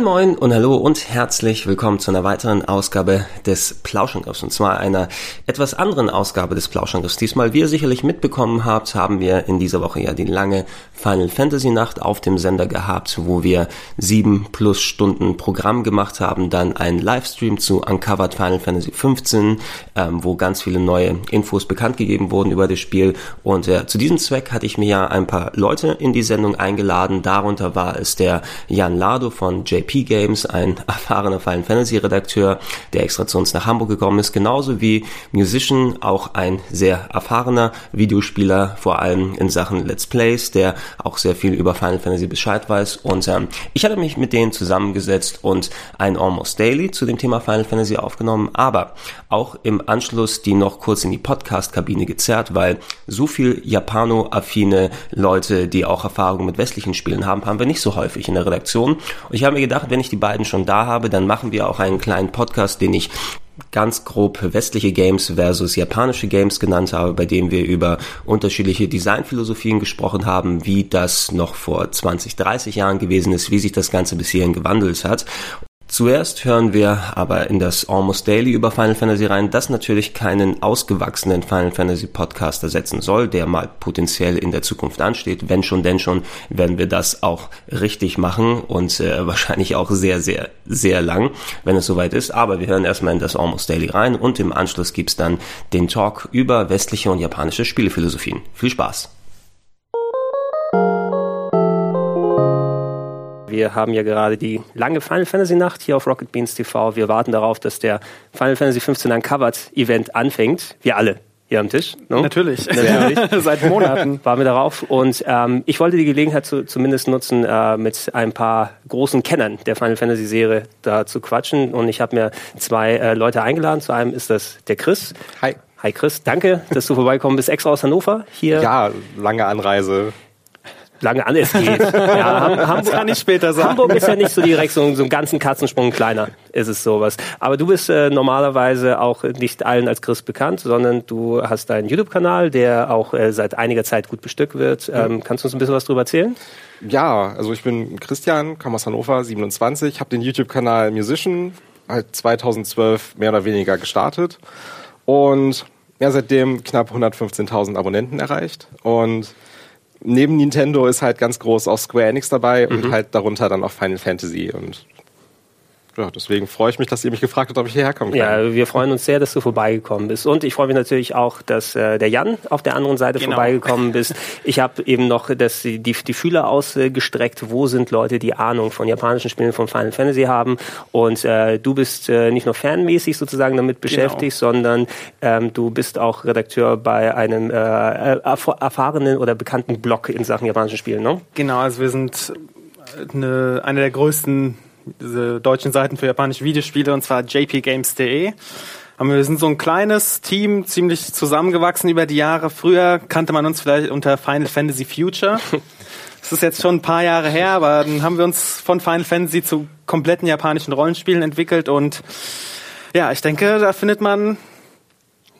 Moin Moin und hallo und herzlich willkommen zu einer weiteren Ausgabe des Plauschangriffs und zwar einer etwas anderen Ausgabe des Plauschangriffs. Diesmal, wie ihr sicherlich mitbekommen habt, haben wir in dieser Woche ja die lange Final Fantasy Nacht auf dem Sender gehabt, wo wir sieben plus Stunden Programm gemacht haben, dann ein Livestream zu Uncovered Final Fantasy 15, ähm, wo ganz viele neue Infos bekannt gegeben wurden über das Spiel und äh, zu diesem Zweck hatte ich mir ja ein paar Leute in die Sendung eingeladen. Darunter war es der Jan Lado von JP Games, ein erfahrener Final Fantasy Redakteur, der extra zu uns nach Hamburg gekommen ist, genauso wie Musician, auch ein sehr erfahrener Videospieler, vor allem in Sachen Let's Plays, der auch sehr viel über Final Fantasy Bescheid weiß. Und ähm, ich hatte mich mit denen zusammengesetzt und ein Almost Daily zu dem Thema Final Fantasy aufgenommen, aber auch im Anschluss die noch kurz in die Podcast-Kabine gezerrt, weil so viel Japano-affine Leute, die auch Erfahrung mit westlichen Spielen haben, haben wir nicht so häufig in der Redaktion. Und ich habe mir gedacht, wenn ich die beiden schon da habe, dann machen wir auch einen kleinen Podcast, den ich ganz grob westliche Games versus japanische Games genannt habe, bei dem wir über unterschiedliche Designphilosophien gesprochen haben, wie das noch vor 20, 30 Jahren gewesen ist, wie sich das Ganze bis hierhin gewandelt hat. Zuerst hören wir aber in das Almost Daily über Final Fantasy rein, das natürlich keinen ausgewachsenen Final Fantasy Podcast ersetzen soll, der mal potenziell in der Zukunft ansteht. Wenn schon, denn schon, werden wir das auch richtig machen und äh, wahrscheinlich auch sehr, sehr, sehr lang, wenn es soweit ist. Aber wir hören erstmal in das Almost Daily rein und im Anschluss gibt's dann den Talk über westliche und japanische Spielephilosophien. Viel Spaß! Wir haben ja gerade die lange Final Fantasy Nacht hier auf Rocket Beans TV. Wir warten darauf, dass der Final Fantasy 15 Uncovered Event anfängt. Wir alle hier am Tisch. No? Natürlich. Natürlich. Seit Monaten. Waren wir darauf. Und ähm, ich wollte die Gelegenheit zu, zumindest nutzen, äh, mit ein paar großen Kennern der Final Fantasy Serie da zu quatschen. Und ich habe mir zwei äh, Leute eingeladen. Zu einem ist das der Chris. Hi. Hi Chris, danke, dass du vorbeikommen bist, extra aus Hannover hier. Ja, lange Anreise lange an es geht. Ja, Ham Hamburg, kann ich später sagen. Hamburg ist ja nicht so direkt so, so einen ganzen Katzensprung kleiner, ist es sowas. Aber du bist äh, normalerweise auch nicht allen als Chris bekannt, sondern du hast deinen YouTube-Kanal, der auch äh, seit einiger Zeit gut bestückt wird. Ähm, mhm. Kannst du uns ein bisschen was darüber erzählen? Ja, also ich bin Christian, komme aus Hannover, 27, habe den YouTube-Kanal Musician halt 2012 mehr oder weniger gestartet und ja, seitdem knapp 115.000 Abonnenten erreicht und neben Nintendo ist halt ganz groß auch Square Enix dabei mhm. und halt darunter dann auch Final Fantasy und ja, deswegen freue ich mich, dass ihr mich gefragt habt, ob ich hierher kommen kann. Ja, wir freuen uns sehr, dass du vorbeigekommen bist. Und ich freue mich natürlich auch, dass äh, der Jan auf der anderen Seite genau. vorbeigekommen bist. Ich habe eben noch das, die, die Fühler ausgestreckt, wo sind Leute, die Ahnung von japanischen Spielen von Final Fantasy haben. Und äh, du bist äh, nicht nur fanmäßig sozusagen damit genau. beschäftigt, genau. sondern ähm, du bist auch Redakteur bei einem äh, erfahrenen oder bekannten Blog in Sachen japanischen Spielen, ne? Genau, also wir sind eine, eine der größten diese deutschen Seiten für japanische Videospiele, und zwar jpgames.de. Wir sind so ein kleines Team, ziemlich zusammengewachsen über die Jahre. Früher kannte man uns vielleicht unter Final Fantasy Future. Das ist jetzt schon ein paar Jahre her, aber dann haben wir uns von Final Fantasy zu kompletten japanischen Rollenspielen entwickelt und ja, ich denke, da findet man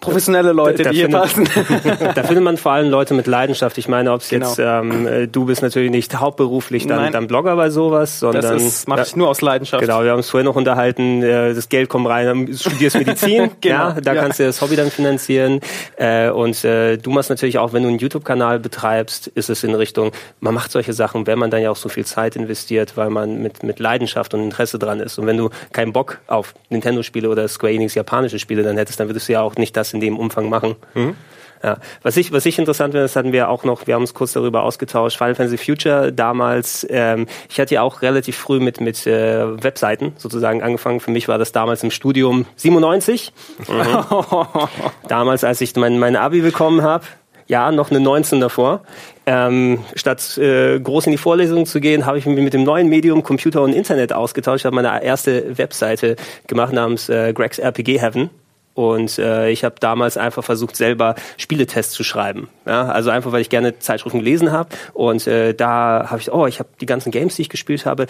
professionelle Leute, da, da die hier passen. da findet man vor allem Leute mit Leidenschaft. Ich meine, ob es genau. jetzt, ähm, äh, du bist natürlich nicht hauptberuflich dann, dann Blogger bei sowas, sondern... Das mache ich nur aus Leidenschaft. Genau, wir haben uns vorhin noch unterhalten, äh, das Geld kommt rein, du studierst Medizin, genau, ja, da ja. kannst du das Hobby dann finanzieren. Äh, und äh, du machst natürlich auch, wenn du einen YouTube-Kanal betreibst, ist es in Richtung, man macht solche Sachen, wenn man dann ja auch so viel Zeit investiert, weil man mit, mit Leidenschaft und Interesse dran ist. Und wenn du keinen Bock auf Nintendo-Spiele oder Square Enix japanische Spiele dann hättest, dann würdest du ja auch nicht das in dem Umfang machen. Mhm. Ja. Was ich, was ich interessant finde, das hatten wir auch noch, wir haben uns kurz darüber ausgetauscht, Final Fantasy Future damals, ähm, ich hatte ja auch relativ früh mit, mit äh, Webseiten sozusagen angefangen. Für mich war das damals im Studium 97. Mhm. damals, als ich mein, mein Abi bekommen habe. Ja, noch eine 19 davor. Ähm, statt äh, groß in die Vorlesung zu gehen, habe ich mich mit dem neuen Medium Computer und Internet ausgetauscht. Ich habe meine erste Webseite gemacht namens äh, Greg's RPG Heaven. Und äh, ich habe damals einfach versucht, selber Spieletests zu schreiben. Ja? Also einfach, weil ich gerne Zeitschriften gelesen habe. Und äh, da habe ich, oh, ich habe die ganzen Games, die ich gespielt habe.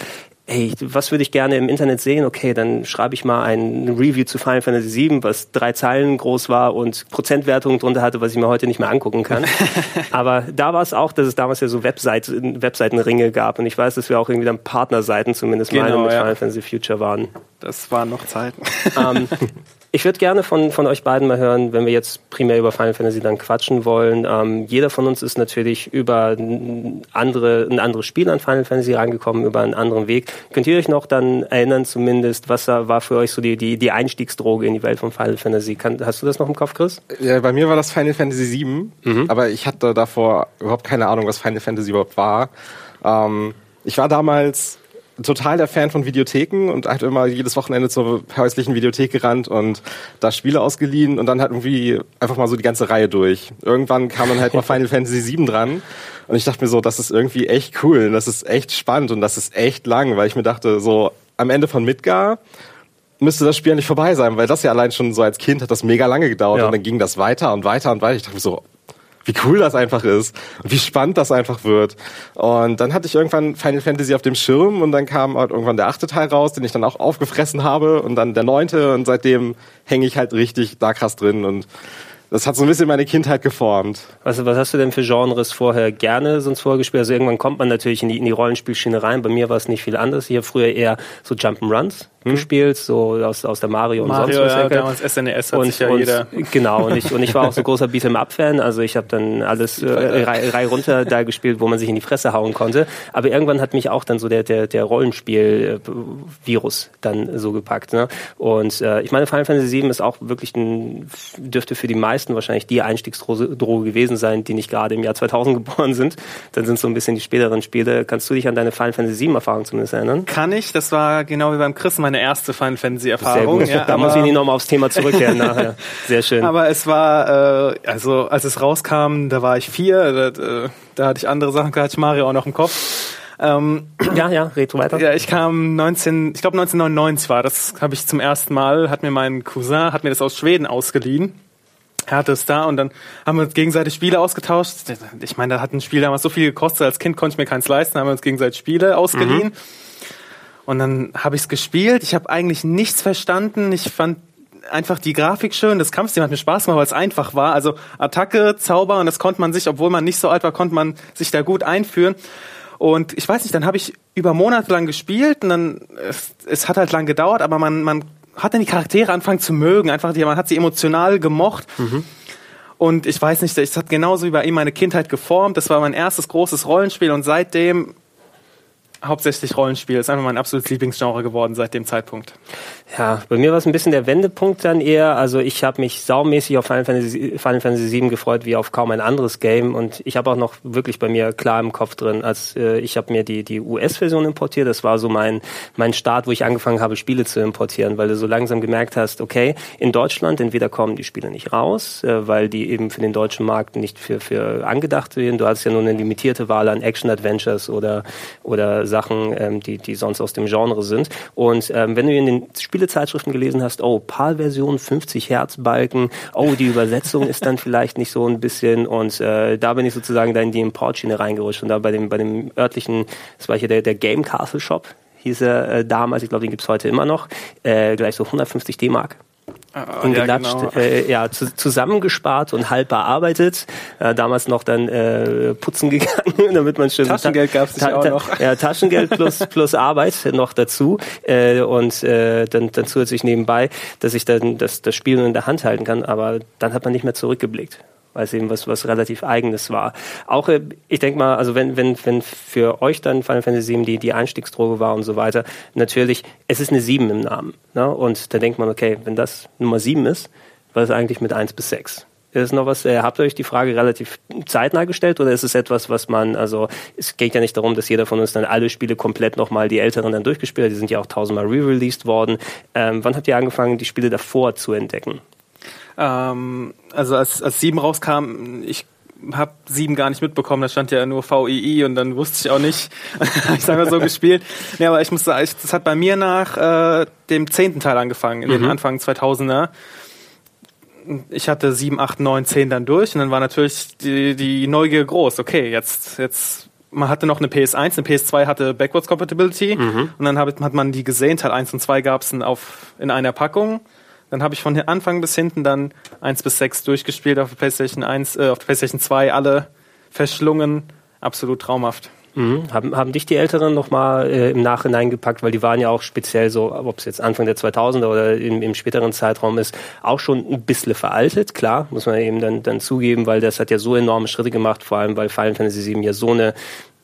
Hey, was würde ich gerne im Internet sehen? Okay, dann schreibe ich mal ein Review zu Final Fantasy VII, was drei Zeilen groß war und Prozentwertungen drunter hatte, was ich mir heute nicht mehr angucken kann. Aber da war es auch, dass es damals ja so Webseiten, Webseitenringe gab. Und ich weiß, dass wir auch irgendwie dann Partnerseiten zumindest genau, meine mit ja. Final Fantasy Future waren. Das waren noch Zeiten. Ähm, ich würde gerne von, von euch beiden mal hören, wenn wir jetzt primär über Final Fantasy dann quatschen wollen. Ähm, jeder von uns ist natürlich über ein, andere, ein anderes Spiel an Final Fantasy reingekommen, über einen anderen Weg. Könnt ihr euch noch dann erinnern, zumindest, was war für euch so die, die, die Einstiegsdroge in die Welt von Final Fantasy? Kann, hast du das noch im Kopf, Chris? Ja, bei mir war das Final Fantasy VII, mhm. aber ich hatte davor überhaupt keine Ahnung, was Final Fantasy überhaupt war. Ähm, ich war damals total der Fan von Videotheken und hat immer jedes Wochenende zur häuslichen Videothek gerannt und da Spiele ausgeliehen und dann halt irgendwie einfach mal so die ganze Reihe durch. Irgendwann kam dann halt mal Final Fantasy VII dran und ich dachte mir so, das ist irgendwie echt cool und das ist echt spannend und das ist echt lang, weil ich mir dachte, so am Ende von Midgar müsste das Spiel nicht vorbei sein, weil das ja allein schon so als Kind hat das mega lange gedauert ja. und dann ging das weiter und weiter und weiter. Ich dachte mir so, wie cool das einfach ist und wie spannend das einfach wird. Und dann hatte ich irgendwann Final Fantasy auf dem Schirm und dann kam halt irgendwann der achte Teil raus, den ich dann auch aufgefressen habe und dann der neunte und seitdem hänge ich halt richtig da krass drin und das hat so ein bisschen meine Kindheit geformt. Also was hast du denn für Genres vorher gerne sonst vorgespielt? Also irgendwann kommt man natürlich in die, in die Rollenspielschiene rein. Bei mir war es nicht viel anders. Ich habe früher eher so Jump'n'Runs hm. gespielt, so aus, aus der Mario, Mario und sonst was. Ja, damals SNES hat und, sich ja und, jeder. Genau, und ich, und ich war auch so großer Beat'em-up-Fan, also ich habe dann alles äh, rei runter da gespielt, wo man sich in die Fresse hauen konnte. Aber irgendwann hat mich auch dann so der, der, der Rollenspiel-Virus dann so gepackt. Ne? Und äh, ich meine, Final Fantasy VII ist auch wirklich ein, dürfte für die meisten wahrscheinlich die Einstiegsdroge gewesen sein, die nicht gerade im Jahr 2000 geboren sind. Dann sind so ein bisschen die späteren Spiele. Kannst du dich an deine Final Fantasy VII-Erfahrung zumindest erinnern? Kann ich, das war genau wie beim Chris meine erste Final Fantasy Erfahrung. Ja, da muss ich nicht nochmal aufs Thema zurückkehren nachher. Sehr schön. Aber es war, äh, also als es rauskam, da war ich vier, da, äh, da hatte ich andere Sachen, da hatte ich Mario auch noch im Kopf. Ähm, ja, ja, red weiter. Ja, ich kam 19, ich glaube 1999 war, das habe ich zum ersten Mal, hat mir mein Cousin, hat mir das aus Schweden ausgeliehen. Er hatte es da und dann haben wir uns gegenseitig Spiele ausgetauscht. Ich meine, da hat ein Spiel damals so viel gekostet, als Kind konnte ich mir keins leisten, haben wir uns gegenseitig Spiele ausgeliehen. Mhm. Und dann habe ich es gespielt. Ich habe eigentlich nichts verstanden. Ich fand einfach die Grafik schön. Das Kampfsystem hat mir Spaß gemacht, weil es einfach war. Also Attacke, Zauber und das konnte man sich, obwohl man nicht so alt war, konnte man sich da gut einführen. Und ich weiß nicht, dann habe ich über Monate lang gespielt und dann, es, es hat halt lang gedauert, aber man, man hat dann die Charaktere anfangen zu mögen. Einfach, man hat sie emotional gemocht. Mhm. Und ich weiß nicht, es hat genauso wie bei ihm meine Kindheit geformt. Das war mein erstes großes Rollenspiel und seitdem hauptsächlich Rollenspiel. Ist einfach mein absolutes Lieblingsgenre geworden seit dem Zeitpunkt. Ja, bei mir war es ein bisschen der Wendepunkt dann eher. Also ich habe mich saumäßig auf Final Fantasy, Final Fantasy VII gefreut, wie auf kaum ein anderes Game. Und ich habe auch noch wirklich bei mir klar im Kopf drin, als äh, ich habe mir die, die US-Version importiert. Das war so mein, mein Start, wo ich angefangen habe, Spiele zu importieren, weil du so langsam gemerkt hast, okay, in Deutschland entweder kommen die Spiele nicht raus, äh, weil die eben für den deutschen Markt nicht für, für angedacht werden. Du hast ja nur eine limitierte Wahl an Action-Adventures oder, oder Sachen, ähm, die, die sonst aus dem Genre sind. Und ähm, wenn du in den Spielezeitschriften gelesen hast, oh, PAL-Version 50 Hertz Balken, oh, die Übersetzung ist dann vielleicht nicht so ein bisschen. Und äh, da bin ich sozusagen da in die Importschiene reingerutscht und da bei dem, bei dem örtlichen, das war hier der, der Game Castle Shop, hieß er äh, damals, ich glaube, den gibt's heute immer noch, äh, gleich so 150 D-Mark Ah, und ja, genau. äh, ja, zu, zusammengespart und halb bearbeitet. Äh, damals noch dann äh, putzen gegangen, damit man schön Taschengeld gab es ta auch noch. Ja, Taschengeld plus plus Arbeit noch dazu äh, und äh, dann, dann zusätzlich nebenbei, dass ich dann das, das Spiel in der Hand halten kann. Aber dann hat man nicht mehr zurückgeblickt weil es eben was, was relativ Eigenes war. Auch, äh, ich denke mal, also wenn, wenn, wenn für euch dann Final Fantasy VII die, die Einstiegsdroge war und so weiter, natürlich, es ist eine 7 im Namen. Ne? Und da denkt man, okay, wenn das Nummer 7 ist, was ist eigentlich mit 1 bis 6? Ist noch was, äh, habt ihr euch die Frage relativ zeitnah gestellt oder ist es etwas, was man, also es geht ja nicht darum, dass jeder von uns dann alle Spiele komplett nochmal die älteren dann durchgespielt hat, die sind ja auch tausendmal re-released worden. Ähm, wann habt ihr angefangen, die Spiele davor zu entdecken? Ähm, also als, als sieben rauskam, ich habe sieben gar nicht mitbekommen, da stand ja nur VII und dann wusste ich auch nicht, ich sage mal so gespielt. Ja, aber ich muss sagen, das hat bei mir nach äh, dem zehnten Teil angefangen, in mhm. den Anfang 2000er. Ich hatte sieben, acht, neun, zehn dann durch und dann war natürlich die, die Neugier groß. Okay, jetzt, jetzt man hatte noch eine PS1, eine PS2 hatte Backwards Compatibility mhm. und dann hat, hat man die gesehen, Teil 1 und 2 gab es in einer Packung. Dann habe ich von Anfang bis hinten dann 1 bis 6 durchgespielt auf der PlayStation 1, äh, auf der PlayStation 2, alle verschlungen. Absolut traumhaft. Mhm. Haben, haben dich die Älteren nochmal äh, im Nachhinein gepackt, weil die waren ja auch speziell so, ob es jetzt Anfang der 2000er oder im, im späteren Zeitraum ist, auch schon ein bisschen veraltet, klar, muss man eben dann, dann zugeben, weil das hat ja so enorme Schritte gemacht, vor allem weil Final Fantasy VII ja so eine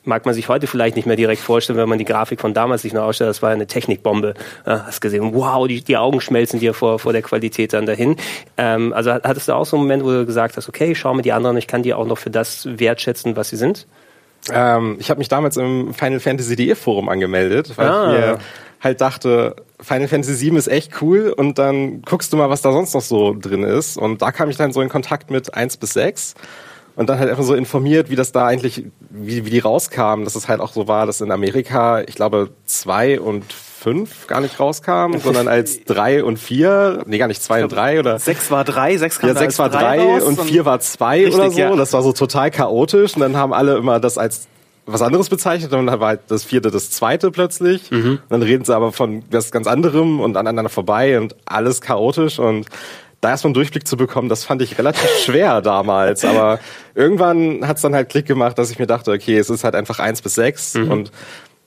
mag man sich heute vielleicht nicht mehr direkt vorstellen, wenn man die Grafik von damals sich noch ausstellt. Das war eine Technikbombe. Ja, hast gesehen, wow, die, die Augen schmelzen dir vor, vor der Qualität dann dahin. Ähm, also hattest du auch so einen Moment, wo du gesagt hast, okay, schau mir die anderen, ich kann die auch noch für das wertschätzen, was sie sind? Ähm, ich habe mich damals im Final Fantasy.de Forum angemeldet, weil ah. ich mir halt dachte, Final Fantasy VII ist echt cool und dann guckst du mal, was da sonst noch so drin ist. Und da kam ich dann so in Kontakt mit 1 bis 6 und dann halt einfach so informiert, wie das da eigentlich, wie, wie die rauskamen, dass es halt auch so war, dass in Amerika, ich glaube, zwei und fünf gar nicht rauskamen, sondern als drei und vier, nee, gar nicht zwei und drei oder. Sechs war drei, sechs kam Ja, sechs war drei, drei und, und vier war zwei richtig, oder so. Ja. Das war so total chaotisch und dann haben alle immer das als was anderes bezeichnet und dann war halt das vierte das zweite plötzlich. Mhm. Dann reden sie aber von was ganz anderem und aneinander vorbei und alles chaotisch und da erstmal einen Durchblick zu bekommen, das fand ich relativ schwer damals. Aber irgendwann hat es dann halt Klick gemacht, dass ich mir dachte, okay, es ist halt einfach eins bis sechs mhm. und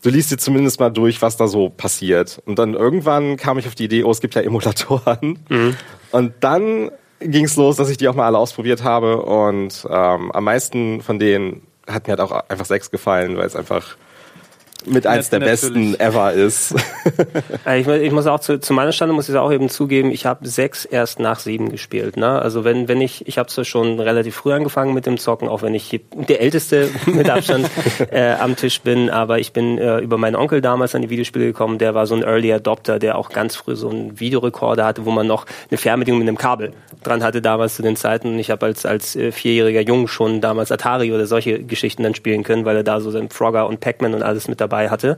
du liest dir zumindest mal durch, was da so passiert. Und dann irgendwann kam ich auf die Idee, oh, es gibt ja Emulatoren. Mhm. Und dann ging es los, dass ich die auch mal alle ausprobiert habe. Und ähm, am meisten von denen hat mir halt auch einfach sechs gefallen, weil es einfach mit eins der besten ever ist. ich, ich, muss auch zu, zu meiner Stande muss ich auch eben zugeben, ich habe sechs erst nach sieben gespielt. Ne? Also wenn wenn ich ich habe zwar schon relativ früh angefangen mit dem Zocken, auch wenn ich der älteste mit Abstand äh, am Tisch bin, aber ich bin äh, über meinen Onkel damals an die Videospiele gekommen. Der war so ein Early Adopter, der auch ganz früh so einen Videorekorder hatte, wo man noch eine Fernbedienung mit einem Kabel dran hatte damals zu den Zeiten. Und ich habe als als äh, vierjähriger Jung schon damals Atari oder solche Geschichten dann spielen können, weil er da so sein Frogger und Pac-Man und alles mit dabei dabei hatte.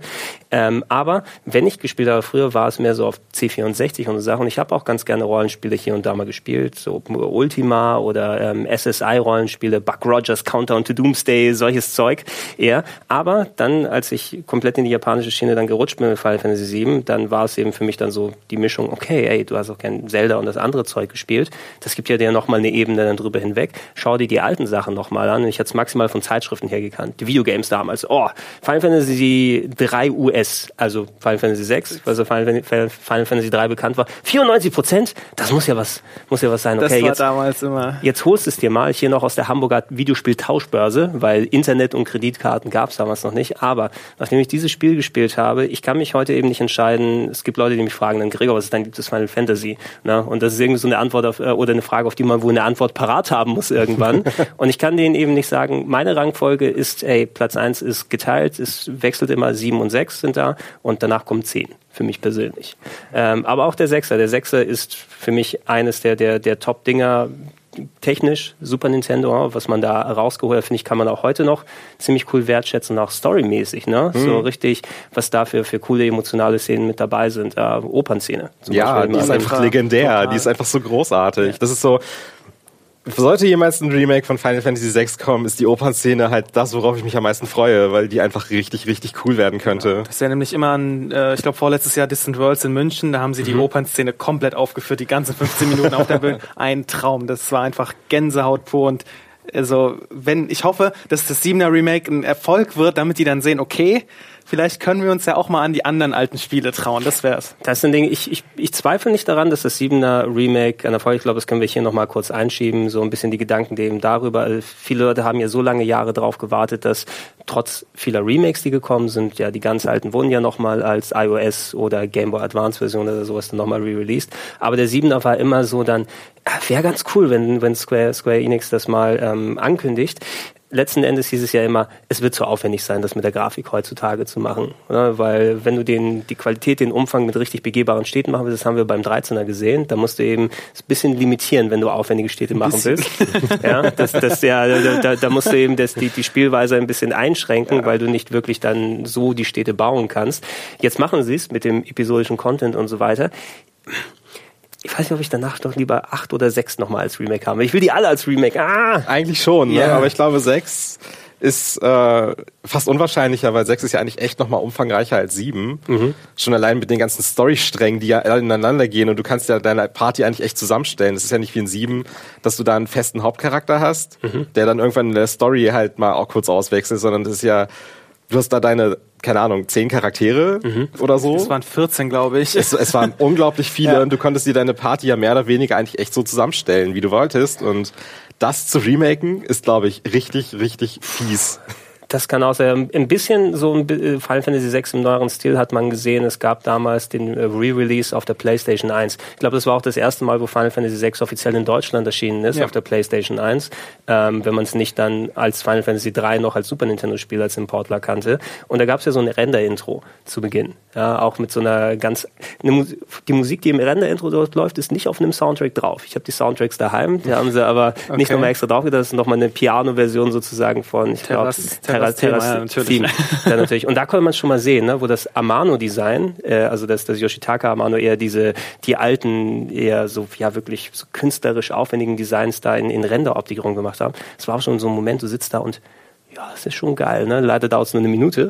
Ähm, aber wenn ich gespielt habe früher, war es mehr so auf C64 und so Sachen. Und ich habe auch ganz gerne Rollenspiele hier und da mal gespielt, so Ultima oder ähm, SSI-Rollenspiele, Buck Rogers, Countdown to Doomsday, solches Zeug eher. Aber dann, als ich komplett in die japanische Schiene dann gerutscht bin mit Final Fantasy VII, dann war es eben für mich dann so die Mischung, okay, ey, du hast auch gern Zelda und das andere Zeug gespielt. Das gibt ja dir nochmal eine Ebene dann drüber hinweg. Schau dir die alten Sachen nochmal an. Ich hatte es maximal von Zeitschriften her gekannt. Die Videogames damals. Oh, Final Fantasy 3 US, also Final Fantasy 6, also Final, Final Fantasy 3 bekannt war. 94 Prozent, das muss ja was, muss ja was sein. Okay, das war jetzt, damals immer. Jetzt holst es dir mal hier noch aus der Hamburger Videospieltauschbörse, weil Internet und Kreditkarten gab es damals noch nicht. Aber nachdem ich dieses Spiel gespielt habe, ich kann mich heute eben nicht entscheiden. Es gibt Leute, die mich fragen, dann Gregor, was ist dein liebstes Final Fantasy? Na, und das ist irgendwie so eine Antwort auf, äh, oder eine Frage, auf die man wohl eine Antwort parat haben muss irgendwann. und ich kann denen eben nicht sagen, meine Rangfolge ist, ey, Platz 1 ist geteilt, es wechselt immer sieben und sechs sind da und danach kommt zehn für mich persönlich. Ähm, aber auch der Sechser. Der Sechser ist für mich eines der, der, der Top-Dinger technisch, Super Nintendo, was man da rausgeholt hat, finde ich, kann man auch heute noch ziemlich cool wertschätzen, auch storymäßig, ne? Mhm. So richtig, was da für, für coole emotionale Szenen mit dabei sind. Äh, Opernszene. Ja, Beispiel, die ist einfach legendär, total. die ist einfach so großartig. Ja. Das ist so, sollte jemals ein Remake von Final Fantasy VI kommen, ist die Opernszene halt das, worauf ich mich am meisten freue, weil die einfach richtig, richtig cool werden könnte. Das ist ja nämlich immer ein, äh, ich glaube vorletztes Jahr Distant Worlds in München, da haben sie die mhm. Opernszene komplett aufgeführt, die ganzen 15 Minuten auf der Bühne. Ein Traum. Das war einfach Gänsehaut pur und also wenn ich hoffe, dass das Siebener Remake ein Erfolg wird, damit die dann sehen, okay, vielleicht können wir uns ja auch mal an die anderen alten Spiele trauen. Das wär's. Das ist ein Ding, ich, ich, ich zweifle nicht daran, dass das Siebener Remake an Erfolg, ich glaube, das können wir hier nochmal kurz einschieben, so ein bisschen die Gedanken eben darüber. Viele Leute haben ja so lange Jahre drauf gewartet, dass trotz vieler Remakes, die gekommen sind, ja, die ganz alten wurden ja nochmal als iOS oder Game Boy Advance Version oder sowas dann nochmal re-released. Aber der Siebener war immer so dann, wäre ganz cool, wenn, wenn Square, Square Enix das mal ähm, ankündigt letzten Endes hieß es ja immer, es wird zu aufwendig sein, das mit der Grafik heutzutage zu machen. Oder? Weil wenn du den, die Qualität, den Umfang mit richtig begehbaren Städten machen willst, das haben wir beim 13er gesehen, da musst du eben ein bisschen limitieren, wenn du aufwendige Städte machen willst. ja, das, das, ja, da, da musst du eben das, die, die Spielweise ein bisschen einschränken, ja. weil du nicht wirklich dann so die Städte bauen kannst. Jetzt machen sie es mit dem episodischen Content und so weiter ich weiß nicht, ob ich danach doch lieber acht oder sechs nochmal als Remake haben will. Ich will die alle als Remake. Ah! Eigentlich schon, ne? aber ich glaube sechs ist äh, fast unwahrscheinlicher, weil sechs ist ja eigentlich echt nochmal umfangreicher als sieben. Mhm. Schon allein mit den ganzen Storysträngen, die ja ineinander gehen und du kannst ja deine Party eigentlich echt zusammenstellen. Es ist ja nicht wie in sieben, dass du da einen festen Hauptcharakter hast, mhm. der dann irgendwann in der Story halt mal auch kurz auswechselt, sondern das ist ja, du hast da deine keine Ahnung, zehn Charaktere mhm. oder so. Es waren 14, glaube ich. Es, es waren unglaublich viele ja. und du konntest dir deine Party ja mehr oder weniger eigentlich echt so zusammenstellen, wie du wolltest. Und das zu remaken ist, glaube ich, richtig, richtig fies. Das kann auch sein. Ein bisschen so ein äh, Final Fantasy VI im neueren Stil hat man gesehen. Es gab damals den äh, Re-Release auf der PlayStation 1. Ich glaube, das war auch das erste Mal, wo Final Fantasy VI offiziell in Deutschland erschienen ist, ja. auf der PlayStation 1. Ähm, wenn man es nicht dann als Final Fantasy 3 noch als Super Nintendo-Spiel als Importler kannte. Und da gab es ja so ein Render-Intro zu Beginn. Ja, auch mit so einer ganz, eine, die Musik, die im Render-Intro dort läuft, ist nicht auf einem Soundtrack drauf. Ich habe die Soundtracks daheim, die haben sie aber okay. nicht nochmal extra drauf. Das ist nochmal eine Piano-Version sozusagen von, ich glaube, Terras, Terras, ja, natürlich. Theme. ja, natürlich. Und da konnte man schon mal sehen, ne, wo das Amano-Design, äh, also das, das Yoshitaka Amano eher diese, die alten, eher so, ja, wirklich so künstlerisch aufwendigen Designs da in, in Renderoptikerung gemacht haben. Es war auch schon so ein Moment, du sitzt da und ja, das ist schon geil, ne? Leider dauert es nur eine Minute,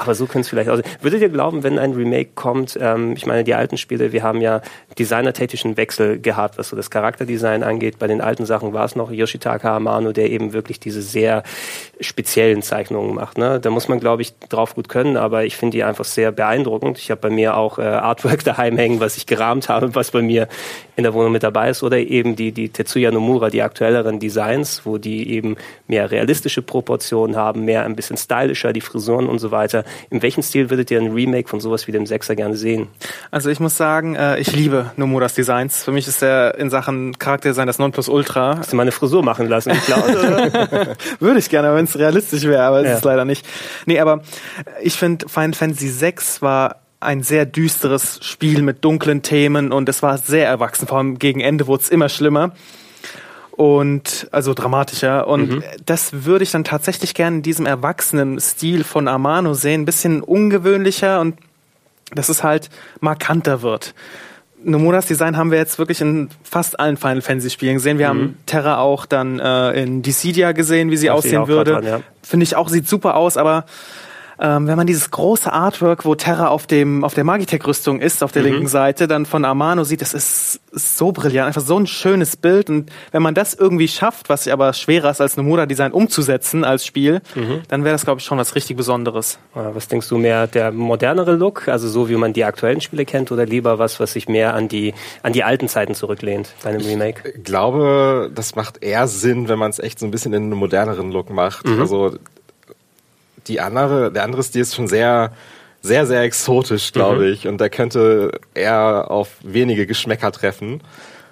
aber so könnte es vielleicht aussehen. Würdet ihr glauben, wenn ein Remake kommt, ähm, ich meine, die alten Spiele, wir haben ja designertätischen Wechsel gehabt, was so das Charakterdesign angeht. Bei den alten Sachen war es noch Yoshitaka Amano, der eben wirklich diese sehr speziellen Zeichnungen macht. Ne? Da muss man, glaube ich, drauf gut können, aber ich finde die einfach sehr beeindruckend. Ich habe bei mir auch äh, Artwork daheim hängen, was ich gerahmt habe, was bei mir in der Wohnung mit dabei ist. Oder eben die, die Tetsuya Nomura, die aktuelleren Designs, wo die eben mehr realistische Proportionen haben, mehr ein bisschen stylischer, die Frisuren und so weiter. In welchem Stil würdet ihr ein Remake von sowas wie dem Sechser gerne sehen? Also ich muss sagen, äh, ich liebe Nomuras Designs. Für mich ist er in Sachen Charakterdesign das Nonplusultra. Hast du meine Frisur machen lassen, ich glaube. Würde ich gerne, wenn es realistisch wäre, aber es ja. ist leider nicht. Nee, aber ich finde Final Fantasy VI war ein sehr düsteres Spiel mit dunklen Themen und es war sehr erwachsen. Vor allem gegen Ende wurde es immer schlimmer und also dramatischer. Und mhm. das würde ich dann tatsächlich gerne in diesem erwachsenen Stil von Amano sehen, ein bisschen ungewöhnlicher und dass es halt markanter wird. Nomuras Design haben wir jetzt wirklich in fast allen Final Fantasy Spielen gesehen. Wir mhm. haben Terra auch dann äh, in Dissidia gesehen, wie sie das aussehen würde. Ja. Finde ich auch, sieht super aus, aber ähm, wenn man dieses große Artwork, wo Terra auf dem auf der Magitech-Rüstung ist, auf der mhm. linken Seite, dann von Amano sieht, das ist so brillant, einfach so ein schönes Bild. Und wenn man das irgendwie schafft, was aber schwerer ist als Nomura-Design umzusetzen als Spiel, mhm. dann wäre das, glaube ich, schon was richtig Besonderes. Was denkst du mehr, der modernere Look, also so wie man die aktuellen Spiele kennt, oder lieber was, was sich mehr an die, an die alten Zeiten zurücklehnt bei einem Remake? Ich glaube, das macht eher Sinn, wenn man es echt so ein bisschen in einen moderneren Look macht. Mhm. Also die andere, der andere Stil ist schon sehr, sehr, sehr exotisch, glaube mhm. ich. Und der könnte eher auf wenige Geschmäcker treffen.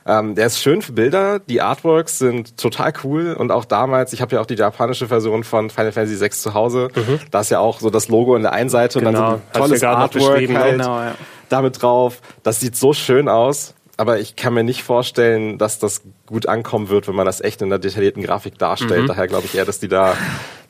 Ähm, der ist schön für Bilder. Die Artworks sind total cool. Und auch damals, ich habe ja auch die japanische Version von Final Fantasy VI zu Hause. Mhm. Da ist ja auch so das Logo in der einen Seite genau. und dann so ein tolles Artwork halt genau, ja. damit drauf. Das sieht so schön aus aber ich kann mir nicht vorstellen, dass das gut ankommen wird, wenn man das echt in einer detaillierten Grafik darstellt. Mhm. Daher glaube ich eher, dass die da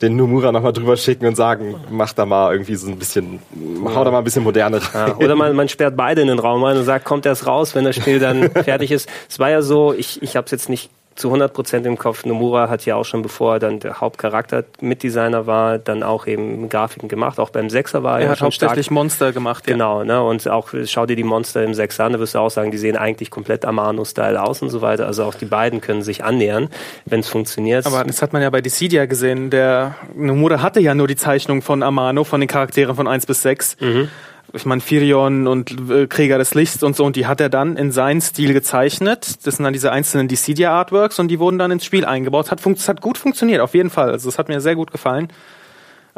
den Numura nochmal drüber schicken und sagen, mach da mal irgendwie so ein bisschen, hau da mal ein bisschen moderner ja, Oder man, man sperrt beide in den Raum rein und sagt, kommt erst raus, wenn das Spiel dann fertig ist. Es war ja so, ich, ich habe es jetzt nicht zu 100 Prozent im Kopf. Nomura hat ja auch schon, bevor er dann der Hauptcharakter Mitdesigner war, dann auch eben Grafiken gemacht. Auch beim Sechser war er, er hat schon hauptsächlich stark. Monster gemacht. Ja. Genau, ne? und auch schau dir die Monster im Sechser an, da wirst du auch sagen, die sehen eigentlich komplett Amano-Style aus und so weiter. Also auch die beiden können sich annähern, wenn es funktioniert. Aber das hat man ja bei Dissidia gesehen. Der Nomura hatte ja nur die Zeichnung von Amano, von den Charakteren von 1 bis 6. Mhm ich meine, Firion und äh, Krieger des Lichts und so, und die hat er dann in seinen Stil gezeichnet. Das sind dann diese einzelnen Dissidia Artworks und die wurden dann ins Spiel eingebaut. Hat, hat gut funktioniert, auf jeden Fall. Also es hat mir sehr gut gefallen.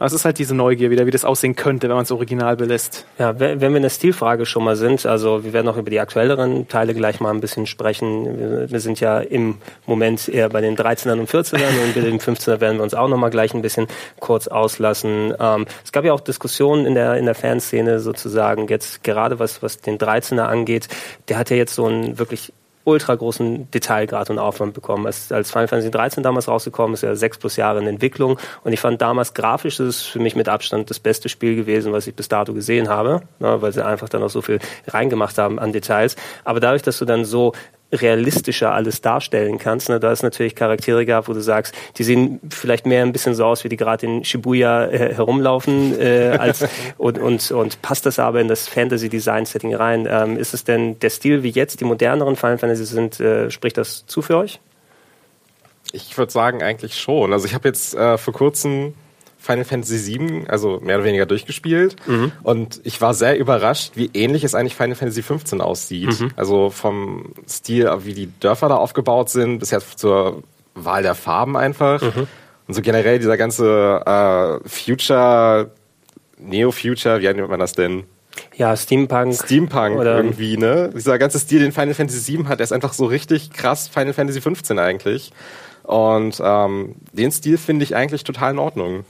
Aber es ist halt diese Neugier wieder, wie das aussehen könnte, wenn man es original belässt. Ja, wenn wir in der Stilfrage schon mal sind, also wir werden auch über die aktuelleren Teile gleich mal ein bisschen sprechen. Wir sind ja im Moment eher bei den 13ern und 14ern und bei den 15er werden wir uns auch noch mal gleich ein bisschen kurz auslassen. Ähm, es gab ja auch Diskussionen in der, in der Fanszene sozusagen, jetzt gerade was, was den 13er angeht. Der hat ja jetzt so ein wirklich ultra großen Detailgrad und Aufwand bekommen. Als, als Final Fantasy 13 damals rausgekommen ist, ja sechs plus Jahre in Entwicklung und ich fand damals grafisch ist es für mich mit Abstand das beste Spiel gewesen, was ich bis dato gesehen habe, ne, weil sie einfach dann auch so viel reingemacht haben an Details. Aber dadurch, dass du dann so realistischer alles darstellen kannst. Ne? Da es natürlich Charaktere gab, wo du sagst, die sehen vielleicht mehr ein bisschen so aus, wie die gerade in Shibuya äh, herumlaufen, äh, als, und, und, und passt das aber in das Fantasy-Design-Setting rein. Ähm, ist es denn der Stil, wie jetzt die moderneren Final Fantasy sind, äh, spricht das zu für euch? Ich würde sagen, eigentlich schon. Also ich habe jetzt äh, vor kurzem Final Fantasy VII, also mehr oder weniger durchgespielt. Mhm. Und ich war sehr überrascht, wie ähnlich es eigentlich Final Fantasy 15 aussieht. Mhm. Also vom Stil, wie die Dörfer da aufgebaut sind, bisher zur Wahl der Farben einfach. Mhm. Und so generell dieser ganze äh, Future, Neo-Future, wie nennt man das denn? Ja, Steampunk. Steampunk oder irgendwie, ne? Dieser ganze Stil, den Final Fantasy VII hat, der ist einfach so richtig krass Final Fantasy 15 eigentlich. Und ähm, den Stil finde ich eigentlich total in Ordnung.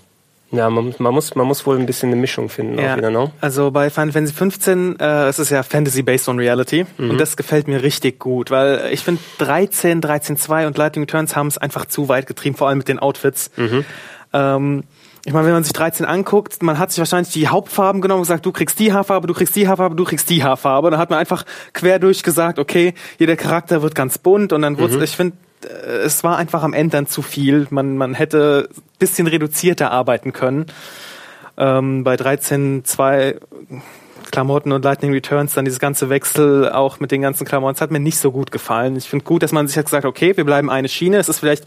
Ja, man, man, muss, man muss wohl ein bisschen eine Mischung finden. Ja. Auch wieder, ne? Also bei Final Fantasy 15 äh, es ist ja Fantasy based on Reality mhm. und das gefällt mir richtig gut, weil ich finde 13, 13.2 und Lightning Returns haben es einfach zu weit getrieben, vor allem mit den Outfits. Mhm. Ähm, ich meine, wenn man sich 13 anguckt, man hat sich wahrscheinlich die Hauptfarben genommen und gesagt, du kriegst die Haarfarbe, du kriegst die Haarfarbe, du kriegst die Haarfarbe. Dann hat man einfach quer durch gesagt, okay, jeder Charakter wird ganz bunt und dann wurde mhm. ich finde, es war einfach am Ende dann zu viel. Man, man hätte bisschen reduzierter arbeiten können. Ähm, bei 13.2 Klamotten und Lightning Returns, dann dieses ganze Wechsel auch mit den ganzen Klamotten, das hat mir nicht so gut gefallen. Ich finde gut, dass man sich hat gesagt, okay, wir bleiben eine Schiene. Es ist vielleicht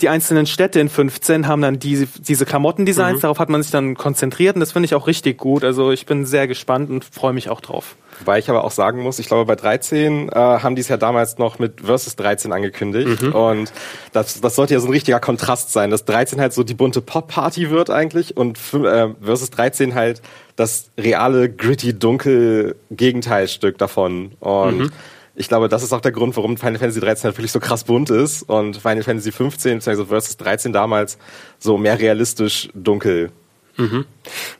die einzelnen Städte in 15 haben dann diese, diese Klamottendesigns, mhm. darauf hat man sich dann konzentriert und das finde ich auch richtig gut. Also ich bin sehr gespannt und freue mich auch drauf. Wobei ich aber auch sagen muss, ich glaube, bei 13 äh, haben die es ja damals noch mit Versus 13 angekündigt. Mhm. Und das, das sollte ja so ein richtiger Kontrast sein, dass 13 halt so die bunte Pop-Party wird eigentlich und äh, Versus 13 halt das reale, gritty, dunkel Gegenteilstück davon. Und mhm. Ich glaube, das ist auch der Grund, warum Final Fantasy 13 halt wirklich so krass bunt ist und Final Fantasy 15 bzw. Versus 13 damals so mehr realistisch dunkel. Mhm.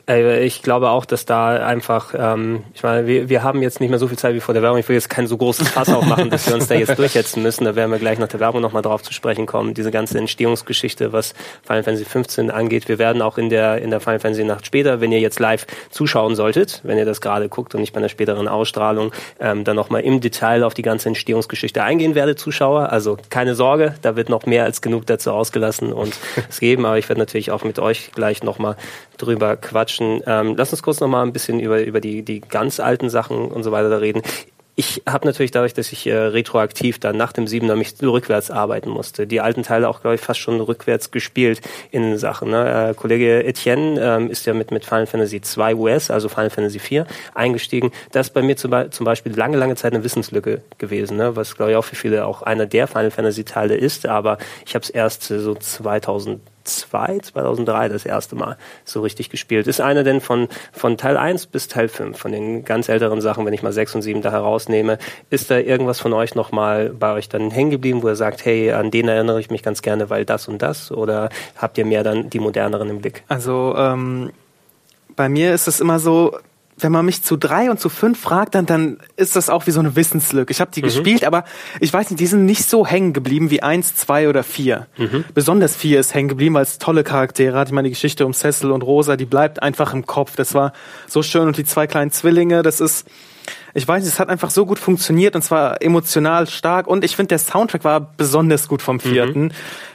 Äh, ich glaube auch, dass da einfach, ähm, ich meine, wir, wir haben jetzt nicht mehr so viel Zeit wie vor der Werbung. Ich will jetzt kein so großes Fass aufmachen, dass wir uns da jetzt durchhetzen müssen. Da werden wir gleich nach der Werbung nochmal drauf zu sprechen kommen. Diese ganze Entstehungsgeschichte, was Final Fantasy 15 angeht. Wir werden auch in der, in der Final Fantasy Nacht später, wenn ihr jetzt live zuschauen solltet, wenn ihr das gerade guckt und nicht bei einer späteren Ausstrahlung, ähm, dann nochmal im Detail auf die ganze Entstehungsgeschichte eingehen werde, Zuschauer. Also keine Sorge, da wird noch mehr als genug dazu ausgelassen und es geben. Aber ich werde natürlich auch mit euch gleich nochmal drüber quatschen. Ähm, lass uns kurz noch mal ein bisschen über, über die, die ganz alten Sachen und so weiter reden. Ich habe natürlich dadurch, dass ich äh, retroaktiv dann nach dem Siebener mich rückwärts arbeiten musste, die alten Teile auch, glaube ich, fast schon rückwärts gespielt in Sachen. Ne? Äh, Kollege Etienne ähm, ist ja mit, mit Final Fantasy 2 US, also Final Fantasy 4, eingestiegen. Das ist bei mir zum, zum Beispiel lange, lange Zeit eine Wissenslücke gewesen, ne? was, glaube ich, auch für viele auch einer der Final Fantasy Teile ist, aber ich habe es erst äh, so 2000 2002, 2003 das erste Mal so richtig gespielt. Ist einer denn von, von Teil 1 bis Teil 5, von den ganz älteren Sachen, wenn ich mal 6 und 7 da herausnehme, ist da irgendwas von euch nochmal bei euch dann hängen geblieben, wo ihr sagt, hey, an den erinnere ich mich ganz gerne, weil das und das? Oder habt ihr mehr dann die moderneren im Blick? Also ähm, bei mir ist es immer so, wenn man mich zu drei und zu fünf fragt, dann, dann ist das auch wie so eine Wissenslücke. Ich habe die mhm. gespielt, aber ich weiß nicht, die sind nicht so hängen geblieben wie eins, zwei oder vier. Mhm. Besonders vier ist hängen geblieben, weil es tolle Charaktere hat. Ich meine, die Geschichte um Cecil und Rosa, die bleibt einfach im Kopf. Das war so schön. Und die zwei kleinen Zwillinge, das ist, ich weiß nicht, es hat einfach so gut funktioniert und zwar emotional stark. Und ich finde, der Soundtrack war besonders gut vom vierten. Mhm.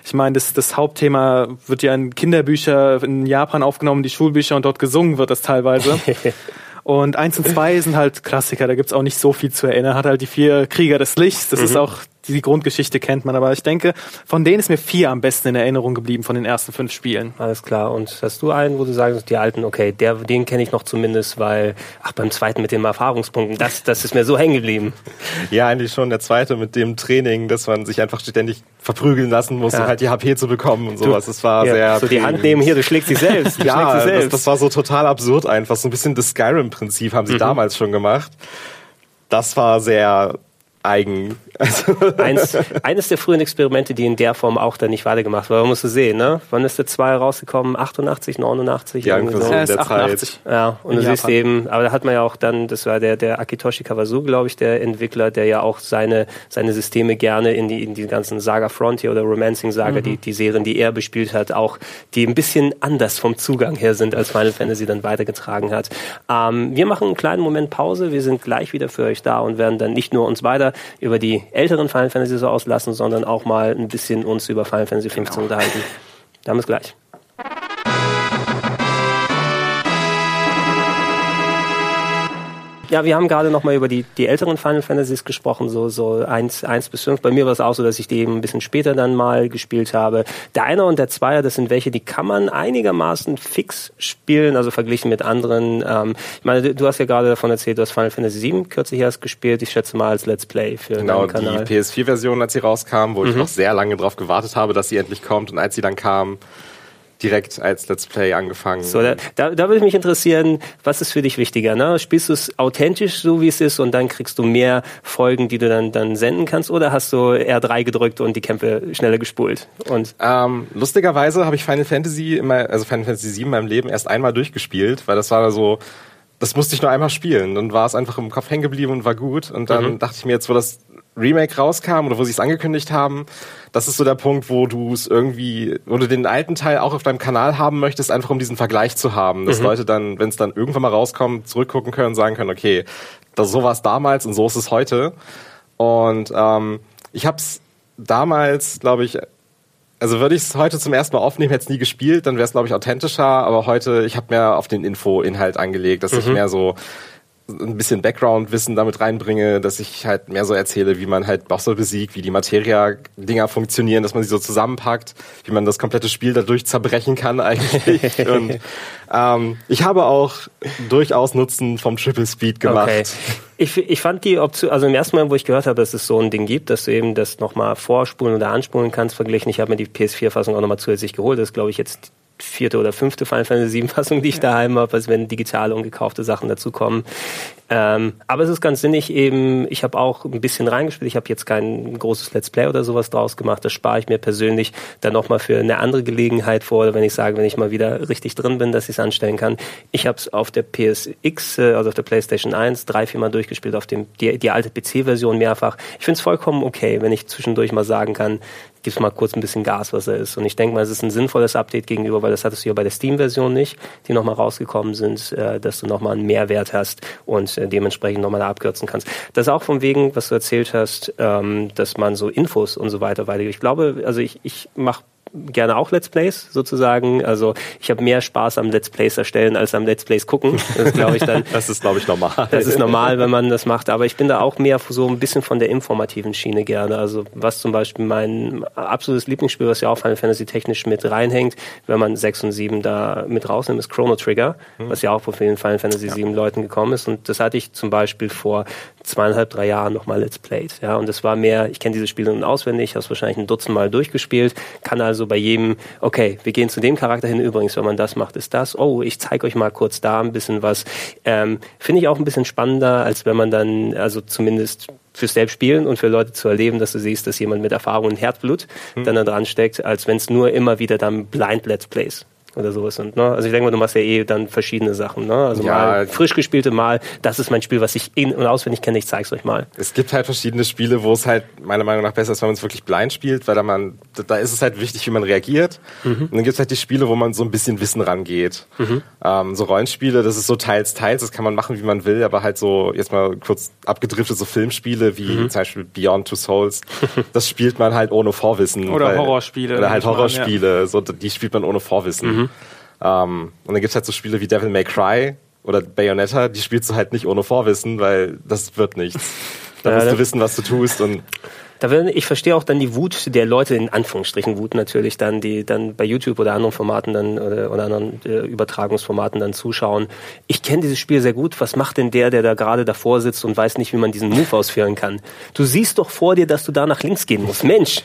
Ich meine, das, das Hauptthema wird ja in Kinderbücher in Japan aufgenommen, die Schulbücher und dort gesungen wird das teilweise. Und eins und zwei sind halt Klassiker, da gibt's auch nicht so viel zu erinnern. Hat halt die vier Krieger des Lichts, das mhm. ist auch die Grundgeschichte kennt man. Aber ich denke, von denen ist mir vier am besten in Erinnerung geblieben von den ersten fünf Spielen. Alles klar. Und hast du einen, wo du sagst, die alten, okay, der, den kenne ich noch zumindest, weil, ach, beim zweiten mit den Erfahrungspunkten, das, das ist mir so hängen geblieben. Ja, eigentlich schon der zweite mit dem Training, dass man sich einfach ständig verprügeln lassen muss, ja. um halt die HP zu bekommen und sowas. Das war ja, sehr. So die Hand nehmen hier, du schlägst sie selbst. ja, sie selbst. Das, das, war so total absurd einfach. So ein bisschen das Skyrim-Prinzip haben sie mhm. damals schon gemacht. Das war sehr eigen. Also Eins, eines der frühen Experimente, die in der Form auch dann nicht weitergemacht waren. Man musste sehen, ne? Wann ist der 2 rausgekommen? 88, 89? Ja, irgendwie so. Ja, der 88. Zeit. Ja, und du siehst eben, aber da hat man ja auch dann, das war der, der Akitoshi Kawasu, glaube ich, der Entwickler, der ja auch seine, seine Systeme gerne in die, in die ganzen Saga Frontier oder Romancing Saga, mhm. die, die Serien, die er bespielt hat, auch, die ein bisschen anders vom Zugang her sind, als Final Fantasy dann weitergetragen hat. Ähm, wir machen einen kleinen Moment Pause. Wir sind gleich wieder für euch da und werden dann nicht nur uns weiter über die älteren Final Fantasy so auslassen, sondern auch mal ein bisschen uns über Final Fantasy 15 genau. unterhalten. Dann bis gleich. Ja, wir haben gerade noch mal über die, die älteren Final Fantasies gesprochen, so, so eins eins bis fünf. Bei mir war es auch so, dass ich die eben ein bisschen später dann mal gespielt habe. Der Einer und der Zweier, das sind welche, die kann man einigermaßen fix spielen, also verglichen mit anderen. Ähm, ich meine, du, du hast ja gerade davon erzählt, du hast Final Fantasy VII kürzlich erst gespielt. Ich schätze mal als Let's Play für genau, deinen Kanal. Genau, die PS4-Version, als sie rauskam, wo mhm. ich noch sehr lange drauf gewartet habe, dass sie endlich kommt. Und als sie dann kam, direkt als Let's Play angefangen. So, da, da, da würde mich interessieren, was ist für dich wichtiger? Ne? Spielst du es authentisch, so wie es ist, und dann kriegst du mehr Folgen, die du dann, dann senden kannst, oder hast du R3 gedrückt und die Kämpfe schneller gespult? Und ähm, lustigerweise habe ich Final Fantasy immer, also Final Fantasy 7 in meinem Leben erst einmal durchgespielt, weil das war so, das musste ich nur einmal spielen. Dann war es einfach im Kopf hängen geblieben und war gut. Und dann mhm. dachte ich mir jetzt, wo das Remake rauskam oder wo sie es angekündigt haben, das ist so der Punkt, wo du es irgendwie, wo du den alten Teil auch auf deinem Kanal haben möchtest, einfach um diesen Vergleich zu haben, dass mhm. Leute dann, wenn es dann irgendwann mal rauskommt, zurückgucken können und sagen können, okay, das, so war es damals und so ist es heute. Und ähm, ich habe es damals, glaube ich, also würde ich es heute zum ersten Mal aufnehmen, hätte es nie gespielt, dann wäre es, glaube ich, authentischer. Aber heute, ich habe mehr auf den Info-Inhalt angelegt, dass mhm. ich mehr so ein bisschen Background-Wissen damit reinbringe, dass ich halt mehr so erzähle, wie man halt Bosse besiegt, wie die Materia-Dinger funktionieren, dass man sie so zusammenpackt, wie man das komplette Spiel dadurch zerbrechen kann eigentlich. Und ähm, ich habe auch durchaus Nutzen vom Triple Speed gemacht. Okay. Ich, ich fand die Option, also im ersten Mal, wo ich gehört habe, dass es so ein Ding gibt, dass du eben das nochmal vorspulen oder anspulen kannst, verglichen. Ich habe mir die PS4-Fassung auch nochmal zusätzlich geholt. Das ist, glaube ich, jetzt vierte oder fünfte Final Fantasy 7 Fassung, die ich daheim habe, also wenn digitale und gekaufte Sachen dazukommen. Ähm, aber es ist ganz sinnig eben, ich habe auch ein bisschen reingespielt, ich habe jetzt kein großes Let's Play oder sowas draus gemacht, das spare ich mir persönlich dann nochmal für eine andere Gelegenheit vor, oder wenn ich sage, wenn ich mal wieder richtig drin bin, dass ich es anstellen kann. Ich habe es auf der PSX, äh, also auf der PlayStation 1, drei, vier Mal durchgespielt, auf dem die, die alte PC-Version mehrfach. Ich finde es vollkommen okay, wenn ich zwischendurch mal sagen kann, gibst mal kurz ein bisschen Gas, was er ist. Und ich denke mal, es ist ein sinnvolles Update gegenüber, weil das hattest du ja bei der Steam-Version nicht, die nochmal rausgekommen sind, äh, dass du nochmal einen Mehrwert hast und äh, dementsprechend nochmal abkürzen kannst. Das ist auch von wegen, was du erzählt hast, ähm, dass man so Infos und so weiter weitergibt. Ich glaube, also ich, ich mache gerne auch Let's Plays sozusagen. Also ich habe mehr Spaß am Let's Plays erstellen als am Let's Plays gucken. Das glaube ich dann. das ist glaube ich normal. Das ist normal, wenn man das macht. Aber ich bin da auch mehr so ein bisschen von der informativen Schiene gerne. Also was zum Beispiel mein absolutes Lieblingsspiel, was ja auch Final Fantasy technisch mit reinhängt, wenn man 6 und 7 da mit rausnimmt, ist Chrono Trigger, hm. was ja auch von vielen Final Fantasy ja. 7 Leuten gekommen ist. Und das hatte ich zum Beispiel vor zweieinhalb, drei Jahren nochmal Let's Played. Ja, und das war mehr, ich kenne diese Spiele nun auswendig, habe es wahrscheinlich ein Dutzend Mal durchgespielt, kann also bei jedem, okay, wir gehen zu dem Charakter hin, übrigens, wenn man das macht, ist das, oh, ich zeige euch mal kurz da ein bisschen was. Ähm, Finde ich auch ein bisschen spannender, als wenn man dann, also zumindest fürs Selbstspielen und für Leute zu erleben, dass du siehst, dass jemand mit Erfahrung und Herzblut mhm. dann da dran steckt, als wenn es nur immer wieder dann Blind Let's Plays oder sowas. Und, ne? Also ich denke mal, du machst ja eh dann verschiedene Sachen. Ne? Also ja, mal frisch gespielte Mal, das ist mein Spiel, was ich in- und auswendig kenne, ich zeig's euch mal. Es gibt halt verschiedene Spiele, wo es halt meiner Meinung nach besser ist, wenn man es wirklich blind spielt, weil da man, da ist es halt wichtig, wie man reagiert. Mhm. Und dann gibt's halt die Spiele, wo man so ein bisschen Wissen rangeht. Mhm. Ähm, so Rollenspiele, das ist so teils, teils, das kann man machen, wie man will, aber halt so, jetzt mal kurz abgedriftet, so Filmspiele wie mhm. zum Beispiel Beyond Two Souls, das spielt man halt ohne Vorwissen. Oder weil, Horrorspiele. Oder halt Horrorspiele, ja. so, die spielt man ohne Vorwissen. Mhm. Ähm, und dann gibt's halt so Spiele wie Devil May Cry oder Bayonetta, die spielst du halt nicht ohne Vorwissen, weil das wird nichts. Da ja, musst du wissen, was du tust und Da will, ich verstehe auch dann die Wut der Leute, in Anführungsstrichen Wut natürlich, dann, die dann bei YouTube oder anderen Formaten dann oder, oder anderen äh, Übertragungsformaten dann zuschauen. Ich kenne dieses Spiel sehr gut. Was macht denn der, der da gerade davor sitzt und weiß nicht, wie man diesen Move ausführen kann? Du siehst doch vor dir, dass du da nach links gehen musst. Mensch!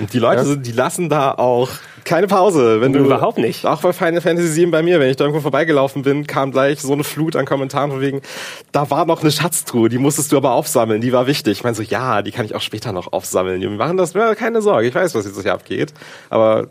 Und die Leute, ja. die lassen da auch keine Pause. Wenn du überhaupt nicht. Auch bei Final Fantasy VII bei mir, wenn ich da irgendwo vorbeigelaufen bin, kam gleich so eine Flut an Kommentaren von wegen, da war noch eine Schatztruhe, die musstest du aber aufsammeln, die war wichtig. Ich meine so, ja, die kann ich auch später noch aufsammeln. Wir machen das, keine Sorge, ich weiß, was jetzt hier abgeht. Aber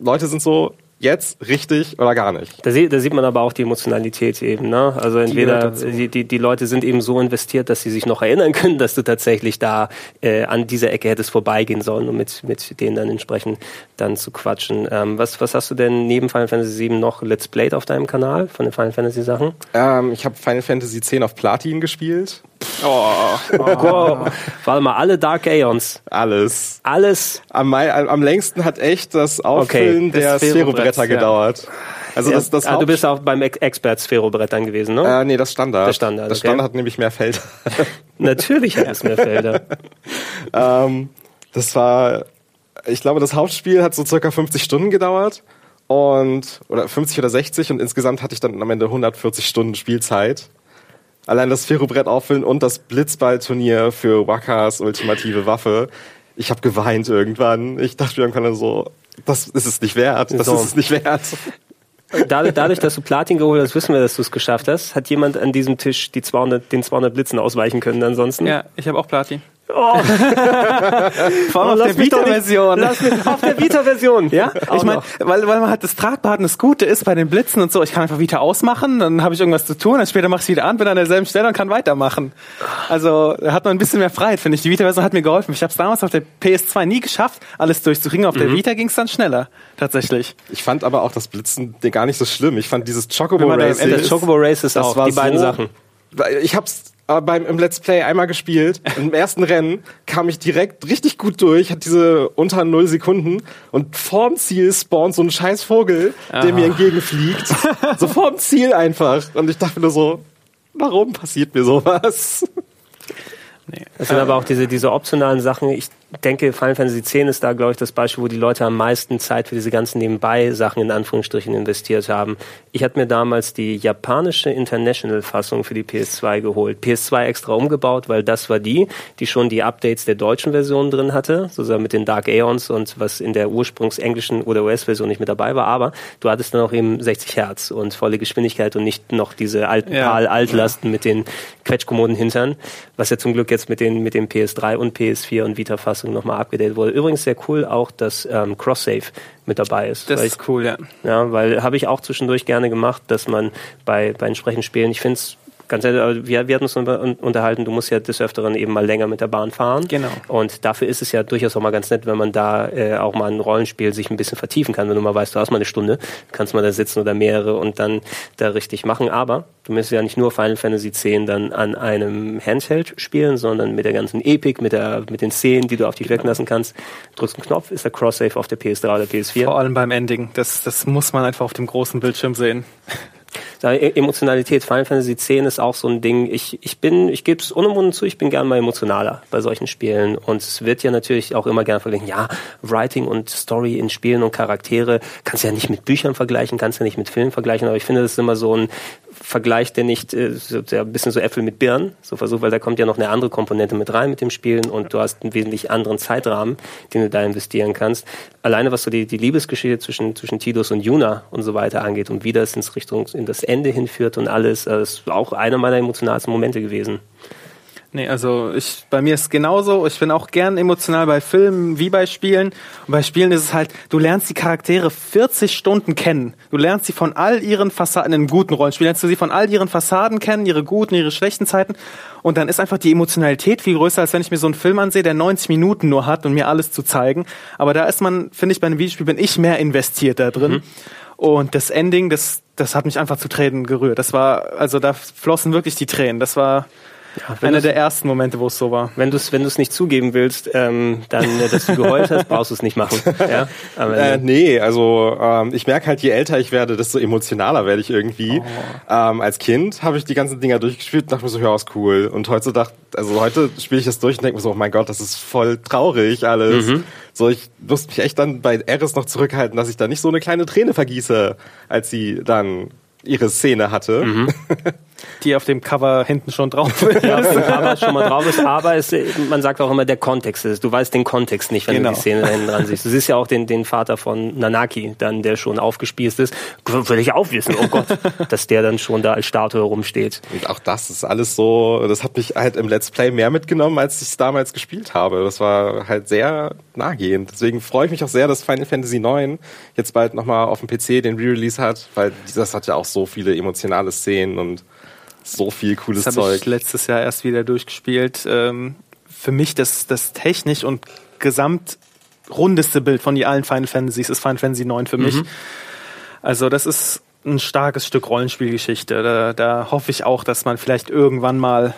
Leute sind so, jetzt richtig oder gar nicht. Da, sieht, da sieht man aber auch die Emotionalität eben. Ne? Also entweder die, die, die Leute sind eben so investiert, dass sie sich noch erinnern können, dass du tatsächlich da äh, an dieser Ecke hättest vorbeigehen sollen, um mit, mit denen dann entsprechend dann zu quatschen. Ähm, was, was hast du denn neben Final Fantasy VII noch Let's Played auf deinem Kanal von den Final Fantasy Sachen? Ähm, ich habe Final Fantasy X auf Platin gespielt. Oh, oh. oh. Warte mal, alle Dark Aeons. Alles. Alles. Am, am längsten hat echt das Auffüllen okay, der Sphärobretter ja. gedauert. Also ja, das, das ah, du bist auch beim Expert Sphärobrett dann gewesen, ne? Äh, nee, das Standard. Das Standard, das Standard hat nämlich mehr Felder. Natürlich hat es mehr Felder. ähm, das war, ich glaube, das Hauptspiel hat so circa 50 Stunden gedauert und oder 50 oder 60 und insgesamt hatte ich dann am Ende 140 Stunden Spielzeit allein das Ferrobrett auffüllen und das Blitzballturnier für Wakas ultimative Waffe. Ich habe geweint irgendwann. Ich dachte mir irgendwann so, das ist es nicht wert. Das so. ist es nicht wert. Dadurch, dadurch, dass du Platin geholt hast, wissen wir, dass du es geschafft hast. Hat jemand an diesem Tisch die 200, den 200 Blitzen ausweichen können ansonsten? Ja, ich habe auch Platin. Oh. Vor allem oh, auf der Vita-Version. Auf der Vita-Version. Ja, ich meine, weil, weil man hat das Tragbare und das Gute ist bei den Blitzen und so, ich kann einfach Vita ausmachen, dann habe ich irgendwas zu tun, dann später mache ich wieder an, bin an derselben Stelle und kann weitermachen. Also da hat man ein bisschen mehr Freiheit, finde ich. Die Vita-Version hat mir geholfen. Ich habe es damals auf der PS2 nie geschafft, alles durchzukriegen. Auf mhm. der Vita ging es dann schneller, tatsächlich. Ich fand aber auch das Blitzen gar nicht so schlimm. Ich fand dieses Chocobo Race. Das Chocobo Race ist auch, die beiden so, Sachen. Ich hab's beim im Let's Play einmal gespielt. Im ersten Rennen kam ich direkt richtig gut durch, hat diese unter null Sekunden und vorm Ziel spawnt so ein scheiß Vogel, der mir entgegenfliegt. so vorm Ziel einfach. Und ich dachte mir so, warum passiert mir sowas? Nee. Es sind aber auch diese, diese optionalen Sachen. Ich denke, Final Fantasy X ist da, glaube ich, das Beispiel, wo die Leute am meisten Zeit für diese ganzen Nebenbei-Sachen in Anführungsstrichen investiert haben. Ich hatte mir damals die japanische International-Fassung für die PS2 geholt. PS2 extra umgebaut, weil das war die, die schon die Updates der deutschen Version drin hatte, sozusagen mit den Dark Aeons und was in der ursprungsenglischen oder US-Version nicht mit dabei war. Aber du hattest dann auch eben 60 Hertz und volle Geschwindigkeit und nicht noch diese alten ja. Altlasten mit den Quetschkommoden hintern, was ja zum Glück jetzt mit den, mit den PS3 und PS4 und Vita-Fassungen nochmal abgedatet wurde. Übrigens sehr cool auch, dass ähm, Cross-Save mit dabei ist. Das ist cool, ja. Ja, weil habe ich auch zwischendurch gerne gemacht, dass man bei, bei entsprechenden Spielen, ich finde es ganz ehrlich, wir, wir hatten uns unterhalten, du musst ja des Öfteren eben mal länger mit der Bahn fahren. Genau. Und dafür ist es ja durchaus auch mal ganz nett, wenn man da äh, auch mal ein Rollenspiel sich ein bisschen vertiefen kann. Wenn du mal weißt, du hast mal eine Stunde, kannst mal da sitzen oder mehrere und dann da richtig machen. Aber du müsstest ja nicht nur Final Fantasy X dann an einem Handheld spielen, sondern mit der ganzen Epik, mit, der, mit den Szenen, die du auf dich genau. wirken lassen kannst. Drückst einen Knopf, ist der Cross-Save auf der PS3 oder PS4. Vor allem beim Ending. Das, das muss man einfach auf dem großen Bildschirm sehen. E- Emotionalität, Final Fantasy X ist auch so ein Ding. Ich, ich bin, ich gebe es unumwunden zu, ich bin gern mal emotionaler bei solchen Spielen. Und es wird ja natürlich auch immer gern verglichen, ja, Writing und Story in Spielen und Charaktere kannst du ja nicht mit Büchern vergleichen, kannst du ja nicht mit Filmen vergleichen, aber ich finde, das ist immer so ein Vergleich, der nicht, äh, ein bisschen so Äpfel mit Birnen, so versucht, weil da kommt ja noch eine andere Komponente mit rein mit dem Spielen und du hast einen wesentlich anderen Zeitrahmen, den du da investieren kannst. Alleine was so die, die Liebesgeschichte zwischen, zwischen Tidus und Juna und so weiter angeht und wie das ins Richtung, in das Ende hinführt und alles, das ist auch einer meiner emotionalsten Momente gewesen. Nee, also ich, bei mir ist es genauso. Ich bin auch gern emotional bei Filmen wie bei Spielen. Und bei Spielen ist es halt, du lernst die Charaktere 40 Stunden kennen. Du lernst sie von all ihren Fassaden, in einem guten Rollenspiel lernst du sie von all ihren Fassaden kennen, ihre guten, ihre schlechten Zeiten. Und dann ist einfach die Emotionalität viel größer, als wenn ich mir so einen Film ansehe, der 90 Minuten nur hat und mir alles zu zeigen. Aber da ist man, finde ich, bei einem Videospiel bin ich mehr investiert da drin. Mhm. Und das Ending, das, das hat mich einfach zu Tränen gerührt. Das war, also da flossen wirklich die Tränen. Das war, Ja, Einer der ersten Momente, wo es so war. Wenn du es wenn nicht zugeben willst, ähm, dann, äh, dass du geheult hast, brauchst du es nicht machen. Ja? Äh, nee, also ähm, ich merke halt, je älter ich werde, desto emotionaler werde ich irgendwie. Oh. Ähm, als Kind habe ich die ganzen Dinger durchgespielt und dachte mir so, ja, ist cool. Und heute dachte, also heute spiele ich das durch und denke mir so, oh mein Gott, das ist voll traurig alles. Mhm. So, ich musste mich echt dann bei Eris noch zurückhalten, dass ich da nicht so eine kleine Träne vergieße, als sie dann ihre Szene hatte. Mhm. Die auf dem Cover hinten schon drauf ist. Ja, auf dem Cover schon mal drauf ist, aber es, man sagt auch immer, der Kontext ist. Du weißt den Kontext nicht, wenn genau. du die Szene da hinten dran siehst. Du siehst ja auch den, den Vater von Nanaki, dann, der schon aufgespießt ist. Will ich auch wissen, oh Gott, dass der dann schon da als Statue rumsteht. Und auch das ist alles so, das hat mich halt im Let's Play mehr mitgenommen, als ich es damals gespielt habe. Das war halt sehr nahegehend. Deswegen freue ich mich auch sehr, dass Final Fantasy IX jetzt bald nochmal auf dem PC den Re-Release hat, weil das hat ja auch so viele emotionale Szenen und so viel cooles das Zeug. Ich letztes Jahr erst wieder durchgespielt. Ähm, für mich das, das technisch und gesamt rundeste Bild von allen Final Fantasies ist Final Fantasy 9 für mich. Mhm. Also das ist ein starkes Stück Rollenspielgeschichte. Da, da hoffe ich auch, dass man vielleicht irgendwann mal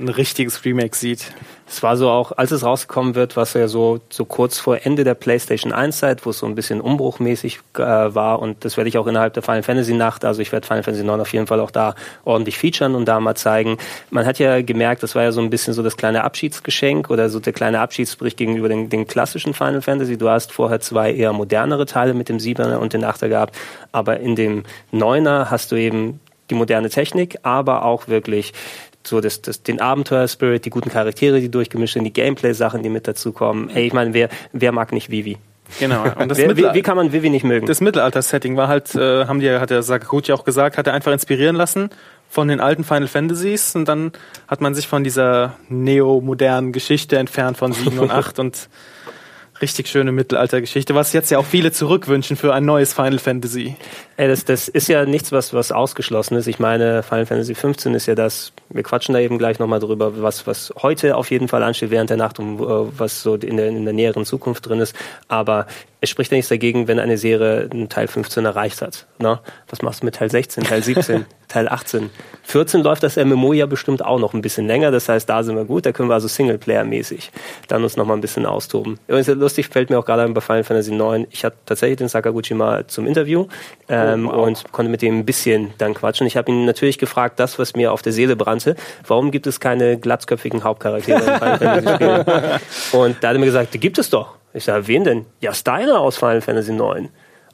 ein richtiges Remake sieht. Es war so auch, als es rausgekommen wird, was ja so, so kurz vor Ende der PlayStation 1 Zeit, wo es so ein bisschen umbruchmäßig äh, war und das werde ich auch innerhalb der Final Fantasy Nacht, also ich werde Final Fantasy 9 auf jeden Fall auch da ordentlich featuren und da mal zeigen. Man hat ja gemerkt, das war ja so ein bisschen so das kleine Abschiedsgeschenk oder so der kleine Abschiedsbericht gegenüber den, den klassischen Final Fantasy. Du hast vorher zwei eher modernere Teile mit dem 7er und den 8er gehabt, aber in dem 9er hast du eben die moderne Technik, aber auch wirklich so das, das, den Abenteuer-Spirit, die guten Charaktere, die durchgemischt sind, die Gameplay-Sachen, die mit dazukommen. Ey, ich meine, wer, wer mag nicht Vivi? Genau. Und das wer, wie, wie, kann man Vivi nicht mögen? Das Mittelalter-Setting war halt, äh, haben die, hat der Sakaguchi auch gesagt, hat er einfach inspirieren lassen von den alten Final Fantasies und dann hat man sich von dieser neo-modernen Geschichte entfernt von 7 und 8 und richtig schöne Mittelaltergeschichte, was jetzt ja auch viele zurückwünschen für ein neues Final Fantasy. Ey, das, das ist ja nichts, was, was ausgeschlossen ist. Ich meine, Final Fantasy 15 ist ja das, wir quatschen da eben gleich nochmal drüber, was, was heute auf jeden Fall ansteht während der Nacht und uh, was so in der, in der näheren Zukunft drin ist. Aber es spricht ja nichts dagegen, wenn eine Serie einen Teil 15 erreicht hat. Ne? Was machst du mit Teil 16, Teil 17, Teil 18? 14 läuft das MMO ja bestimmt auch noch ein bisschen länger. Das heißt, da sind wir gut. Da können wir also Singleplayer-mäßig dann uns noch mal ein bisschen austoben. Übrigens, lustig fällt mir auch gerade bei Final Fantasy 9. Ich hatte tatsächlich den Sakaguchi mal zum Interview ähm, oh, wow. und konnte mit dem ein bisschen dann quatschen. Ich habe ihn natürlich gefragt, das, was mir auf der Seele brannte, warum gibt es keine glatzköpfigen Hauptcharaktere in Final Fantasy Spielen? Und da hat er mir gesagt, die gibt es doch. Ich sage, wen denn? Ja, Steiner aus Final Fantasy 9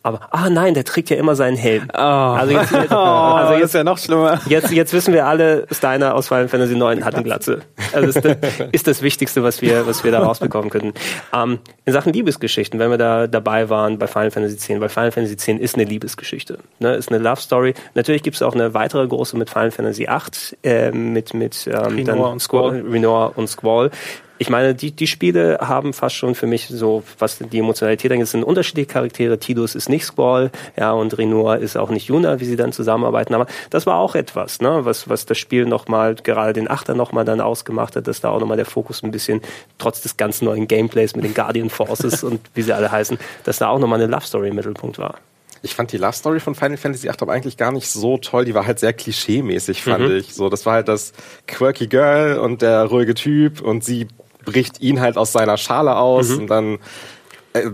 aber ah nein, der trägt ja immer seinen Helm. Oh. Also jetzt, jetzt, oh, also jetzt, ist ja noch schlimmer. Jetzt, jetzt wissen wir alle, Steiner aus Final Fantasy 9 hat eine Glatze. Also ist das, ist das Wichtigste, was wir, was wir da rausbekommen könnten. Ähm, in Sachen Liebesgeschichten, wenn wir da dabei waren bei Final Fantasy 10, weil Final Fantasy 10 ist eine Liebesgeschichte, ne, ist eine Love Story. Natürlich gibt es auch eine weitere große mit Final Fantasy 8 äh, mit mit ähm, Renoir und Squall. Renoir und Squall ich meine, die, die Spiele haben fast schon für mich so, was die Emotionalität angeht, sind unterschiedliche Charaktere. Tidus ist nicht Squall, ja, und Renoir ist auch nicht Yuna, wie sie dann zusammenarbeiten. Aber das war auch etwas, ne, was, was das Spiel nochmal, gerade den Achter nochmal dann ausgemacht hat, dass da auch nochmal der Fokus ein bisschen, trotz des ganz neuen Gameplays mit den Guardian Forces und wie sie alle heißen, dass da auch nochmal eine Love Story im Mittelpunkt war. Ich fand die Love Story von Final Fantasy VIII aber eigentlich gar nicht so toll. Die war halt sehr klischee-mäßig, fand mhm. ich. So, das war halt das quirky Girl und der ruhige Typ und sie bricht ihn halt aus seiner Schale aus mhm. und dann äh,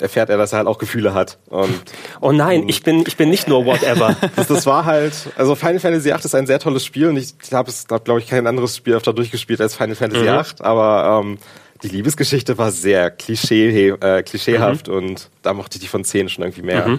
erfährt er, dass er halt auch Gefühle hat. Und, oh nein, ich bin, ich bin nicht nur whatever. das, das war halt, also Final Fantasy VIII ist ein sehr tolles Spiel und ich habe es, hab, glaube ich, kein anderes Spiel öfter durchgespielt als Final Fantasy mhm. VIII, aber ähm, die Liebesgeschichte war sehr klischee, äh, klischeehaft mhm. und da mochte ich die von 10 schon irgendwie mehr. Mhm.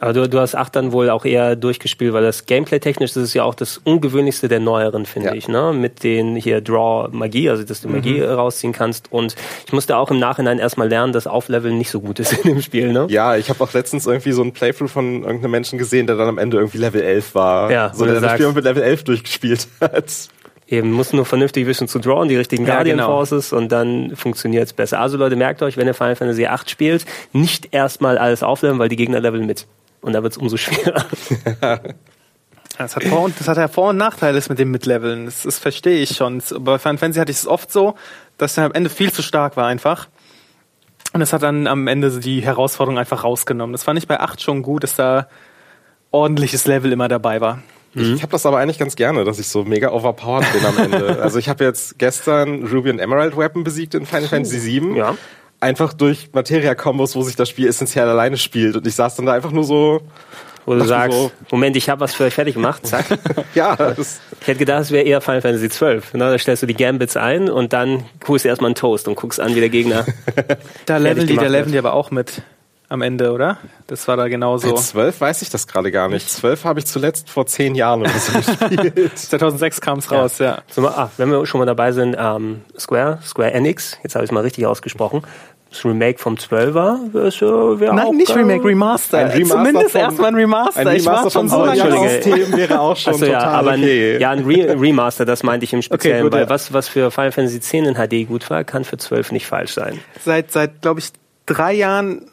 Aber du, du hast acht dann wohl auch eher durchgespielt, weil das Gameplay-technisch, das ist ja auch das ungewöhnlichste der neueren, finde ja. ich, ne? Mit den hier Draw-Magie, also dass du Magie mhm. rausziehen kannst. Und ich musste auch im Nachhinein erstmal lernen, dass Aufleveln nicht so gut ist in dem Spiel, ne? Ja, ich habe auch letztens irgendwie so ein Playthrough von irgendeinem Menschen gesehen, der dann am Ende irgendwie Level 11 war. Ja, so der das Spiel mit Level 11 durchgespielt hat. Eben, muss nur vernünftig wissen zu drawen, die richtigen ja, Guardian genau. Forces und dann funktioniert es besser. Also Leute, merkt euch, wenn ihr Final Fantasy 8 spielt, nicht erstmal alles aufleveln, weil die Gegner leveln mit. Und da wird es umso schwerer. Das hat, Vor- und, das hat ja Vor- und Nachteile mit dem Mitleveln. Das, das verstehe ich schon. Bei Final Fantasy hatte ich es oft so, dass er am Ende viel zu stark war einfach. Und es hat dann am Ende die Herausforderung einfach rausgenommen. Das fand ich bei 8 schon gut, dass da ordentliches Level immer dabei war. Ich, ich habe das aber eigentlich ganz gerne, dass ich so mega overpowered bin am Ende. Also ich habe jetzt gestern Ruby und Emerald Weapon besiegt in Final Fantasy VII. Ja. Einfach durch Materia-Kombos, wo sich das Spiel essentiell alleine spielt. Und ich saß dann da einfach nur so, Wo du sagst, so- Moment, ich habe was für euch fertig gemacht, zack. ja, das, Ich hätte gedacht, es wäre eher Final Fantasy 12. Ne? Da stellst du die Gambits ein und dann holst du erstmal einen Toast und guckst an, wie der Gegner. Da leveln die, da leveln die aber auch mit am Ende, oder? Das war da genauso. bei 12 weiß ich das gerade gar nicht. 12 habe ich zuletzt vor zehn Jahren oder so gespielt. 2006 kam es raus, ja. Mal- ah, wenn wir schon mal dabei sind, ähm, Square, Square Enix, jetzt habe ich es mal richtig ausgesprochen. Das Remake vom 12er wäre wär auch Nein, nicht geil. Remake, Remaster. Ein Remaster Zumindest vom- erstmal ein Remaster. Ein ich war Remaster schon so lange. System wäre auch schon ja, total aber okay. ein, ja, ein Re Remaster, das meinte ich im Speziellen, gut, weil ja. was, was für Final Fantasy 10 in HD gut war, kann für 12 nicht falsch sein. Seit, seit glaube ich, drei Jahren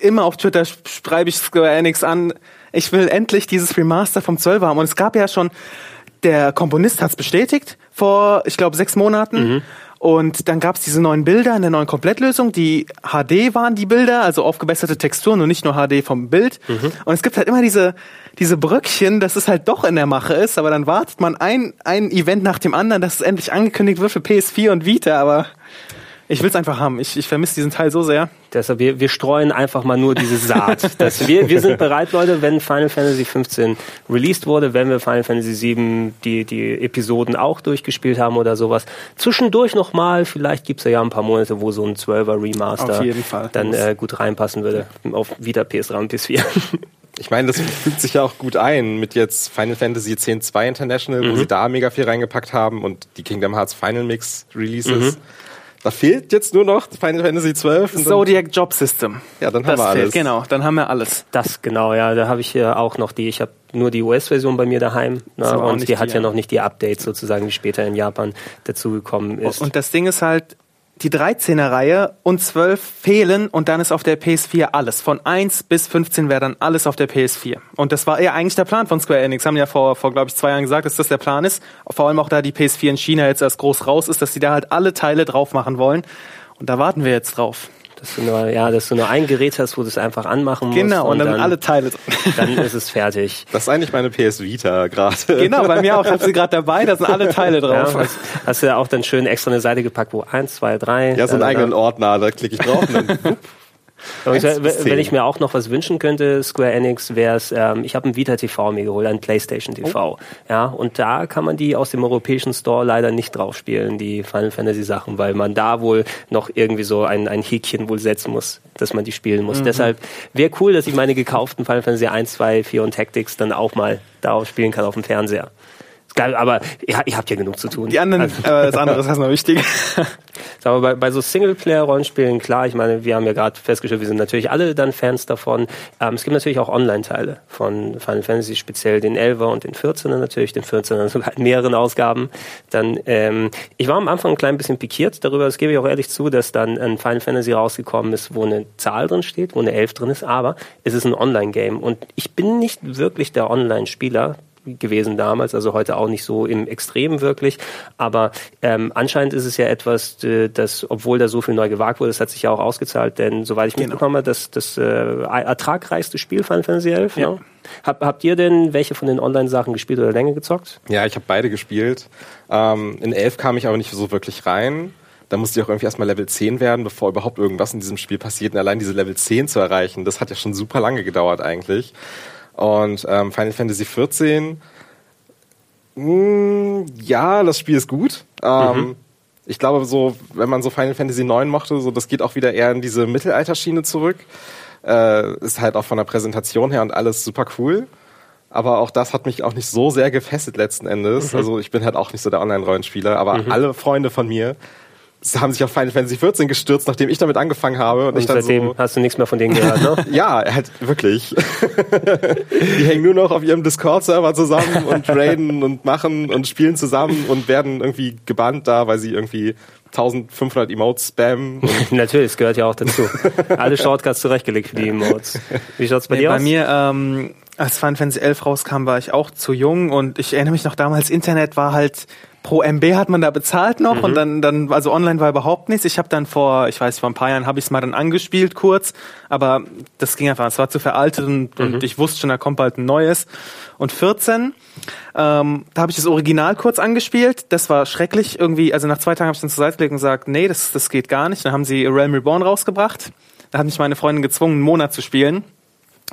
immer auf Twitter sch- schreibe ich Square Enix an, ich will endlich dieses Remaster vom 12 haben. Und es gab ja schon, der Komponist hat es bestätigt vor, ich glaube, sechs Monaten. Mhm. Und dann gab es diese neuen Bilder in der neuen Komplettlösung, die HD waren die Bilder, also aufgebesserte Texturen und nicht nur HD vom Bild. Mhm. Und es gibt halt immer diese, diese Bröckchen, dass es halt doch in der Mache ist, aber dann wartet man ein, ein Event nach dem anderen, dass es endlich angekündigt wird für PS4 und Vita, aber ich will es einfach haben. Ich, ich vermisse diesen Teil so sehr. Deshalb, wir, wir streuen einfach mal nur diese Saat. Dass wir, wir sind bereit, Leute, wenn Final Fantasy 15 released wurde, wenn wir Final Fantasy 7 die, die Episoden auch durchgespielt haben oder sowas. Zwischendurch nochmal, vielleicht gibt's ja, ja ein paar Monate, wo so ein 12er Remaster Auf jeden Fall. dann äh, gut reinpassen würde. Auf wieder PS3 und PS4. Ich meine, das fügt sich ja auch gut ein mit jetzt Final Fantasy X-2 International, wo sie da mega viel reingepackt haben und die Kingdom Hearts Final Mix Releases. Da fehlt jetzt nur noch Final Fantasy 12. und dann- Zodiac Job System. Ja, dann haben Das wir fehlt, alles. genau, dann haben wir alles. Das genau, ja, da habe ich hier auch noch die. Ich habe nur die US-Version bei mir daheim ne, und die hat die, ja ja. noch nicht die Updates sozusagen, die später in Japan dazugekommen ist. Und das Ding ist halt, die 13er-Reihe und 12 fehlen und dann ist auf der PS4 alles. Von 1 bis 15 wäre dann alles auf der PS4. Und das war ja eigentlich der Plan von Square Enix. Haben ja vor, vor glaube ich, zwei Jahren gesagt, dass das der Plan ist. Vor allem auch da die PS4 in China jetzt erst groß raus ist, dass sie da halt alle Teile drauf machen wollen. Und da warten wir jetzt drauf. Dass du nur, ja, dass du nur ein Gerät hast, wo du es einfach anmachen musst. Genau, und dann, sind alle Teile drin. dann ist es fertig. Das ist eigentlich meine PS Vita gerade. genau, bei mir auch. Ich habe sie gerade dabei, da sind alle Teile Ja, drauf. hast, hast du ja auch dann schön extra eine Seite gepackt, wo eins, zwei, drei. Ja, so einen eigenen Ordner, da klicke ich drauf und dann wupp, Aber ich, wenn ich mir auch noch was wünschen könnte, Square Enix, wäre es, ähm, ich habe ein Vita TV mir geholt, ein PlayStation TV. Ja, und da kann man die aus dem europäischen Store leider nicht drauf spielen, die Final Fantasy Sachen, weil man da wohl noch irgendwie so ein, ein Häkchen wohl setzen muss, dass man die spielen muss. Deshalb wäre cool, dass ich meine gekauften Final Fantasy 1, 2, 4 und Tactics dann auch mal darauf spielen kann auf dem Fernseher. Geil, aber ihr, ihr habt ja genug zu tun. Die anderen, Also- äh, das andere ist erstmal wichtig. aber bei, bei so Singleplayer-Rollenspielen, klar, ich meine, wir haben ja gerade festgestellt, wir sind natürlich alle dann Fans davon. Ähm, es gibt natürlich auch Online-Teile von Final Fantasy, speziell den 11er und den 14er natürlich, den 14er sogar in mehreren Ausgaben. Dann, ähm, ich war am Anfang ein klein bisschen pikiert darüber, das gebe ich auch ehrlich zu, dass dann ein Final Fantasy rausgekommen ist, wo eine Zahl drin steht, wo eine 11 drin ist, aber es ist ein Online-Game und ich bin nicht wirklich der Online-Spieler gewesen damals, also heute auch nicht so im Extrem wirklich, aber ähm, anscheinend ist es ja etwas, das, obwohl da so viel neu gewagt wurde, das hat sich ja auch ausgezahlt, denn soweit ich mitbekommen habe, das, das äh, ertragreichste Spiel Final Fantasy 11. Ja. Hab, habt ihr denn welche von den Online-Sachen gespielt oder länger gezockt? Ja, ich habe beide gespielt. Ähm, in 11 kam ich aber nicht so wirklich rein. Da musste ich auch irgendwie erstmal Level 10 werden, bevor überhaupt irgendwas in diesem Spiel passiert. Und allein diese Level 10 zu erreichen, das hat ja schon super lange gedauert eigentlich. Und ähm, Final Fantasy 14, mh, ja, das Spiel ist gut. Ähm, Ich glaube, so, wenn man so Final Fantasy 9 mochte, so, das geht auch wieder eher in diese Mittelalterschiene zurück. Äh, ist halt auch von der Präsentation her und alles super cool. Aber auch das hat mich auch nicht so sehr gefesselt letzten Endes. Also ich bin halt auch nicht so der Online-Rollenspieler, aber alle Freunde von mir haben sich auf Final Fantasy 14 gestürzt, nachdem ich damit angefangen habe. Und, ich Und dann seitdem so, hast du nichts mehr von denen gehört, ne? ja, halt wirklich. Die hängen nur noch auf ihrem Discord-Server zusammen und raiden und machen und spielen zusammen und werden irgendwie gebannt da, weil sie irgendwie 1500 Emotes spammen. Natürlich, es gehört ja auch dazu. Alle Shortcuts zurechtgelegt für die Emotes. Wie schaut's bei Nee, dir bei aus? mir, ähm, als Final Fantasy 11 rauskam, war ich auch zu jung und ich erinnere mich noch damals, Internet war halt pro MB hat man da bezahlt noch mhm. und dann, dann, also online war überhaupt nichts. Ich habe dann vor, ich weiß, vor ein paar Jahren habe ich es mal dann angespielt kurz, aber das ging einfach, es war zu veraltet und, mhm. und ich wusste schon, da kommt bald ein neues. Und 14, ähm, da habe ich das Original kurz angespielt. Das war schrecklich irgendwie. Also nach zwei Tagen habe ich dann zur Seite gelegt und gesagt, nee, das, das geht gar nicht. Dann haben sie Realm Reborn rausgebracht. Da hat mich meine Freundin gezwungen, einen Monat zu spielen.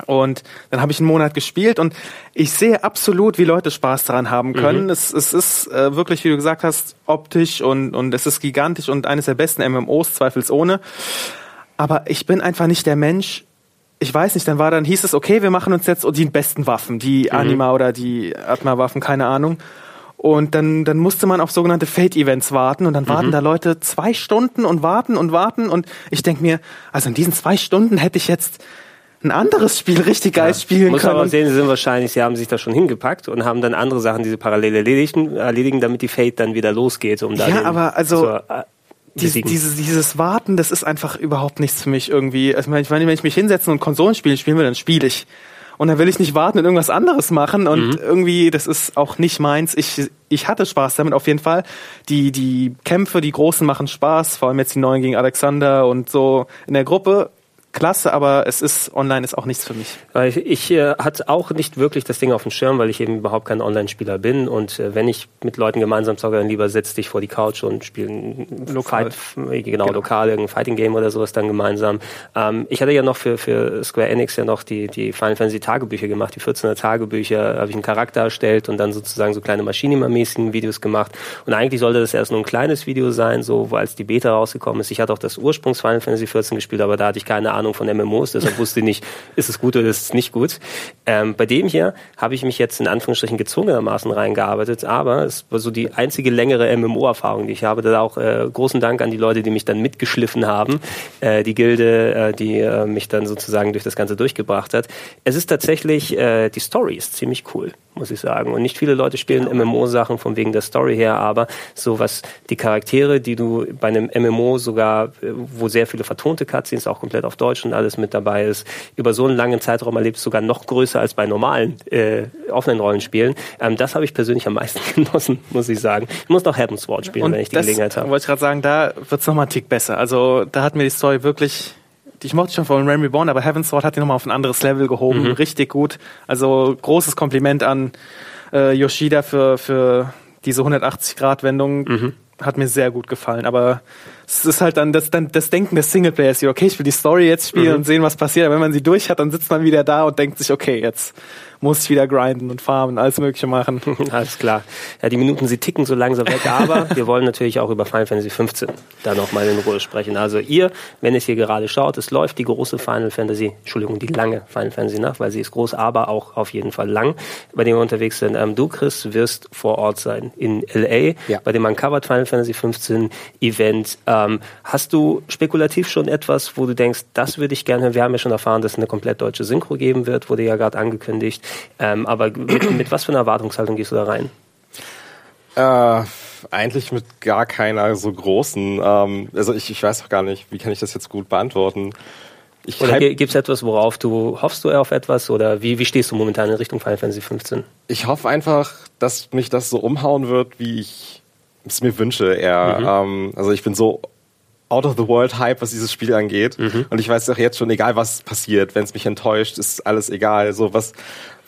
Und dann habe ich einen Monat gespielt und ich sehe absolut, wie Leute Spaß daran haben können. Mhm. Es, es ist äh, wirklich, wie du gesagt hast, optisch und, und es ist gigantisch und eines der besten MMOs, zweifelsohne. Aber ich bin einfach nicht der Mensch, ich weiß nicht, dann war dann hieß es, okay, wir machen uns jetzt die besten Waffen, die mhm. Anima oder die Atma-Waffen, keine Ahnung. Und dann, dann musste man auf sogenannte Fate-Events warten und dann warten mhm. da Leute zwei Stunden und warten und warten und ich denk mir, also in diesen zwei Stunden hätte ich jetzt ein anderes Spiel richtig geil ja. spielen Muss können. Muss aber sehen, sie sind wahrscheinlich, sie haben sich da schon hingepackt und haben dann andere Sachen, die sie parallel erledigen, erledigen damit die Fate dann wieder losgeht. Um da ja, aber also zur, äh, dies, dieses, dieses Warten, das ist einfach überhaupt nichts für mich irgendwie. Also ich meine, wenn ich mich hinsetze und Konsolenspiele spielen will, dann spiele ich. Und dann will ich nicht warten und irgendwas anderes machen. Und mhm. irgendwie, das ist auch nicht meins. Ich, ich hatte Spaß damit auf jeden Fall. Die, die Kämpfe, die großen machen Spaß, vor allem jetzt die neuen gegen Alexander und so in der Gruppe klasse, aber es ist online ist auch nichts für mich. Ich, ich äh, hatte auch nicht wirklich das Ding auf dem Schirm, weil ich eben überhaupt kein Online-Spieler bin und äh, wenn ich mit Leuten gemeinsam zocke, dann lieber setz dich vor die Couch und spielen lokal, Fight, genau, genau, lokal irgendein Fighting Game oder sowas dann gemeinsam. Ähm, ich hatte ja noch für für Square Enix ja noch die die Final Fantasy Tagebücher gemacht, die 14er Tagebücher, habe ich einen Charakter erstellt und dann sozusagen so kleine Machinima-mäßigen Videos gemacht und eigentlich sollte das erst nur ein kleines Video sein, so als die Beta rausgekommen ist. Ich hatte auch das Ursprungs Final Fantasy 14 gespielt, aber da hatte ich keine Ahnung Ahnung von MMOs, deshalb wusste ich nicht, ist es gut oder ist es nicht gut. Ähm, bei dem hier habe ich mich jetzt in Anführungsstrichen gezwungenermaßen reingearbeitet, aber es war so die einzige längere MMO-Erfahrung, die ich habe. Da auch äh, großen Dank an die Leute, die mich dann mitgeschliffen haben, äh, die Gilde, äh, die äh, mich dann sozusagen durch das Ganze durchgebracht hat. Es ist tatsächlich, äh, die Story ist ziemlich cool muss ich sagen. Und nicht viele Leute spielen MMO-Sachen von wegen der Story her, aber so was die Charaktere, die du bei einem MMO sogar, äh, wo sehr viele vertonte Cutscenes auch komplett auf Deutsch und alles mit dabei ist, über so einen langen Zeitraum erlebst, sogar noch größer als bei normalen äh, offenen Rollenspielen. Ähm, das habe ich persönlich am meisten genossen, muss ich sagen. Ich muss noch Heaven's Ward spielen, und wenn ich die Gelegenheit habe. Wollte ich gerade sagen, da wird es nochmal einen Tick besser. Also da hat mir die Story wirklich ich mochte schon von Ram Reborn, aber Heaven's Sword hat die nochmal auf ein anderes Level gehoben. Mhm. Richtig gut. Also großes Kompliment an äh, Yoshida für, für diese 180-Grad-Wendung. Mhm. Hat mir sehr gut gefallen. Aber es ist halt dann das, dann das Denken des Singleplayers hier, okay, ich will die Story jetzt spielen mhm. und sehen, was passiert. Aber wenn man sie durch hat, dann sitzt man wieder da und denkt sich, okay, jetzt muss ich wieder grinden und farmen, alles Mögliche machen. alles klar. Ja, die Minuten, sie ticken so langsam weg, aber wir wollen natürlich auch über Final Fantasy 15 da nochmal in Ruhe sprechen. Also ihr, wenn es hier gerade schaut, es läuft die große Final Fantasy, Entschuldigung, die lange Final Fantasy nach, weil sie ist groß, aber auch auf jeden Fall lang, bei dem wir unterwegs sind. Ähm, du, Chris, wirst vor Ort sein in L.A., ja. bei dem Uncovered Final Fantasy 15 Event. Ähm, hast du spekulativ schon etwas, wo du denkst, das würde ich gerne, wir haben ja schon erfahren, dass es eine komplett deutsche Synchro geben wird, wurde ja gerade angekündigt. Ähm, aber mit, mit, was für einer Erwartungshaltung gehst du da rein? Äh, eigentlich mit gar keiner so großen. Ähm, also ich, ich weiß auch gar nicht, wie kann ich das jetzt gut beantworten. Ich oder gibt es etwas, worauf du hoffst du auf etwas oder wie, wie stehst du momentan in Richtung Final Fantasy 15? Ich hoffe einfach, dass mich das so umhauen wird, wie ich es mir wünsche. Eher. Mhm. Ähm, also ich bin so out of the world Hype, was dieses Spiel angeht. Mhm. Und ich weiß auch jetzt schon, egal was passiert, wenn es mich enttäuscht, ist alles egal. So was,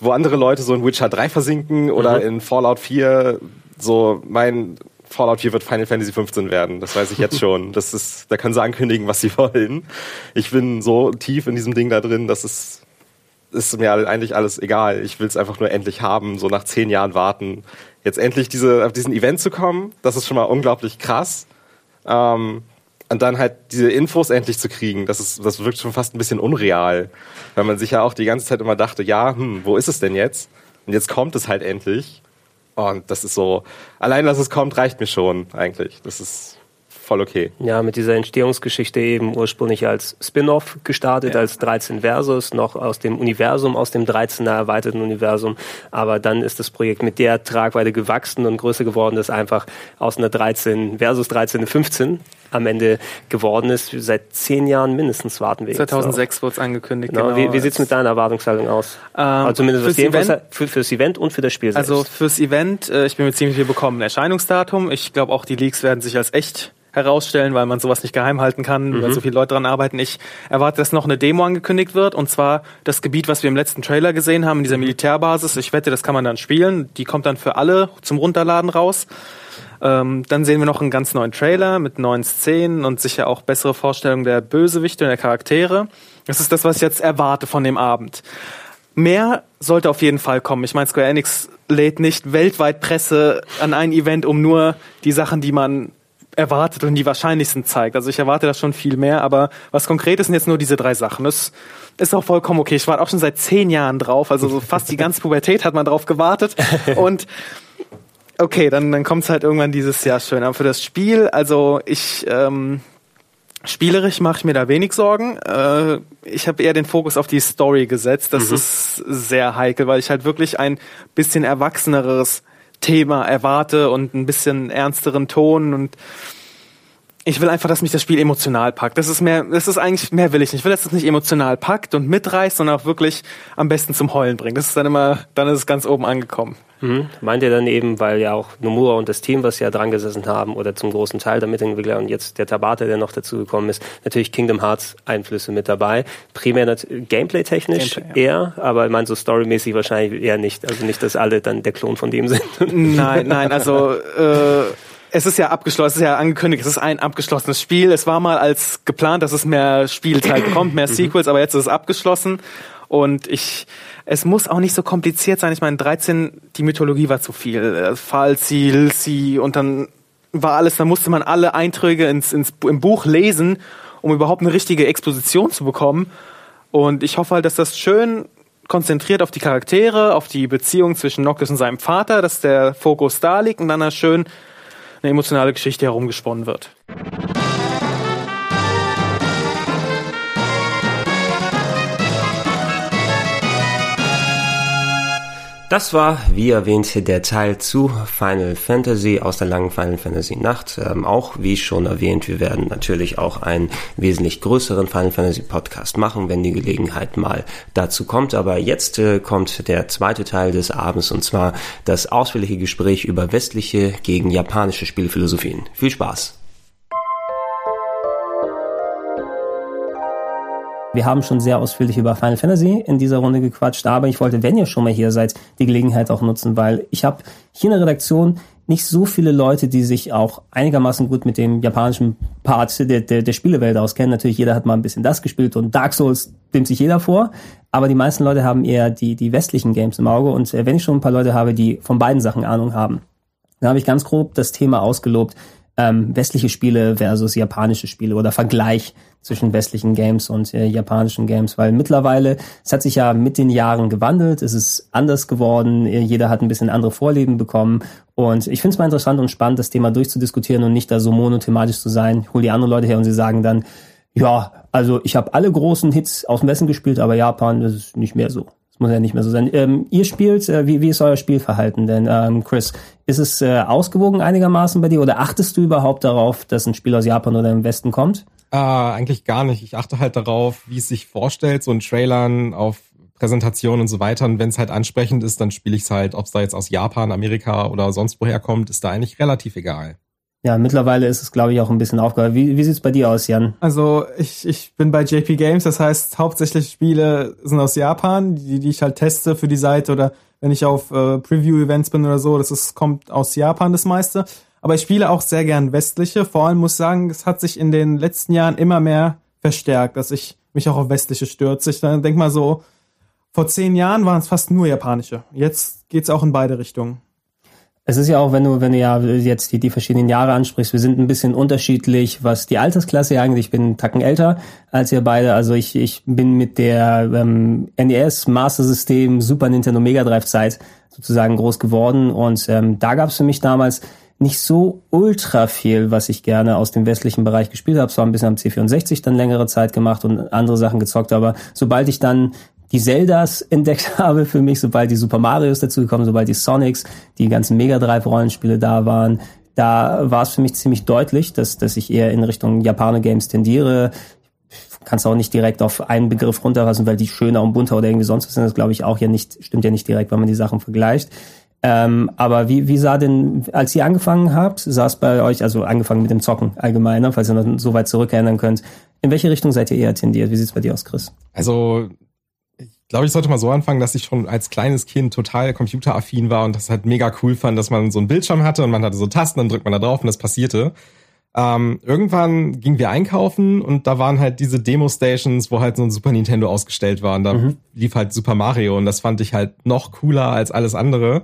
wo andere Leute so in Witcher 3 versinken oder mhm. in Fallout 4, so mein Fallout 4 wird Final Fantasy 15 werden. Das weiß ich jetzt schon. Das ist, da können sie ankündigen, was sie wollen. Ich bin so tief in diesem Ding da drin, dass es ist mir eigentlich alles egal. Ich will es einfach nur endlich haben, so nach zehn Jahren warten. Jetzt endlich diese, auf diesen Event zu kommen, das ist schon mal unglaublich krass. Ähm, und dann halt diese Infos endlich zu kriegen, das, ist, das wirkt schon fast ein bisschen unreal. Weil man sich ja auch die ganze Zeit immer dachte, ja, hm, wo ist es denn jetzt? Und jetzt kommt es halt endlich. Und das ist so, allein, dass es kommt, reicht mir schon eigentlich. Das ist voll okay. Ja, mit dieser Entstehungsgeschichte eben ursprünglich als Spin-off gestartet, ja. als 13 Versus, noch aus dem Universum, aus dem 13er erweiterten Universum. Aber dann ist das Projekt mit der Tragweite gewachsen und größer geworden, dass einfach aus einer 13 Versus 13 eine 15 am Ende geworden ist. Seit zehn Jahren mindestens warten wir 2006 wurde es angekündigt. Genau. genau. Wie, wie sieht es mit deiner Erwartungshaltung aus? Ähm, also zumindest was Event, für, fürs Event und für das Spiel selbst. Also fürs Event, äh, ich bin mir ziemlich viel bekommen. Erscheinungsdatum. Ich glaube auch die Leaks werden sich als echt herausstellen, weil man sowas nicht geheim halten kann, mhm. weil so viele Leute dran arbeiten. Ich erwarte, dass noch eine Demo angekündigt wird und zwar das Gebiet, was wir im letzten Trailer gesehen haben, in dieser Militärbasis. Ich wette, das kann man dann spielen. Die kommt dann für alle zum Runterladen raus. Ähm, dann sehen wir noch einen ganz neuen Trailer mit neuen Szenen und sicher auch bessere Vorstellungen der Bösewichte und der Charaktere. Das ist das, was ich jetzt erwarte von dem Abend. Mehr sollte auf jeden Fall kommen. Ich meine, Square Enix lädt nicht weltweit Presse an ein Event, um nur die Sachen, die man erwartet und die wahrscheinlichsten zeigt. Also ich erwarte da schon viel mehr, aber was konkret ist, sind jetzt nur diese drei Sachen. Das ist auch vollkommen okay. Ich warte auch schon seit zehn Jahren drauf, also so fast die ganze Pubertät hat man drauf gewartet. Und okay, dann, dann kommt es halt irgendwann dieses Jahr schön. Aber für das Spiel, also ich ähm, spielerisch mache ich mir da wenig Sorgen. Äh, ich habe eher den Fokus auf die Story gesetzt. Das mhm. ist sehr heikel, weil ich halt wirklich ein bisschen erwachseneres Thema erwarte und ein bisschen ernsteren Ton und ich will einfach, dass mich das Spiel emotional packt. Das ist mehr, das ist eigentlich, mehr will ich nicht. Ich will, dass es nicht emotional packt und mitreißt, sondern auch wirklich am besten zum Heulen bringt. Das ist dann immer, dann ist es ganz oben angekommen. Mhm. Meint ihr dann eben, weil ja auch Nomura und das Team, was ja dran gesessen haben, oder zum großen Teil der Mitentwickler und jetzt der Tabata, der noch dazugekommen ist, natürlich Kingdom Hearts Einflüsse mit dabei. Primär Gameplay-technisch Gameplay, ja. eher, aber ich meine so storymäßig wahrscheinlich eher nicht. Also nicht, dass alle dann der Klon von dem sind. Nein, nein, also äh, es ist ja abgeschlossen, es ist ja angekündigt, es ist ein abgeschlossenes Spiel. Es war mal als geplant, dass es mehr Spielteil bekommt, mehr mhm. Sequels, aber jetzt ist es abgeschlossen. Und ich, es muss auch nicht so kompliziert sein. Ich meine, 13, die Mythologie war zu viel. Falsi, Ilsi und dann war alles, da musste man alle Einträge ins, ins, im Buch lesen, um überhaupt eine richtige Exposition zu bekommen. Und ich hoffe halt, dass das schön konzentriert auf die Charaktere, auf die Beziehung zwischen Noctis und seinem Vater, dass der Fokus da liegt und dann da schön eine emotionale Geschichte herumgesponnen wird. Das war, wie erwähnt, der Teil zu Final Fantasy aus der langen Final Fantasy Nacht. Ähm, auch, wie schon erwähnt, wir werden natürlich auch einen wesentlich größeren Final Fantasy Podcast machen, wenn die Gelegenheit mal dazu kommt. Aber jetzt äh, kommt der zweite Teil des Abends und zwar das ausführliche Gespräch über westliche gegen japanische Spielphilosophien. Viel Spaß! Wir haben schon sehr ausführlich über Final Fantasy in dieser Runde gequatscht, aber ich wollte, wenn ihr schon mal hier seid, die Gelegenheit auch nutzen, weil ich habe hier in der Redaktion nicht so viele Leute, die sich auch einigermaßen gut mit dem japanischen Part der, der, der Spielewelt auskennen. Natürlich, jeder hat mal ein bisschen das gespielt und Dark Souls nimmt sich jeder vor, aber die meisten Leute haben eher die, die westlichen Games im Auge und äh, wenn ich schon ein paar Leute habe, die von beiden Sachen Ahnung haben, dann habe ich ganz grob das Thema ausgelobt, ähm, westliche Spiele versus japanische Spiele oder Vergleich zwischen westlichen Games und äh, japanischen Games, weil mittlerweile, es hat sich ja mit den Jahren gewandelt, es ist anders geworden, äh, jeder hat ein bisschen andere Vorlieben bekommen und ich finde es mal interessant und spannend, das Thema durchzudiskutieren und nicht da so monothematisch zu sein. Ich hole die anderen Leute her und sie sagen dann, ja, also ich habe alle großen Hits aus dem Westen gespielt, aber Japan, das ist nicht mehr so. Muss ja nicht mehr so sein. Ähm, ihr spielt, äh, wie, wie ist euer Spielverhalten denn, ähm, Chris? Ist es äh, ausgewogen einigermaßen bei dir oder achtest du überhaupt darauf, dass ein Spiel aus Japan oder im Westen kommt? Äh, eigentlich gar nicht. Ich achte halt darauf, wie es sich vorstellt, so in Trailern, auf Präsentationen und so weiter. Und wenn es halt ansprechend ist, dann spiele ich es halt, ob es da jetzt aus Japan, Amerika oder sonst woher kommt, ist da eigentlich relativ egal. Ja, mittlerweile ist es, glaube ich, auch ein bisschen aufgehört. Wie, wie sieht's bei dir aus, Jan? Also ich, ich bin bei JP Games, das heißt, hauptsächlich Spiele sind aus Japan, die, die ich halt teste für die Seite oder wenn ich auf äh, Preview-Events bin oder so, das ist, kommt aus Japan das meiste. Aber ich spiele auch sehr gern westliche. Vor allem muss sagen, es hat sich in den letzten Jahren immer mehr verstärkt, dass ich mich auch auf westliche stürze. Ich dann denk mal so, vor zehn Jahren waren es fast nur japanische. Jetzt geht's auch in beide Richtungen. Es ist ja auch, wenn du, wenn du ja jetzt die, die verschiedenen Jahre ansprichst, wir sind ein bisschen unterschiedlich, was die Altersklasse angeht. Ich bin einen Tacken älter als ihr beide. Also ich, ich bin mit der ähm, NES, Master System, Super Nintendo Mega Drive Zeit sozusagen groß geworden. Und ähm, da gab es für mich damals nicht so ultra viel, was ich gerne aus dem westlichen Bereich gespielt habe. Zwar ein bisschen am C64 dann längere Zeit gemacht und andere Sachen gezockt, aber sobald ich dann die Zeldas entdeckt habe für mich, sobald die Super Marios dazugekommen, sobald die Sonics, die ganzen Mega Drive Rollenspiele da waren, da war es für mich ziemlich deutlich, dass, dass ich eher in Richtung Japaner Games tendiere. Kannst auch nicht direkt auf einen Begriff runterfassen, weil die schöner und bunter oder irgendwie sonst was sind. Das glaube ich auch ja nicht, stimmt ja nicht direkt, wenn man die Sachen vergleicht. Ähm, aber wie, wie sah denn, als ihr angefangen habt, sah es bei euch, also angefangen mit dem Zocken allgemein, falls ihr noch so weit zurückerinnern könnt, in welche Richtung seid ihr eher tendiert? Wie sieht's bei dir aus, Chris? Also glaube, ich sollte mal so anfangen, dass ich schon als kleines Kind total computeraffin war und das halt mega cool fand, dass man so einen Bildschirm hatte und man hatte so Tasten, dann drückt man da drauf und das passierte. Ähm, irgendwann gingen wir einkaufen und da waren halt diese Demo-Stations, wo halt so ein Super Nintendo ausgestellt war und da mhm. lief halt Super Mario und das fand ich halt noch cooler als alles andere.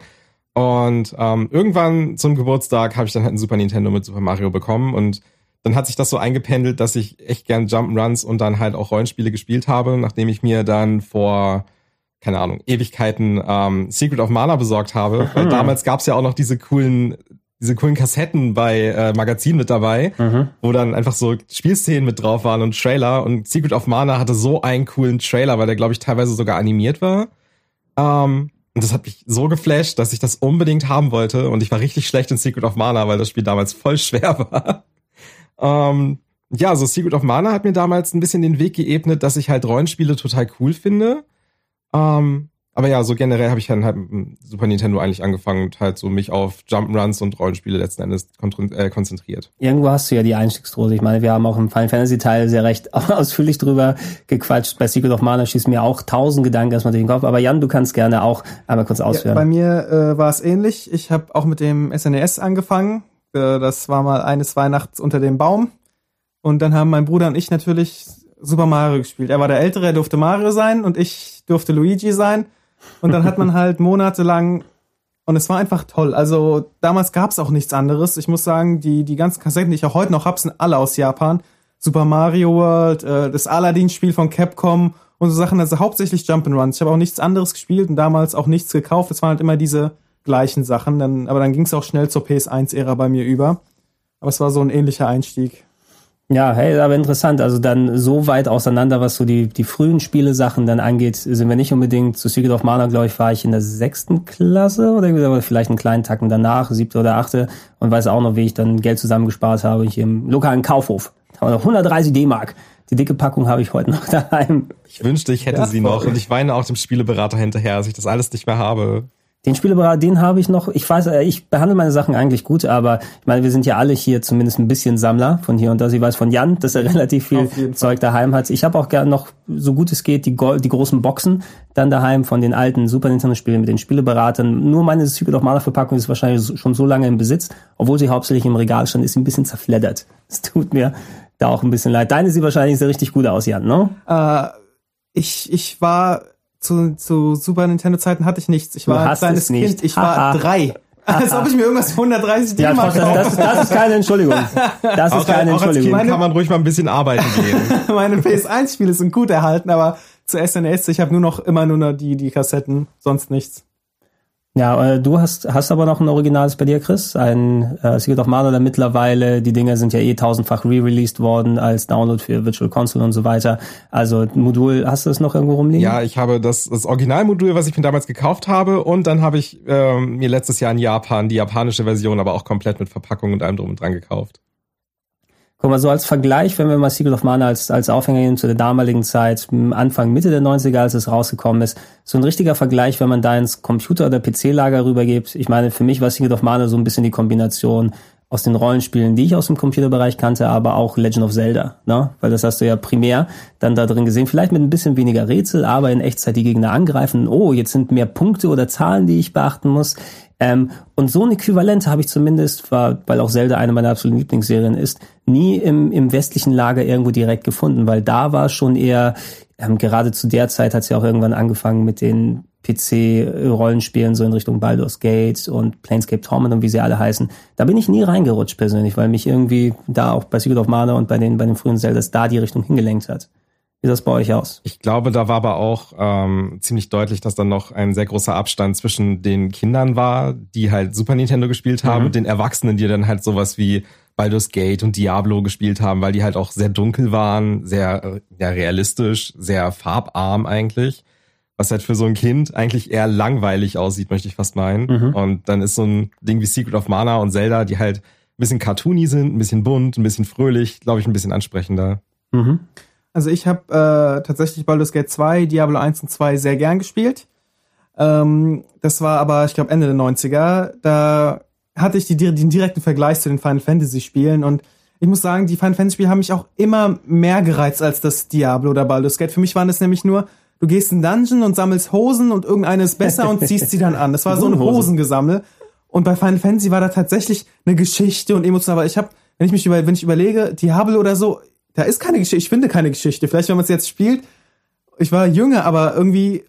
Und ähm, irgendwann zum Geburtstag habe ich dann halt ein Super Nintendo mit Super Mario bekommen und dann hat sich das so eingependelt, dass ich echt gern Jump'n'Runs und dann halt auch Rollenspiele gespielt habe, nachdem ich mir dann vor, keine Ahnung, Ewigkeiten ähm, Secret of Mana besorgt habe. Mhm. Weil damals gab's ja auch noch diese coolen diese coolen Kassetten bei äh, Magazinen mit dabei, mhm. wo dann einfach so Spielszenen mit drauf waren und Trailer. Und Secret of Mana hatte so einen coolen Trailer, weil der, glaube ich, teilweise sogar animiert war. Ähm, und das hat mich so geflasht, dass ich das unbedingt haben wollte. Und ich war richtig schlecht in Secret of Mana, weil das Spiel damals voll schwer war. Ähm, ja, so Secret of Mana hat mir damals ein bisschen den Weg geebnet, dass ich halt Rollenspiele total cool finde. Ähm, aber ja, so generell habe ich dann halt mit Super Nintendo eigentlich angefangen und halt so mich auf Jump'n'Runs und Rollenspiele letzten Endes äh, konzentriert. Irgendwo hast du ja die Einstiegsdrohse. Ich meine, wir haben auch im Final Fantasy Teil sehr recht ausführlich drüber gequatscht. Bei Secret of Mana schießt mir auch tausend Gedanken erstmal durch den Kopf. Aber Jan, du kannst gerne auch einmal kurz ausführen. Ja, bei mir äh, war es ähnlich. Ich habe auch mit dem SNES e angefangen. Äh, das war mal eines Weihnachts unter dem Baum. Und dann haben mein Bruder und ich natürlich Super Mario gespielt. Er war der Ältere, er durfte Mario sein und ich durfte Luigi sein. Und dann hat man halt monatelang und es war einfach toll. Also damals gab es auch nichts anderes. Ich muss sagen, die, die ganzen Kassetten, die ich auch heute noch habe, sind alle aus Japan. Super Mario World, äh, das Aladdin-Spiel von Capcom und so Sachen. Also hauptsächlich Jump'n'Runs. Ich habe auch nichts anderes gespielt und damals auch nichts gekauft. Es waren halt immer diese gleichen Sachen. Dann, aber dann ging es auch schnell zur PS1-Ära bei mir über. Aber es war so ein ähnlicher Einstieg. Ja, hey, aber interessant. Also dann so weit auseinander, was so die, die frühen Spielesachen dann angeht, sind wir nicht unbedingt. Zu Secret of Mana, glaube ich, war ich in der sechsten Klasse oder, vielleicht einen kleinen Tacken danach, siebte oder achte und weiß auch noch, wie ich dann Geld zusammengespart habe hier im lokalen Kaufhof. 130 D-Mark. Die dicke Packung habe ich heute noch daheim. Ich wünschte, ich hätte ja, sie noch und ich weine auch dem Spieleberater hinterher, dass ich das alles nicht mehr habe. Den Spieleberater, den habe ich noch. Ich weiß, äh, ich behandle meine Sachen eigentlich gut, aber ich meine, wir sind ja alle hier zumindest ein bisschen Sammler von hier und da. Ich weiß von Jan, dass er relativ viel Zeug daheim hat. Ich habe auch gerne noch, so gut es geht, die, die großen Boxen dann daheim von den alten Super Nintendo-Spielen mit den Spieleberatern. Nur meine Secret of Mana Verpackung ist wahrscheinlich schon so lange im Besitz, obwohl sie hauptsächlich im Regal stand, ist sie ein bisschen zerfleddert. Es tut mir da auch ein bisschen leid. Deine sieht wahrscheinlich sehr richtig gut aus, Jan, ne? Äh, ich, ich war zu, zu Super Nintendo-Zeiten hatte ich nichts. Ich war ein kleines Kind. Ich war drei. Als ob ich mir irgendwas für 130 D ja, das, das, das, ist keine Entschuldigung. Das ist keine auch Entschuldigung. Als kind kann man ruhig mal ein bisschen arbeiten gehen. Meine PS1-Spiele sind gut erhalten, aber zu SNES, ich habe nur noch immer nur noch die, die Kassetten, sonst nichts. Ja, äh, du hast, hast aber noch ein Originales bei dir, Chris. Ein äh, Secret of Mana oder mittlerweile, die Dinger sind ja eh tausendfach re-released worden als Download für Virtual Console und so weiter. Also Modul, hast du das noch irgendwo rumliegen? Ja, ich habe das, das Originalmodul, was ich mir damals gekauft habe und dann habe ich ähm, mir letztes Jahr in Japan die japanische Version, aber auch komplett mit Verpackung und allem drum und dran gekauft. Guck mal, so als Vergleich, wenn wir mal Secret of Mana als, als Aufhänger nehmen zu der damaligen Zeit, Anfang, Mitte der 90er, als es rausgekommen ist, so ein richtiger Vergleich, wenn man da ins Computer- oder PC-Lager rübergibt. Ich meine, für mich war Secret of Mana so ein bisschen die Kombination aus den Rollenspielen, die ich aus dem Computerbereich kannte, aber auch Legend of Zelda, ne? Weil das hast du ja primär dann da drin gesehen. Vielleicht mit ein bisschen weniger Rätsel, aber in Echtzeit die Gegner angreifen. Oh, jetzt sind mehr Punkte oder Zahlen, die ich beachten muss. Ähm, und so ein Äquivalent habe ich zumindest, weil auch Zelda eine meiner absoluten Lieblingsserien ist, nie im, im westlichen Lager irgendwo direkt gefunden, weil da war schon eher, ähm, gerade zu der Zeit hat es ja auch irgendwann angefangen mit den PC-Rollenspielen so in Richtung Baldur's Gate und Planescape Torment und wie sie alle heißen. Da bin ich nie reingerutscht persönlich, weil mich irgendwie da auch bei Secret of Mana und bei den, bei den frühen Zeldas da die Richtung hingelenkt hat. Wie sah das bei euch aus? Ich glaube, da war aber auch ähm, ziemlich deutlich, dass dann noch ein sehr großer Abstand zwischen den Kindern war, die halt Super Nintendo gespielt haben, mhm. und den Erwachsenen, die dann halt sowas wie Baldur's Gate und Diablo gespielt haben, weil die halt auch sehr dunkel waren, sehr äh, ja, realistisch, sehr farbarm eigentlich. Was halt für so ein Kind eigentlich eher langweilig aussieht, möchte ich fast meinen. Mhm. Und dann ist so ein Ding wie Secret of Mana und Zelda, die halt ein bisschen cartoony sind, ein bisschen bunt, ein bisschen fröhlich, glaube ich, ein bisschen ansprechender. Mhm. Also ich habe äh, tatsächlich Baldur's Gate 2, Diablo 1 und 2 sehr gern gespielt. Ähm, das war aber, ich glaube, Ende der 90er. Da hatte ich die, den direkten Vergleich zu den Final Fantasy Spielen und ich muss sagen, die Final Fantasy Spiele haben mich auch immer mehr gereizt als das Diablo oder Baldur's Gate. Für mich waren es nämlich nur, du gehst in Dungeon und sammelst Hosen und irgendeine ist besser und ziehst sie dann an. Das war so ein Hosengesammel. Und bei Final Fantasy war da tatsächlich eine Geschichte und emotional. Aber ich habe, wenn ich mich über, wenn ich überlege, Diablo oder so, da ist keine Geschichte. Ich finde keine Geschichte. Vielleicht, wenn man es jetzt spielt, ich war jünger, aber irgendwie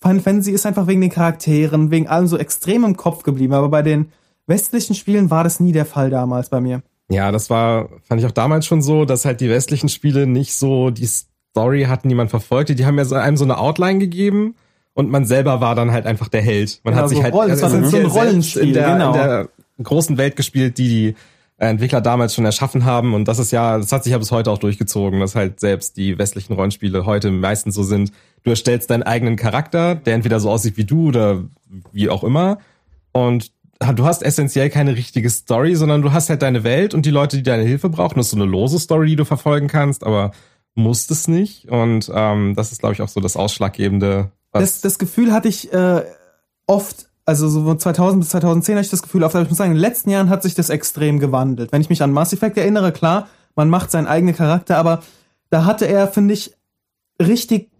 Final Fantasy ist einfach wegen den Charakteren, wegen allem so extrem im Kopf geblieben. Aber bei den westlichen Spielen war das nie der Fall damals bei mir. Ja, das war, fand ich auch damals schon so, dass halt die westlichen Spiele nicht so die Story hatten, die man verfolgte. Die haben ja so einem so eine Outline gegeben und man selber war dann halt einfach der Held. Man ja, hat sich halt Rollen, also das war so ein Rollenspiel in der, genau. in der großen Welt gespielt, die die Entwickler damals schon erschaffen haben. Und das ist ja, das hat sich ja bis heute auch durchgezogen, dass halt selbst die westlichen Rollenspiele heute meistens so sind. Du erstellst deinen eigenen Charakter, der entweder so aussieht wie du oder wie auch immer. Und du hast essentiell keine richtige Story, sondern du hast halt deine Welt und die Leute, die deine Hilfe brauchen. Das ist so eine lose Story, die du verfolgen kannst, aber musst es nicht. Und ähm, das ist, glaube ich, auch so das Ausschlaggebende. Das, das Gefühl hatte ich äh, oft also so von 2000 bis 2010 hatte ich das Gefühl, aber ich muss sagen, in den letzten Jahren hat sich das extrem gewandelt. Wenn ich mich an Mass Effect erinnere, klar, man macht seinen eigenen Charakter, aber da hatte er, finde ich, richtig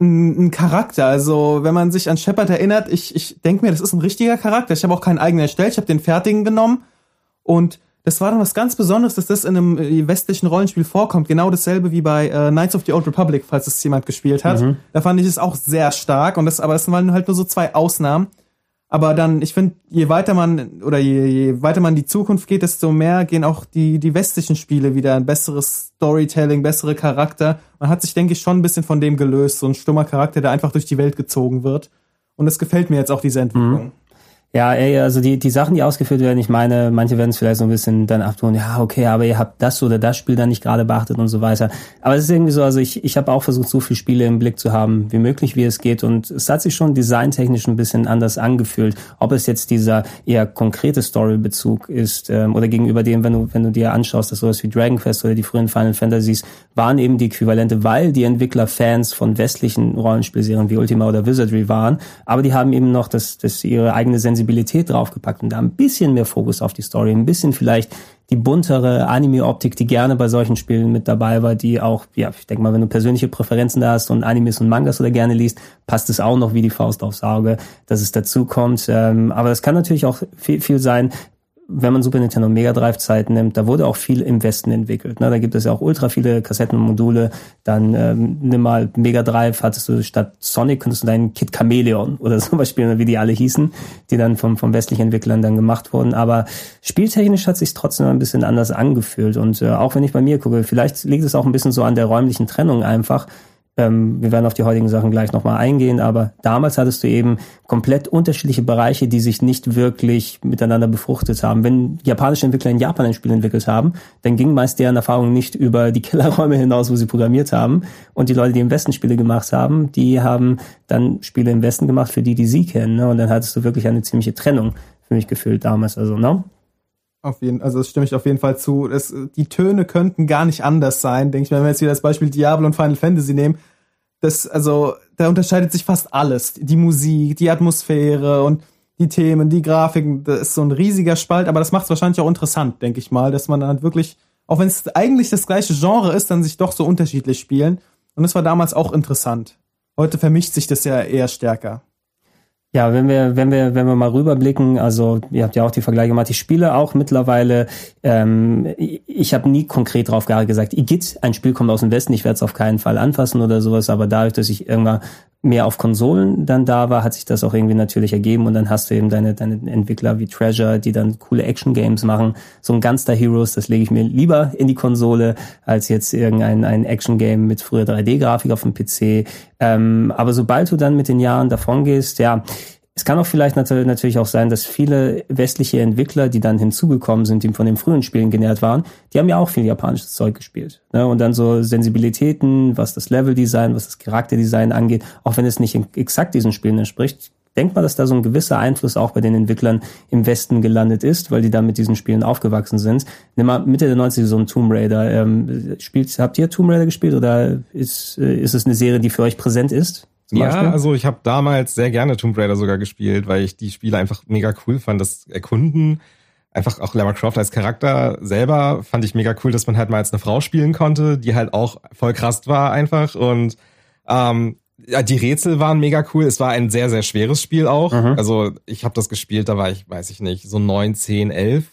einen Charakter. Also, wenn man sich an Shepard erinnert, ich, ich denke mir, das ist ein richtiger Charakter. Ich habe auch keinen eigenen erstellt, ich habe den fertigen genommen und das war dann was ganz Besonderes, dass das in einem äh, westlichen Rollenspiel vorkommt. Genau dasselbe wie bei äh, Knights of the Old Republic, falls es jemand gespielt hat. Mhm. Da fand ich es auch sehr stark. Und das, aber das waren halt nur so zwei Ausnahmen. Aber dann, ich finde, je weiter man oder je, je weiter man in die Zukunft geht, desto mehr gehen auch die, die westlichen Spiele wieder ein besseres Storytelling, bessere Charakter. Man hat sich, denke ich, schon ein bisschen von dem gelöst, so ein stummer Charakter, der einfach durch die Welt gezogen wird. Und es gefällt mir jetzt auch, diese Entwicklung. Mhm. Ja, ey, also die, die Sachen, die ausgeführt werden, ich meine, manche werden es vielleicht so ein bisschen dann abtun, ja, okay, aber ihr habt das oder das Spiel dann nicht gerade beachtet und so weiter. Aber es ist irgendwie so, also ich, ich habe auch versucht, so viele Spiele im Blick zu haben, wie möglich, wie es geht. Und es hat sich schon designtechnisch ein bisschen anders angefühlt. Ob es jetzt dieser eher konkrete Storybezug ist, ähm, oder gegenüber dem, wenn du, wenn du dir anschaust, dass sowas wie Dragon Quest oder die frühen Final Fantasies waren eben die Äquivalente, weil die Entwickler Fans von westlichen Rollenspielserien wie Ultima oder Wizardry waren. Aber die haben eben noch das, das ihre eigene Sensibilität Sensibilität draufgepackt und da ein bisschen mehr Fokus auf die Story, ein bisschen vielleicht die buntere Anime-Optik, die gerne bei solchen Spielen mit dabei war, die auch, ja, ich denke mal, wenn du persönliche Präferenzen da hast und Animes und Mangas oder gerne liest, passt es auch noch wie die Faust aufs Auge, dass es dazu kommt. Ähm, aber es kann natürlich auch viel, viel sein, wenn man Super Nintendo Mega Drive Zeit nimmt, da wurde auch viel im Westen entwickelt. Ne? Da gibt es ja auch ultra viele Kassetten und Module. Dann ähm, nimm mal Mega Drive, hattest du statt Sonic, könntest du deinen Kid Chameleon oder sowas spielen, wie die alle hießen, die dann vom, vom westlichen Entwicklern dann gemacht wurden. Aber spieltechnisch hat sich trotzdem ein bisschen anders angefühlt. Und äh, auch wenn ich bei mir gucke, vielleicht liegt es auch ein bisschen so an der räumlichen Trennung einfach. Ähm, wir werden auf die heutigen Sachen gleich nochmal eingehen, aber damals hattest du eben komplett unterschiedliche Bereiche, die sich nicht wirklich miteinander befruchtet haben. Wenn japanische Entwickler in Japan ein Spiel entwickelt haben, dann ging meist deren Erfahrung nicht über die Kellerräume hinaus, wo sie programmiert haben. Und die Leute, die im Westen Spiele gemacht haben, die haben dann Spiele im Westen gemacht für die, die sie kennen. Ne? Und dann hattest du wirklich eine ziemliche Trennung für mich gefühlt damals. Also, ne? Auf jeden, also das stimme ich auf jeden Fall zu. Das, die Töne könnten gar nicht anders sein, denke ich mir. Wenn wir jetzt wieder das Beispiel Diablo und Final Fantasy nehmen, das, also, da unterscheidet sich fast alles. Die Musik, die Atmosphäre und die Themen, die Grafiken, das ist so ein riesiger Spalt, aber das macht es wahrscheinlich auch interessant, denke ich mal, dass man dann wirklich, auch wenn es eigentlich das gleiche Genre ist, dann sich doch so unterschiedlich spielen. Und das war damals auch interessant. Heute vermischt sich das ja eher stärker. Ja, wenn wir, wenn wir, wenn wir mal rüberblicken, also ihr habt ja auch die Vergleiche gemacht, ich spiele auch mittlerweile, ähm, ich habe nie konkret drauf gesagt, Igitt, ein Spiel kommt aus dem Westen, ich werde es auf keinen Fall anfassen oder sowas, aber dadurch, dass ich irgendwann mehr auf Konsolen dann da war, hat sich das auch irgendwie natürlich ergeben und dann hast du eben deine, deine Entwickler wie Treasure, die dann coole Action-Games machen. So ein Gunstar Heroes, das lege ich mir lieber in die Konsole, als jetzt irgendein ein Action-Game mit früher 3D-Grafik auf dem PC. Ähm, aber sobald du dann mit den Jahren davon gehst, ja, es kann auch vielleicht natürlich auch sein, dass viele westliche Entwickler, die dann hinzugekommen sind, die von den frühen Spielen genährt waren, die haben ja auch viel japanisches Zeug gespielt. Ne? Und dann so Sensibilitäten, was das Leveldesign, was das Charakterdesign angeht, auch wenn es nicht exakt diesen Spielen entspricht, denkt man, dass da so ein gewisser Einfluss auch bei den Entwicklern im Westen gelandet ist, weil die da mit diesen Spielen aufgewachsen sind. Nimm mal Mitte der 90er so ein Tomb Raider. Ähm, spielt, habt ihr Tomb Raider gespielt oder ist, äh, ist es eine Serie, die für euch präsent ist? Ja, Beispiel? also ich habe damals sehr gerne Tomb Raider sogar gespielt, weil ich die Spiele einfach mega cool fand. Das Erkunden, einfach auch Lara Croft als Charakter selber fand ich mega cool, dass man halt mal als eine Frau spielen konnte, die halt auch voll krass war einfach und ähm, ja, die Rätsel waren mega cool. Es war ein sehr, sehr schweres Spiel auch. Mhm. Also ich habe das gespielt, da war ich, weiß ich nicht, so neun, zehn, elf.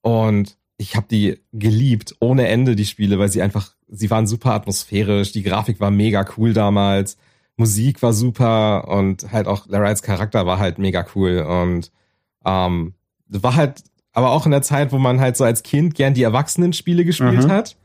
Und ich habe die geliebt, ohne Ende, die Spiele, weil sie einfach, sie waren super atmosphärisch, die Grafik war mega cool damals. Musik war super und halt auch Larry's Charakter war halt mega cool und ähm, war halt aber auch in der Zeit, wo man halt so als Kind gern die Erwachsenen-Spiele gespielt mhm. hat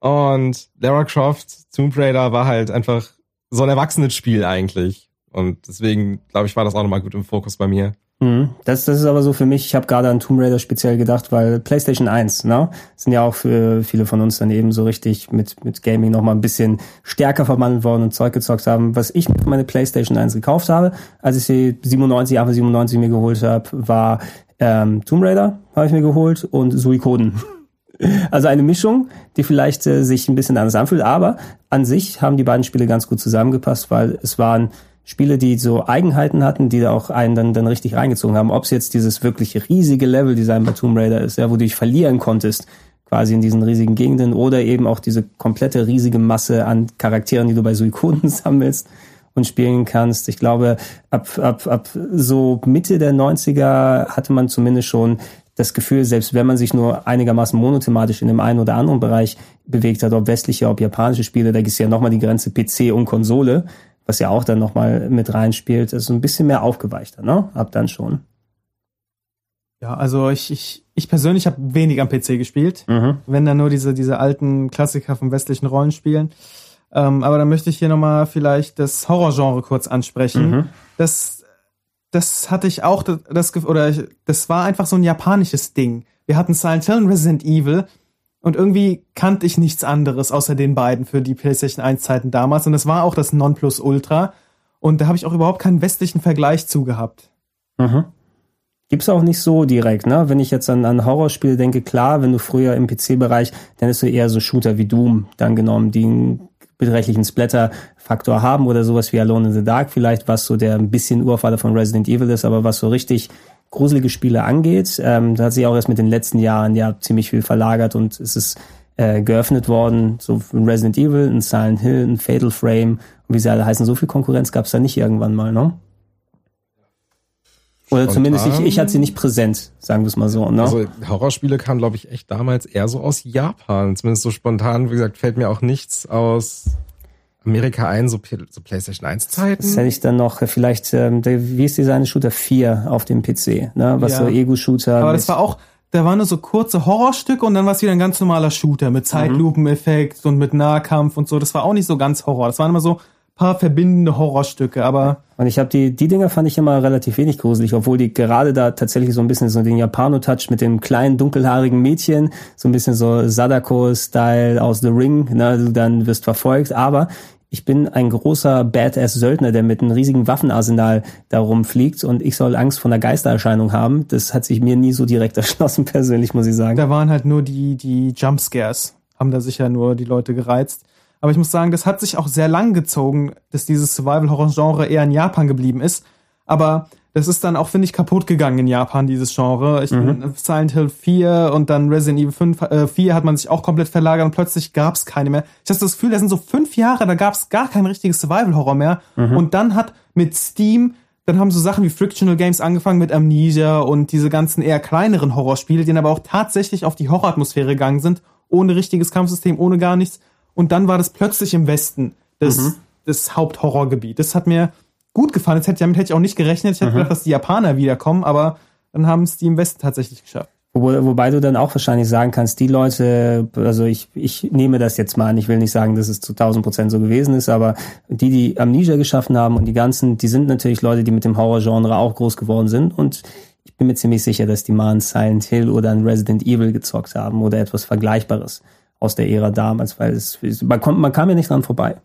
und Lara Croft Tomb Raider war halt einfach so ein Erwachsenenspiel eigentlich und deswegen glaube ich war das auch nochmal gut im Fokus bei mir. Mhm. Das, das ist aber so für mich, ich habe gerade an Tomb Raider speziell gedacht, weil PlayStation 1, ne, sind ja auch für viele von uns dann eben so richtig mit, mit Gaming nochmal ein bisschen stärker verwandelt worden und Zeug gezockt haben. Was ich für meine PlayStation 1 gekauft habe, als ich sie 97, Jahre 97 mir geholt habe, war ähm, Tomb Raider, habe ich mir geholt und Suikoden. Also eine Mischung, die vielleicht äh, sich ein bisschen anders anfühlt, aber an sich haben die beiden Spiele ganz gut zusammengepasst, weil es waren Spiele, die so Eigenheiten hatten, die da auch einen dann, dann richtig reingezogen haben. Ob es jetzt dieses wirklich riesige Level-Design bei Tomb Raider ist, ja, wo du dich verlieren konntest, quasi in diesen riesigen Gegenden, oder eben auch diese komplette riesige Masse an Charakteren, die du bei Suikoden sammelst und spielen kannst. Ich glaube, ab, ab, ab so Mitte der 90er hatte man zumindest schon das Gefühl, selbst wenn man sich nur einigermaßen monothematisch in dem einen oder anderen Bereich bewegt hat, ob westliche, ob japanische Spiele, da ist ja nochmal die Grenze PC und Konsole, was ja auch dann nochmal mit reinspielt, ist so ein bisschen mehr aufgeweichter, ne? Ab dann schon. Ja, also ich, ich, ich persönlich habe wenig am PC gespielt, mhm. wenn dann nur diese, diese alten Klassiker vom westlichen Rollenspielen. Ähm, aber dann möchte ich hier nochmal vielleicht das Horrorgenre kurz ansprechen. Mhm. Das, das hatte ich auch, das, oder das war einfach so ein japanisches Ding. Wir hatten Silent Hill und Resident Evil und irgendwie kannte ich nichts anderes außer den beiden für die PlayStation 1 Zeiten damals. Und es war auch das Nonplusultra. Und da habe ich auch überhaupt keinen westlichen Vergleich zu gehabt. Mhm. Gibt's auch nicht so direkt, ne? Wenn ich jetzt an, an Horrorspiele denke, klar, wenn du früher im PC-Bereich, dann ist du eher so Shooter wie Doom dann genommen, die einen beträchtlichen Splatter-Faktor haben oder sowas wie Alone in the Dark vielleicht, was so der ein bisschen Urvater von Resident Evil ist, aber was so richtig gruselige Spiele angeht. Ähm, da hat sich auch erst mit den letzten Jahren ja ziemlich viel verlagert und es ist äh, geöffnet worden. So ein Resident Evil, ein Silent Hill, ein Fatal Frame und wie sie alle heißen. So viel Konkurrenz gab es da nicht irgendwann mal, ne? Oder Spontan. zumindest ich, ich hatte sie nicht präsent, sagen wir es mal so. Ne? Also Horrorspiele kamen, glaube ich, echt damals eher so aus Japan. Zumindest so spontan, wie gesagt, fällt mir auch nichts aus Amerika ein, so, so PlayStation 1 Zeiten. Das hätte ich dann noch vielleicht, ähm, wie ist dieser eine Shooter 4 auf dem PC, ne? Was ja. so Ego-Shooter. Aber das war auch, da waren nur so kurze Horrorstücke und dann war es wieder ein ganz normaler Shooter mit Zeitlupeneffekt mhm. und mit Nahkampf und so. Das war auch nicht so ganz Horror. Das waren immer so paar verbindende Horrorstücke, aber. Und ich habe die, die Dinger fand ich immer relativ wenig gruselig, obwohl die gerade da tatsächlich so ein bisschen so den Japano-Touch mit dem kleinen, dunkelhaarigen Mädchen, so ein bisschen so Sadako-Style aus The Ring, ne, du dann wirst verfolgt, aber ich bin ein großer Badass-Söldner, der mit einem riesigen Waffenarsenal da rumfliegt und ich soll Angst vor einer Geistererscheinung haben. Das hat sich mir nie so direkt erschlossen, persönlich, muss ich sagen. Da waren halt nur die, die Jumpscares, haben da sicher nur die Leute gereizt. Aber ich muss sagen, das hat sich auch sehr lang gezogen, dass dieses Survival-Horror-Genre eher in Japan geblieben ist. Aber das ist dann auch, finde ich, kaputt gegangen in Japan, dieses Genre. Ich mhm. bin Silent Hill 4 und dann Resident Evil 5, äh, 4 hat man sich auch komplett verlagert und plötzlich gab es keine mehr. Ich hatte das Gefühl, das sind so fünf Jahre, da gab es gar kein richtiges Survival-Horror mehr. Mhm. Und dann hat mit Steam, dann haben so Sachen wie Frictional Games angefangen mit Amnesia und diese ganzen eher kleineren Horrorspiele, die dann aber auch tatsächlich auf die Horroratmosphäre gegangen sind, ohne richtiges Kampfsystem, ohne gar nichts. Und dann war das plötzlich im Westen. Das, mhm das Haupthorrorgebiet. Das hat mir gut gefallen. Hätte, damit hätte ich auch nicht gerechnet. Ich hätte gedacht, dass die Japaner wiederkommen, aber dann haben es die im Westen tatsächlich geschafft. Wo, wobei du dann auch wahrscheinlich sagen kannst, die Leute, also ich, ich nehme das jetzt mal an, ich will nicht sagen, dass es zu 1000 Prozent so gewesen ist, aber die, die Amnesia geschaffen haben und die ganzen, die sind natürlich Leute, die mit dem Horrorgenre auch groß geworden sind und ich bin mir ziemlich sicher, dass die mal ein Silent Hill oder ein Resident Evil gezockt haben oder etwas Vergleichbares aus der Ära damals, weil es, man, kommt, man kam ja nicht dran vorbei.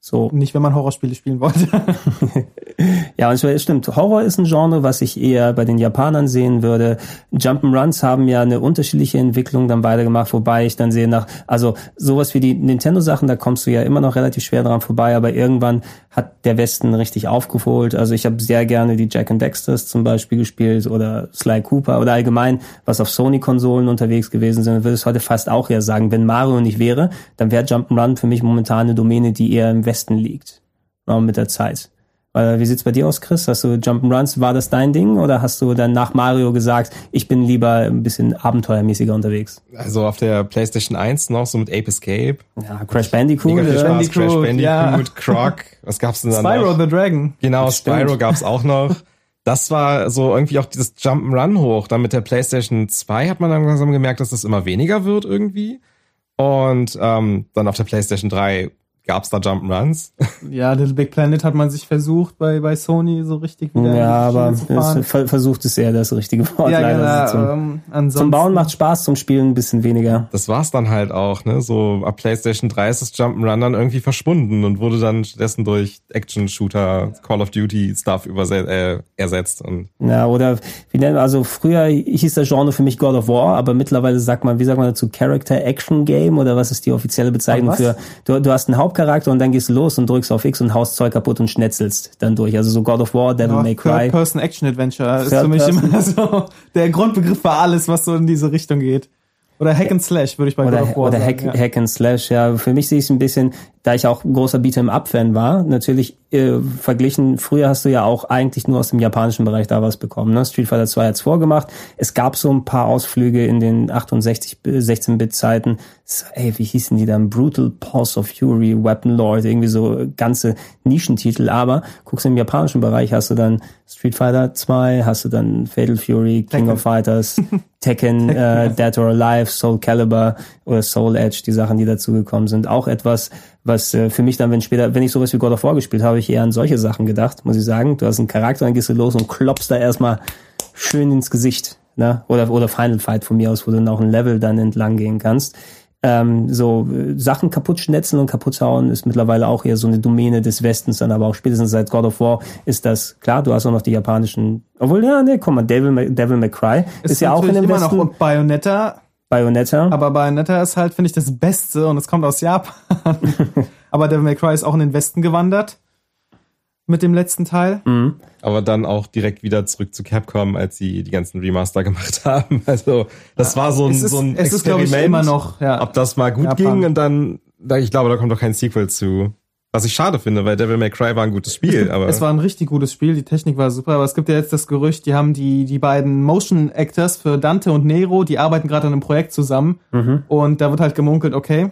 So. Nicht, wenn man Horrorspiele spielen wollte. ja, und es stimmt. Horror ist ein Genre, was ich eher bei den Japanern sehen würde. Jump'n'Runs haben ja eine unterschiedliche Entwicklung dann beide gemacht, wobei ich dann sehe nach, also sowas wie die Nintendo-Sachen, da kommst du ja immer noch relativ schwer dran vorbei, aber irgendwann hat der Westen richtig aufgeholt. Also ich habe sehr gerne die Jack and Dexters zum Beispiel gespielt oder Sly Cooper oder allgemein, was auf Sony-Konsolen unterwegs gewesen sind. Ich würde es heute fast auch eher sagen, wenn Mario nicht wäre, dann wäre Jump'n'Run für mich momentan eine Domäne, die eher im Westen liegt. Mit der Zeit. Weil, wie sieht's bei dir aus, Chris? Hast du Jump'n'Runs, war das dein Ding? Oder hast du dann nach Mario gesagt, ich bin lieber ein bisschen abenteuermäßiger unterwegs? Also auf der PlayStation 1 noch so mit Ape Escape. Ja, Crash Bandicoot. Viel Spaß, Bandicoot, Crash Bandicoot, ja. Croc. Was gab's denn dann Spyro noch? the Dragon. Genau. Spyro gab's auch noch. Das war so irgendwie auch dieses Jump'n'Run hoch. Dann mit der PlayStation 2 hat man dann langsam gemerkt, dass das immer weniger wird irgendwie. Und ähm, dann auf der PlayStation 3 gab's da Jump'n'Runs. Ja, Little Big Planet hat man sich versucht bei, bei Sony so richtig wieder Ja, aber es ver versucht es eher das richtige Wort ja, leider. genau. zum, Ähm, zum Bauen macht Spaß, zum Spielen ein bisschen weniger. Das war's dann halt auch, ne? So ab PlayStation 3 ist das Jump'n'Run dann irgendwie verschwunden und wurde dann stattdessen durch Action-Shooter, Call of Duty Stuff überse äh, ersetzt. Und Ja, oder wie nennen also früher hieß das Genre für mich God of War, aber mittlerweile sagt man, wie sagt man dazu, Character Action Game oder was ist die offizielle Bezeichnung für du, du hast einen Hauptcharakter und dann gehst du los und drückst auf X und haust Zeug kaputt und schnetzelst dann durch. Also so God of War, Devil May Cry. Third-Person-Action-Adventure ist Third für mich Person. immer so der Grundbegriff für alles, was so in diese Richtung geht. Oder Hack and Slash, würde ich bei God Oder, of War oder sagen. Hack, ja. Hack and Slash, ja. Für mich sehe ich es ein bisschen, da ich auch ein großer Beat'em-Up-Fan war, natürlich äh, verglichen, früher hast du ja auch eigentlich nur aus dem japanischen Bereich da was bekommen. Ne? Street Fighter 2 hat's vorgemacht. Es gab so ein paar Ausflüge in den 68, 16-Bit-Zeiten. So, Ey, wie hießen die dann? Brutal Pulse of Fury, Weapon Lord, irgendwie so ganze Nischentitel. Aber guckst du im japanischen Bereich, hast du dann Street Fighter 2, hast du dann Fatal Fury, King Tekken. of Fighters, Tekken, äh, Dead or Alive, Soul Calibur oder Soul Edge, die Sachen, die dazugekommen sind. Auch etwas, was äh, für mich dann, wenn später, wenn ich sowas wie God of War gespielt habe, ich eher an solche Sachen gedacht, muss ich sagen. Du hast einen Charakter, dann gehst du los und klopfst da erstmal schön ins Gesicht. Ne? Oder, oder Final Fight von mir aus, wo du dann auch ein Level dann entlang gehen kannst. Ähm, so äh, Sachen kaputt schnetzeln und kaputt hauen ist mittlerweile auch eher so eine Domäne des Westens, dann aber auch spätestens seit God of War ist das, klar, du hast auch noch die japanischen, obwohl, ja, nee, guck mal, Devil, May- Devil May Cry ist, ja auch in dem immer Westen, noch und Bayonetta, Bayonetta. aber Bayonetta ist halt, finde ich, das Beste und es kommt aus Japan. aber Devil May Cry ist auch in den Westen gewandert mit dem letzten Teil. Mhm. aber dann auch direkt wieder zurück zu Capcom, als sie die ganzen Remaster gemacht haben. Also das war so ein, Es ist, so ein es ist glaube ich, Experiment, immer noch, ja. ob das mal gut Japan. ging und dann, da- ich glaube, da kommt doch kein Sequel zu. Was ich schade finde, weil Devil May Cry war ein gutes Spiel, aber Es war ein richtig gutes Spiel, die Technik war super, aber es gibt ja jetzt das Gerücht, die haben die, die beiden Motion Actors für Dante und Nero, die arbeiten gerade an einem Projekt zusammen und da wird halt gemunkelt, okay,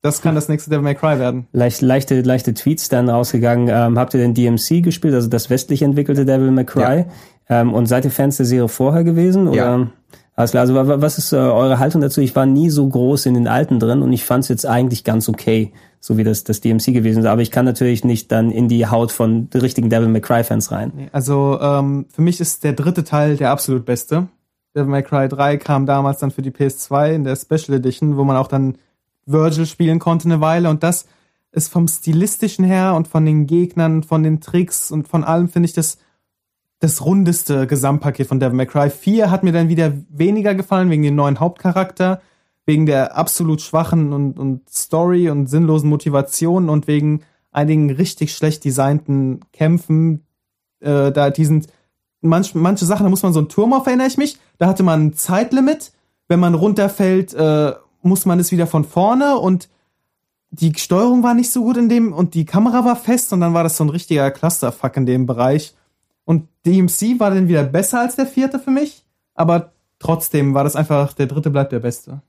das kann das nächste Devil May Cry werden. Leicht, leichte, leichte Tweets dann rausgegangen. Ähm, habt ihr denn DMC gespielt, also das westlich entwickelte Devil May Cry? Ähm, und seid ihr Fans der Serie vorher gewesen? Oder? Ja. Alles klar, also wa- wa- was ist äh, eure Haltung dazu? Ich war nie so groß in den alten drin und ich fand es jetzt eigentlich ganz okay, so wie das, das DMC gewesen ist. Aber ich kann natürlich nicht dann in die Haut von richtigen Devil May Cry Fans rein. Also ähm, für mich ist der dritte Teil der absolut beste. Devil May Cry 3 kam damals dann für die PS2 in der Special Edition, wo man auch dann Virgil spielen konnte eine Weile und das ist vom stilistischen her und von den Gegnern, von den Tricks und von allem finde ich das das rundeste Gesamtpaket von Devil May Cry. 4 hat mir dann wieder weniger gefallen wegen dem neuen Hauptcharakter, wegen der absolut schwachen und, und Story und sinnlosen Motivationen und wegen einigen richtig schlecht designten Kämpfen, äh, da die sind manch, manche Sachen, da muss man so einen Turm auf, erinnere ich mich. Da hatte man ein Zeitlimit. Wenn man runterfällt, äh, muss man es wieder von vorne und die Steuerung war nicht so gut in dem und die Kamera war fest und dann war das so ein richtiger Clusterfuck in dem Bereich. Und DMC war dann wieder besser als der vierte für mich, aber trotzdem war das einfach, der dritte bleibt der beste.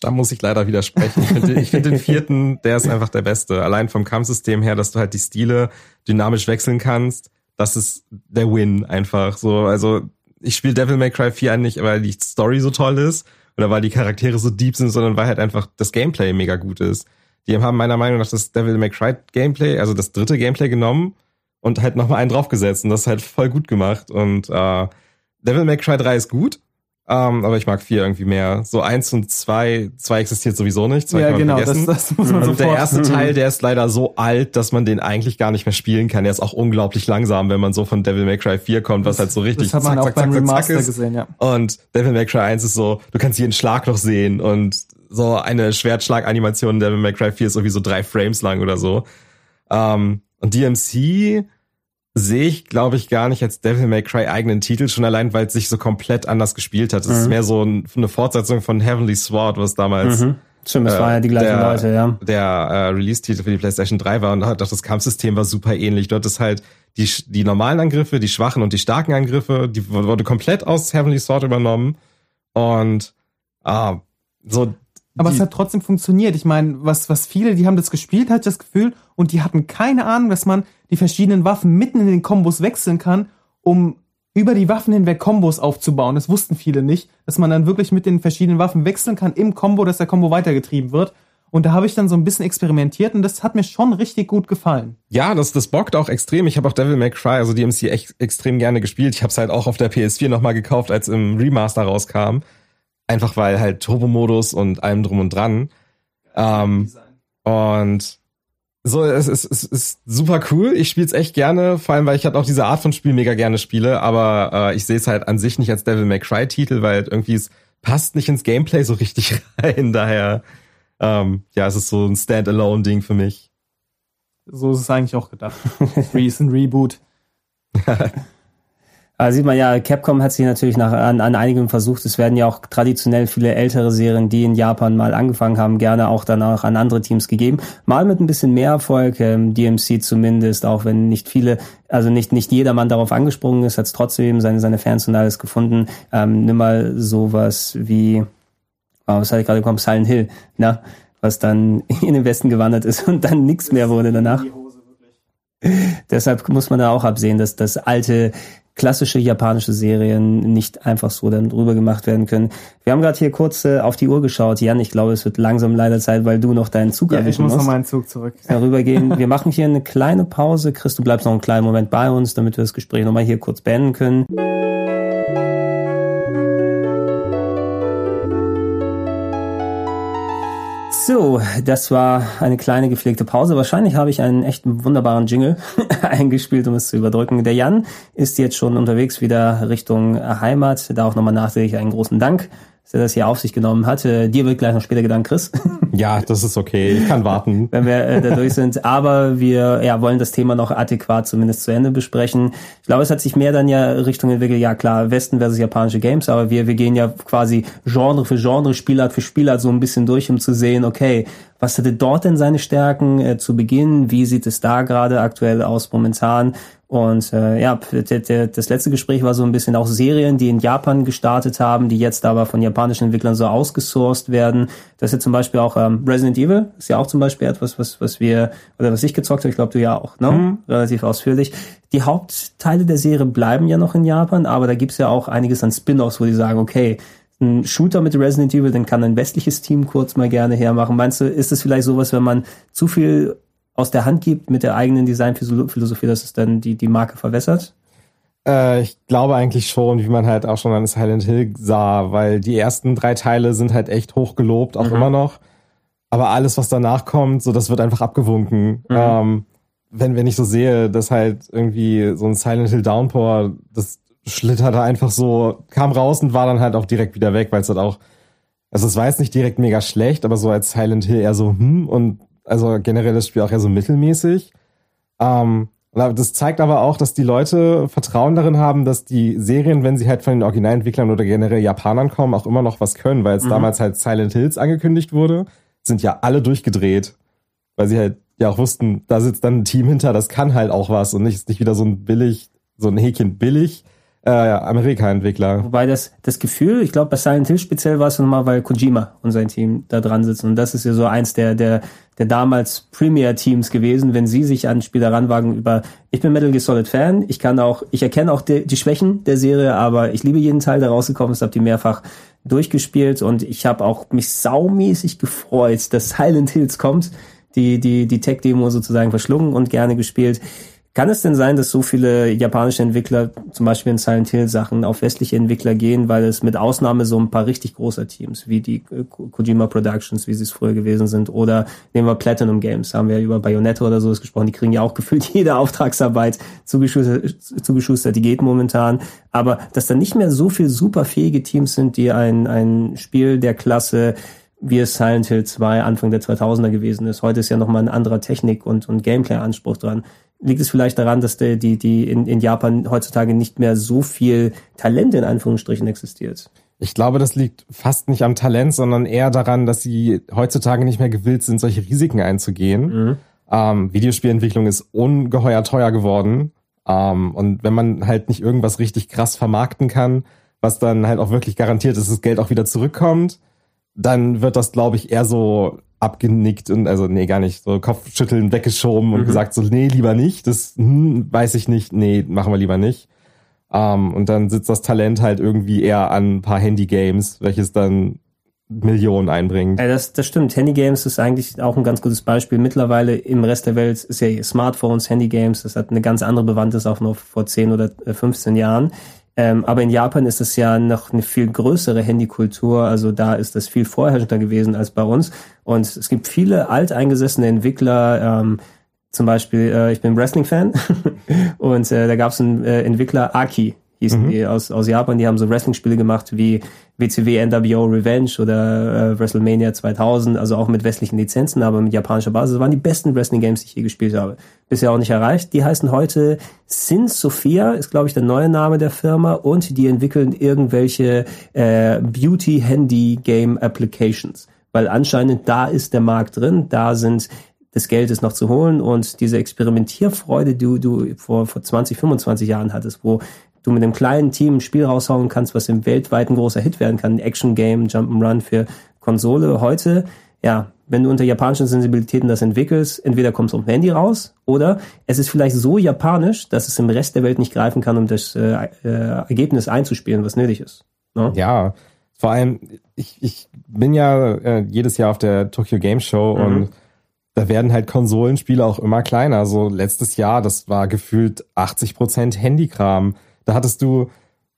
Da muss ich leider widersprechen. Ich finde find den vierten, der ist einfach der beste. Allein vom Kampfsystem her, dass du halt die Stile dynamisch wechseln kannst, das ist der Win einfach so. Also ich spiele Devil May Cry 4 nicht, weil die Story so toll ist oder weil die Charaktere so deep sind, sondern weil halt einfach das Gameplay mega gut ist. Die haben meiner Meinung nach das Devil May Cry Gameplay, also das dritte Gameplay genommen und halt nochmal einen draufgesetzt und das halt voll gut gemacht. Und äh, Devil May Cry 3 ist gut, ähm, aber ich mag vier irgendwie mehr. So eins und zwei, zwei existiert sowieso nicht. Zwei ja, genau, das, das muss man und sofort. Der erste Teil, der ist leider so alt, dass man den eigentlich gar nicht mehr spielen kann. Der ist auch unglaublich langsam, wenn man so von Devil May Cry 4 kommt, was halt so richtig das hat man zack, auch zack, beim zack, Remaster zack ist. gesehen, ja. Und Devil May Cry 1 ist so, du kannst jeden Schlag noch sehen und so eine Schwertschlag-Animation in Devil May Cry 4 ist irgendwie so drei Frames lang oder so. Ähm, und DMC sehe ich, glaube ich, gar nicht als Devil May Cry eigenen Titel, schon allein, weil es sich so komplett anders gespielt hat. Es ist mehr so ein, eine Fortsetzung von Heavenly Sword, was damals Mhm. Stimmt, es äh, waren ja die gleichen der, Leute, ja. Der äh, Release-Titel für die PlayStation 3 war und auch das Kampfsystem war super ähnlich. Dort ist halt die, die normalen Angriffe, die schwachen und die starken Angriffe, die wurde komplett aus Heavenly Sword übernommen. Und ah, so. Aber die, es hat trotzdem funktioniert. Ich meine, was, was viele, die haben das gespielt, hatte ich das Gefühl, und die hatten keine Ahnung, dass man die verschiedenen Waffen mitten in den Kombos wechseln kann, um über die Waffen hinweg Kombos aufzubauen. Das wussten viele nicht, dass man dann wirklich mit den verschiedenen Waffen wechseln kann im Combo, dass der Combo weitergetrieben wird. Und da habe ich dann so ein bisschen experimentiert und das hat mir schon richtig gut gefallen. Ja, das, das bockt auch extrem. Ich habe auch Devil May Cry, also DMC, echt extrem gerne gespielt. Ich habe es halt auch auf der PS4 nochmal gekauft, als im Remaster rauskam. Einfach weil halt Turbo-Modus und allem drum und dran. Ähm, und so, es ist, es ist super cool. Ich spiele es echt gerne, vor allem weil ich halt auch diese Art von Spiel mega gerne spiele, aber äh, ich sehe es halt an sich nicht als Devil May Cry Titel, weil halt irgendwie es passt nicht ins Gameplay so richtig rein. Daher, ähm, ja, es ist so ein Standalone-Ding für mich. So ist es eigentlich auch gedacht. Recent Reboot. Also sieht man ja, Capcom hat sich natürlich nach, an, an einigen versucht. Es werden ja auch traditionell viele ältere Serien, die in Japan mal angefangen haben, gerne auch danach an andere Teams gegeben. Mal mit ein bisschen mehr Erfolg, ähm, DMC zumindest, auch wenn nicht viele, also nicht, nicht jedermann darauf angesprungen ist, hat es trotzdem seine, seine Fans und alles gefunden. Ähm, nimm mal sowas wie, oh, was hatte ich gerade bekommen, Silent Hill, ne? was dann in den Westen gewandert ist und dann nichts mehr wurde danach. Deshalb muss man da auch absehen, dass das alte klassische japanische Serien nicht einfach so dann drüber gemacht werden können. Wir haben gerade hier kurz äh, auf die Uhr geschaut. Jan, ich glaube, es wird langsam leider Zeit, weil du noch deinen Zug Ja, ich erwischen muss noch musst. meinen Zug zurück. Darübergehen. Wir machen hier eine kleine Pause. Chris, du bleibst noch einen kleinen Moment bei uns, damit wir das Gespräch nochmal hier kurz beenden können. So, das war eine kleine gepflegte Pause. Wahrscheinlich habe ich einen echt wunderbaren Jingle eingespielt, um es zu überdrücken. Der Jan ist jetzt schon unterwegs wieder Richtung Heimat. Da auch nochmal nachträglich einen großen Dank, dass er das hier auf sich genommen hat. Äh, Dir wird gleich noch später gedankt, Chris. Ja, das ist okay. Ich kann warten. wenn wir äh, da durch sind. Aber wir ja, wollen das Thema noch adäquat zumindest zu Ende besprechen. Ich glaube, es hat sich mehr dann ja Richtung entwickelt, ja klar, Westen versus japanische Games, aber wir, wir gehen ja quasi Genre für Genre, Spielart für Spielart so ein bisschen durch, um zu sehen, okay, was hatte dort denn seine Stärken äh, zu Beginn? Wie sieht es da gerade aktuell aus momentan? Und äh, ja, der, der, das letzte Gespräch war so ein bisschen auch Serien, die in Japan gestartet haben, die jetzt aber von japanischen Entwicklern so ausgesourced werden. Das ist ja zum Beispiel auch ähm, Resident Evil, ist ja auch zum Beispiel etwas, was, was wir, oder was ich gezockt habe, ich glaube du ja auch, ne? Relativ ausführlich. Die Hauptteile der Serie bleiben ja noch in Japan, aber da gibt's ja auch einiges an Spin-offs, wo die sagen, okay, ein Shooter mit Resident Evil, den kann ein westliches Team kurz mal gerne hermachen. Meinst du, ist es vielleicht sowas, wenn man zu viel aus der Hand gibt mit der eigenen Designphilosophie, dass es dann die, die Marke verwässert? Äh, ich glaube eigentlich schon, wie man halt auch schon an Silent Hill sah, weil die ersten drei Teile sind halt echt hoch gelobt, auch immer noch. Aber alles, was danach kommt, so das wird einfach abgewunken. Ähm, wenn, wenn ich so sehe, dass halt irgendwie so ein Silent Hill Downpour, das schlittert da einfach so, kam raus und war dann halt auch direkt wieder weg, weil es halt auch, also es war jetzt nicht direkt mega schlecht, aber so als Silent Hill eher so, hm, und also generell das Spiel auch eher so mittelmäßig. Ähm, das zeigt aber auch, dass die Leute Vertrauen darin haben, dass die Serien, wenn sie halt von den Originalentwicklern oder generell Japanern kommen, auch immer noch was können, weil es damals halt Silent Hills angekündigt wurde, sind ja alle durchgedreht, weil sie halt ja auch wussten, da sitzt dann ein Team hinter, das kann halt auch was und nicht, ist nicht wieder so ein billig, so ein Häkchen billig äh, Amerika-Entwickler. Wobei das, das Gefühl, ich glaube, bei Silent Hill speziell war es nochmal, weil Kojima und sein Team da dran sitzen. Und das ist ja so eins der, der, der damals Premier-Teams gewesen, wenn sie sich an Spieler ranwagen über, ich bin Metal Gear Solid Fan, ich kann auch, ich erkenne auch die, die Schwächen der Serie, aber ich liebe jeden Teil, der rausgekommen ist, habe die mehrfach durchgespielt und ich habe auch mich saumäßig gefreut, dass Silent Hills kommt, die, die, die Tech-Demo sozusagen verschlungen und gerne gespielt. Kann es denn sein, dass so viele japanische Entwickler, zum Beispiel in Silent Hill Sachen, auf westliche Entwickler gehen, weil es mit Ausnahme so ein paar richtig großer Teams, wie die äh, Kojima Productions, wie sie es früher gewesen sind, oder nehmen wir Platinum Games, haben wir über Bayonetta oder sowas gesprochen, die kriegen ja auch gefühlt jede Auftragsarbeit zugeschustert, zugeschustert, die geht momentan, aber dass da nicht mehr so viel superfähige Teams sind, die ein, ein Spiel der Klasse wie es Silent Hill 2 Anfang der 2000er gewesen ist. Heute ist ja nochmal ein anderer Technik- und, und Gameplay-Anspruch dran. Liegt es vielleicht daran, dass die, die, die in, in Japan heutzutage nicht mehr so viel Talent in Anführungsstrichen existiert? Ich glaube, das liegt fast nicht am Talent, sondern eher daran, dass sie heutzutage nicht mehr gewillt sind, solche Risiken einzugehen. Mhm. Ähm, Videospielentwicklung ist ungeheuer teuer geworden. Ähm, und wenn man halt nicht irgendwas richtig krass vermarkten kann, was dann halt auch wirklich garantiert ist, dass das Geld auch wieder zurückkommt, dann wird das, glaube ich, eher so abgenickt und also nee, gar nicht, so Kopfschütteln weggeschoben und mhm. gesagt so, nee, lieber nicht, das hm, weiß ich nicht, nee, machen wir lieber nicht. Um, ähm, und dann sitzt das Talent halt irgendwie eher an ein paar Handy-Games, welches dann Millionen einbringt. Ja, das, das stimmt. Handy-Games ist eigentlich auch ein ganz gutes Beispiel. Mittlerweile im Rest der Welt ist ja Smartphones, Handy-Games, das hat eine ganz andere Bewandtnis auch noch vor 10 oder 15 Jahren. Ähm, aber in Japan ist es ja noch eine viel größere Handykultur. Also da ist das viel vorherrschender gewesen als bei uns. Und es gibt viele alteingesessene Entwickler, ähm, zum Beispiel, äh, ich bin Wrestling-Fan und äh, da gab es einen äh, Entwickler, Aki, hießen mhm. die aus, aus Japan, die haben so Wrestling-Spiele gemacht wie WCW NWO Revenge oder äh, WrestleMania 2000, also auch mit westlichen Lizenzen, aber mit japanischer Basis. Waren die besten Wrestling-Games, die ich je gespielt habe. Bisher auch nicht erreicht. Die heißen heute Sin Sophia, ist glaube ich der neue Name der Firma und die entwickeln irgendwelche äh, Beauty-Handy-Game-Applications. Weil anscheinend da ist der Markt drin, da sind das Geld ist noch zu holen und diese Experimentierfreude, die du, du vor, vor 20, 25 Jahren hattest, wo du mit einem kleinen Team ein Spiel raushauen kannst, was im weltweiten großer Hit werden kann, ein Action-Game, Jump'n'Run für Konsole. Heute, ja, wenn du unter japanischen Sensibilitäten das entwickelst, entweder kommst du auf dem Handy raus oder es ist vielleicht so japanisch, dass es im Rest der Welt nicht greifen kann, um das äh, äh, Ergebnis einzuspielen, was nötig ist. No? Ne? Ja, vor allem, ich, ich bin ja äh, jedes Jahr auf der Tokyo Game Show mhm. und da werden halt Konsolenspiele auch immer kleiner. So letztes Jahr, das war gefühlt 80 Prozent Handykram. Da hattest du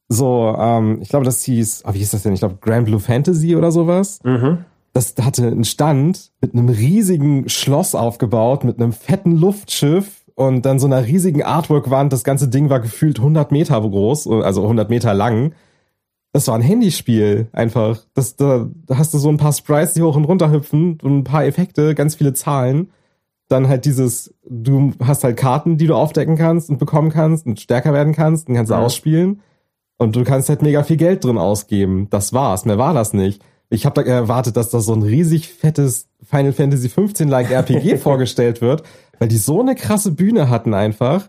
so, ähm, ich glaube, das hieß, oh, wie hieß das denn? Ich glaube, Grand Blue Fantasy oder sowas. Mhm. Das hatte einen Stand mit einem riesigen Schloss aufgebaut, mit einem fetten Luftschiff und dann so einer riesigen Artwork-Wand. Das ganze Ding war gefühlt 100 Meter groß, also 100 Meter lang. Das war ein Handyspiel einfach. Das, da, da hast du so ein paar Sprites, die hoch und runter hüpfen und ein paar Effekte, ganz viele Zahlen dann halt dieses, du hast halt Karten, die du aufdecken kannst und bekommen kannst und stärker werden kannst und kannst ja. ausspielen. Und du kannst halt mega viel Geld drin ausgeben. Das war's. Mehr war das nicht. Ich habe da erwartet, dass da so ein riesig fettes Final Fantasy 15-like RPG vorgestellt wird, weil die so eine krasse Bühne hatten einfach.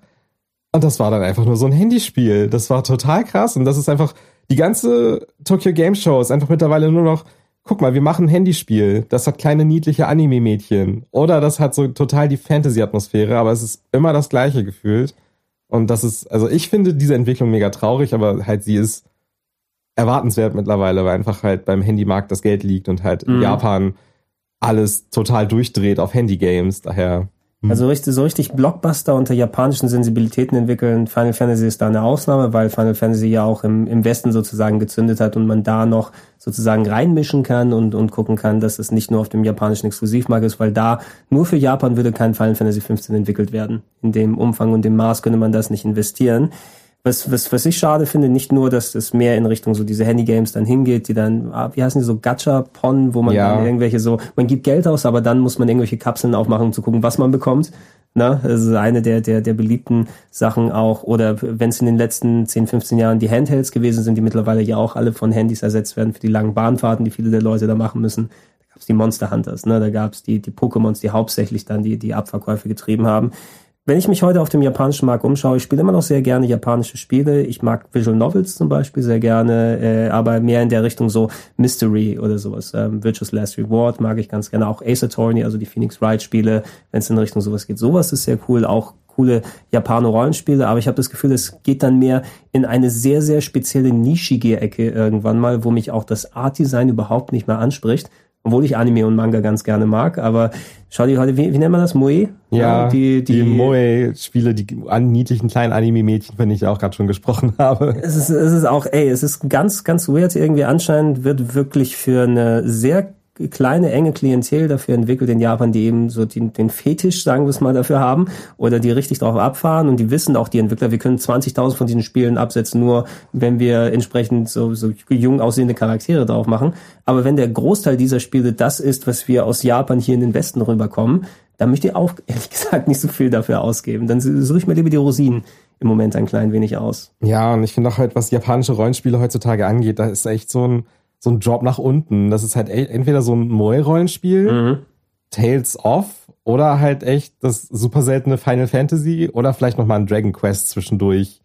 Und das war dann einfach nur so ein Handyspiel. Das war total krass. Und das ist einfach, die ganze Tokyo Game Show ist einfach mittlerweile nur noch guck mal, wir machen ein Handyspiel, das hat kleine niedliche Anime-Mädchen. Oder das hat so total die Fantasy-Atmosphäre, aber es ist immer das gleiche gefühlt. Und das ist, also ich finde diese Entwicklung mega traurig, aber halt sie ist erwartenswert mittlerweile, weil einfach halt beim Handymarkt das Geld liegt und halt in mhm. Japan alles total durchdreht auf Handygames. Daher. Also richtig, so richtig Blockbuster unter japanischen Sensibilitäten entwickeln. Final Fantasy ist da eine Ausnahme, weil Final Fantasy ja auch im, im Westen sozusagen gezündet hat und man da noch sozusagen reinmischen kann und, und gucken kann, dass es nicht nur auf dem japanischen Exklusivmarkt ist, weil da nur für Japan würde kein Final Fantasy 15 entwickelt werden. In dem Umfang und dem Maß könnte man das nicht investieren was, was, was ich schade finde, nicht nur, dass es mehr in Richtung so diese Handy-Games dann hingeht, die dann, ah, wie heißen die so, Gacha-Pon, wo man ja. dann irgendwelche so, man gibt Geld aus, aber dann muss man irgendwelche Kapseln aufmachen, um zu gucken, was man bekommt. Na, das ist eine der, der, der beliebten Sachen auch. Oder wenn es in den letzten 10, 15 Jahren die Handhelds gewesen sind, die mittlerweile ja auch alle von Handys ersetzt werden für die langen Bahnfahrten, die viele der Leute da machen müssen. Da gab es die Monster Hunters, ne? da gab es die, die Pokémons, die hauptsächlich dann die, die Abverkäufe getrieben haben wenn ich mich heute auf dem japanischen Markt umschaue, ich spiele immer noch sehr gerne japanische Spiele. Ich mag Visual Novels zum Beispiel sehr gerne, äh, aber mehr in der Richtung so Mystery oder sowas. Ähm, Virtuous Last Reward mag ich ganz gerne. Auch Ace Attorney, also die Phoenix Wright Spiele, wenn es in Richtung sowas geht. Sowas ist sehr cool. Auch coole Japano-Rollenspiele, aber ich habe das Gefühl, es geht dann mehr in eine sehr, sehr spezielle nischige Ecke irgendwann mal, wo mich auch das Art-Design überhaupt nicht mehr anspricht. Obwohl ich Anime und Manga ganz gerne mag, aber schau dir heute, wie, wie nennt man das? Moe? Ja, die, die, die Moe-Spiele, die an niedlichen kleinen Anime-Mädchen, wenn ich auch gerade schon gesprochen habe. Es ist, es ist auch, ey, es ist ganz, ganz weird irgendwie. Anscheinend wird wirklich für eine sehr kleine, enge Klientel dafür entwickelt in Japan, die eben so den, den Fetisch, sagen wir es mal, dafür haben oder die richtig drauf abfahren und die wissen auch, die Entwickler, wir können 20.000 von diesen Spielen absetzen, nur wenn wir entsprechend so, so jung aussehende Charaktere drauf machen. Aber wenn der Großteil dieser Spiele das ist, was wir aus Japan hier in den Westen rüberkommen, dann möchte ich auch, ehrlich gesagt, nicht so viel dafür ausgeben. Dann suche ich mir lieber die Rosinen im Moment ein klein wenig aus. Ja, und ich finde auch halt, was japanische Rollenspiele heutzutage angeht, da ist echt so ein so ein Drop nach unten. Das ist halt entweder so ein Moe-Rollenspiel, mhm. Tales of oder halt echt das super seltene Final Fantasy oder vielleicht nochmal ein Dragon Quest zwischendurch.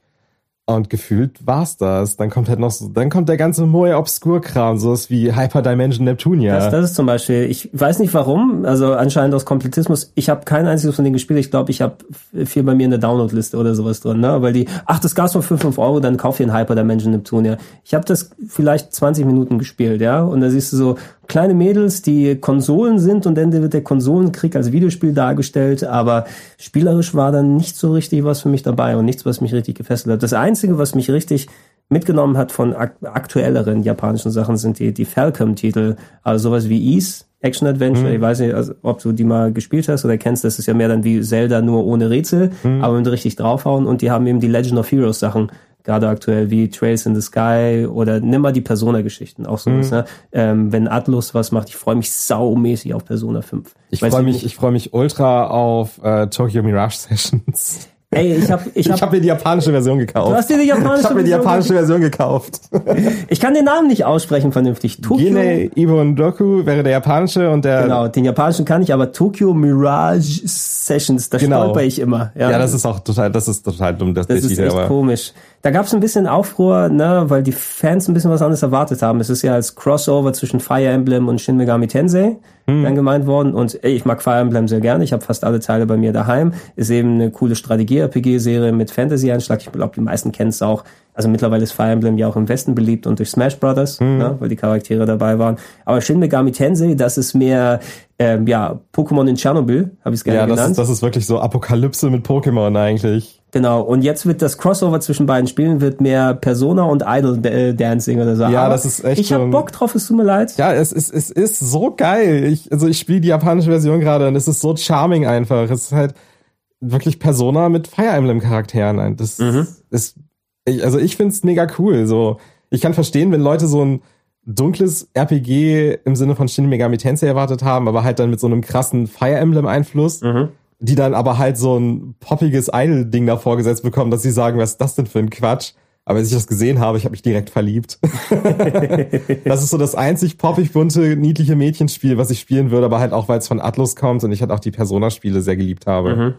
Und gefühlt war's das. Dann kommt halt noch so, dann kommt der ganze Moe Obscure-Kram, sowas wie Hyperdimension Neptunia. Das, das ist zum Beispiel, ich weiß nicht warum, also anscheinend aus Kompletismus. Ich habe kein einziges von denen gespielt. Ich glaube, ich habe viel bei mir in der Download-Liste oder sowas drin, ne? Weil die, ach, das gab's nur für 5 Euro, dann kauf dir ein Hyperdimension Neptunia. Ich habe das vielleicht 20 Minuten gespielt, ja. Und da siehst du so, kleine Mädels, die Konsolen sind und dann wird der Konsolenkrieg als Videospiel dargestellt, aber spielerisch war dann nicht so richtig was für mich dabei und nichts, was mich richtig gefesselt hat. Das Einzige, was mich richtig mitgenommen hat von aktuelleren japanischen Sachen, sind die, die Falcom-Titel, also sowas wie Ease, Action Adventure. Mhm. Ich weiß nicht, also, ob du die mal gespielt hast oder kennst. Das ist ja mehr dann wie Zelda nur ohne Rätsel, mhm. aber mit richtig draufhauen. Und die haben eben die Legend of Heroes Sachen gerade aktuell wie Trails in the Sky oder nimm mal die Persona-Geschichten, auch so mhm. ne? ähm, wenn Atlus was macht, ich freue mich saumäßig auf Persona 5. Ich freue mich, ich freue mich ultra auf äh, Tokyo Mirage Sessions. Ey, ich habe ich hab, ich hab mir die japanische Version gekauft. Du hast dir die japanische Ich habe mir die japanische Version gekauft. ich kann den Namen nicht aussprechen vernünftig. Tokyo Gene Ibon Doku wäre der japanische und der Genau, den japanischen kann ich, aber Tokyo Mirage Sessions, da genau. stolper ich immer. Ja. ja, das ist auch total das ist total dumm, das, das ist echt aber. komisch. Da gab es ein bisschen Aufruhr, ne, weil die Fans ein bisschen was anderes erwartet haben. Es ist ja als Crossover zwischen Fire Emblem und Shin Megami Tensei hm. dann gemeint worden. Und ey, ich mag Fire Emblem sehr gerne. Ich habe fast alle Teile bei mir daheim. Ist eben eine coole Strategie-RPG-Serie mit Fantasy-Einschlag. Ich glaube, die meisten kennen es auch. Also mittlerweile ist Fire Emblem ja auch im Westen beliebt und durch Smash Brothers, hm. ne, weil die Charaktere dabei waren. Aber Shin Megami Tensei, das ist mehr ähm, ja Pokémon in Tschernobyl, habe ich es gerne ja, genannt. Ja, das, das ist wirklich so Apokalypse mit Pokémon eigentlich. Genau, und jetzt wird das Crossover zwischen beiden Spielen wird mehr Persona und Idol äh, Dancing oder so. Ja, Aber das ist echt Ich hab Bock drauf, es tut mir leid. Ja, es ist es ist so geil. Ich also ich spiele die japanische Version gerade und es ist so charming einfach. Es ist halt wirklich Persona mit Fire Emblem Charakteren. Das mhm. ist ich, also ich find's mega cool so. Ich kann verstehen, wenn Leute so ein dunkles RPG im Sinne von Shin Megami Tensei erwartet haben, aber halt dann mit so einem krassen Fire Emblem Einfluss. Mhm die dann aber halt so ein poppiges Idol-Ding da vorgesetzt bekommen, dass sie sagen, was ist das denn für ein Quatsch? Aber als ich das gesehen habe, ich habe mich direkt verliebt. das ist so das einzig poppig bunte, niedliche Mädchenspiel, was ich spielen würde, aber halt auch, weil es von Atlus kommt und ich halt auch die Persona-Spiele sehr geliebt habe. Mhm.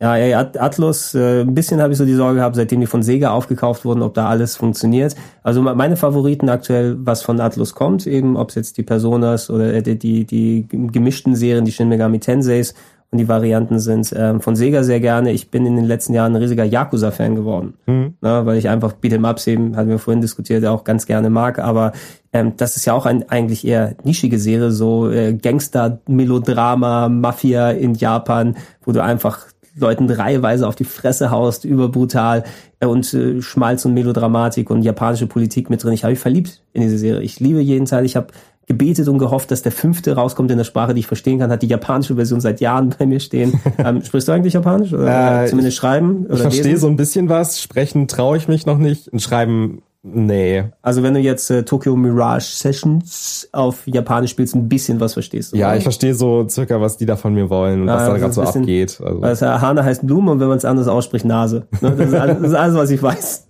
Ja, ja, Atlus, äh, ein bisschen habe ich so die Sorge gehabt, seitdem die von Sega aufgekauft wurden, ob da alles funktioniert. Also meine Favoriten aktuell, was von Atlus kommt, eben ob es jetzt die Personas oder äh, die, die, gemischten Serien, die Shin Megami Tenseis und die Varianten sind ähm, von Sega sehr gerne. Ich bin in den letzten Jahren ein riesiger Yakuza-Fan geworden, mhm. ne, weil ich einfach Beat'em Ups eben, hatten wir vorhin diskutiert, auch ganz gerne mag. Aber ähm, das ist ja auch ein eigentlich eher nischige Serie, so äh, Gangster-Melodrama, Mafia in Japan, wo du einfach Leuten reiheweise auf die Fresse haust, überbrutal äh, und äh, Schmalz und Melodramatik und japanische Politik mit drin. Ich habe mich verliebt in diese Serie. Ich liebe jeden Teil. Ich habe gebetet und gehofft, dass der fünfte rauskommt in der Sprache, die ich verstehen kann. Hat die japanische Version seit Jahren bei mir stehen. Ähm, sprichst du eigentlich Japanisch? Oder äh, zumindest schreiben? Oder ich verstehe so ein bisschen was. Sprechen traue ich mich noch nicht. Und schreiben, nee. Also wenn du jetzt äh, Tokyo Mirage Sessions auf Japanisch spielst, ein bisschen was verstehst du. Ja, oder? ich verstehe so circa, was die da von mir wollen und ja, was da gerade so abgeht. Also. also Hane heißt Blume und wenn man es anders ausspricht, Nase. Ne? Das, ist alles, das ist alles, was ich weiß.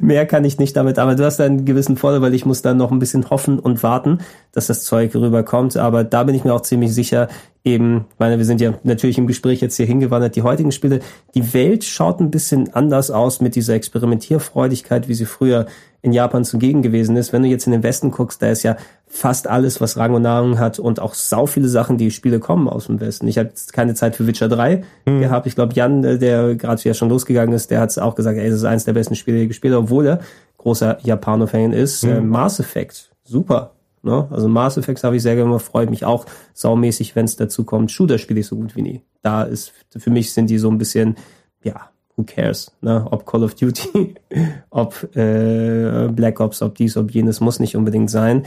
Mehr kann ich nicht damit, aber du hast einen gewissen Vorteil, weil ich muss dann noch ein bisschen hoffen und warten, dass das Zeug rüberkommt. Aber da bin ich mir auch ziemlich sicher, eben, meine, wir sind ja natürlich im Gespräch jetzt hier hingewandert, die heutigen Spiele, die Welt schaut ein bisschen anders aus mit dieser Experimentierfreudigkeit, wie sie früher in Japan zugegen gewesen ist. Wenn du jetzt in den Westen guckst, da ist ja fast alles, was Rang und Nahrung hat und auch sau viele Sachen, die Spiele kommen aus dem Westen. Ich habe keine Zeit für Witcher 3 hm. gehabt. Ich glaube, Jan, äh, der gerade ja schon losgegangen ist, der hat auch gesagt, ey, das ist eines der besten Spiele, die ich gespielt habe, obwohl er großer Japano-Fan ist. Hm. Äh, Mass Effect, super. Ne? Also Mass Effect habe ich sehr gerne, freut mich auch saumäßig, wenn es dazu kommt. Shooter spiele ich so gut wie nie. Da ist, für mich sind die so ein bisschen, ja, who cares? Ne? Ob Call of Duty, ob äh, Black Ops, ob dies, ob jenes, muss nicht unbedingt sein.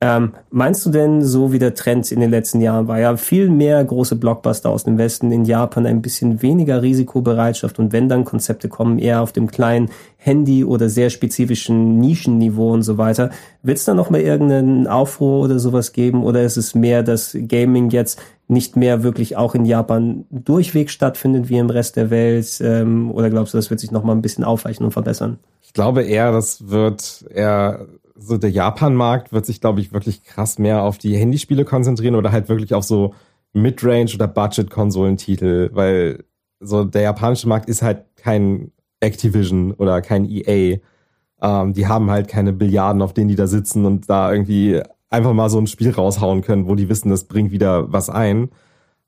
Ähm, meinst du denn, so wie der Trend in den letzten Jahren war, ja viel mehr große Blockbuster aus dem Westen, in Japan ein bisschen weniger Risikobereitschaft und wenn dann Konzepte kommen, eher auf dem kleinen Handy oder sehr spezifischen Nischenniveau und so weiter, wird es da noch mal irgendeinen Aufruhr oder sowas geben oder ist es mehr, dass Gaming jetzt nicht mehr wirklich auch in Japan durchweg stattfindet wie im Rest der Welt ähm, oder glaubst du, das wird sich noch mal ein bisschen aufweichen und verbessern? Ich glaube eher, das wird eher so der Japan-Markt wird sich, glaube ich, wirklich krass mehr auf die Handyspiele konzentrieren oder halt wirklich auf so Midrange- oder Budget-Konsolentitel, weil so der japanische Markt ist halt kein Activision oder kein EA. Ähm, die haben halt keine Billiarden, auf denen die da sitzen und da irgendwie einfach mal so ein Spiel raushauen können, wo die wissen, das bringt wieder was ein.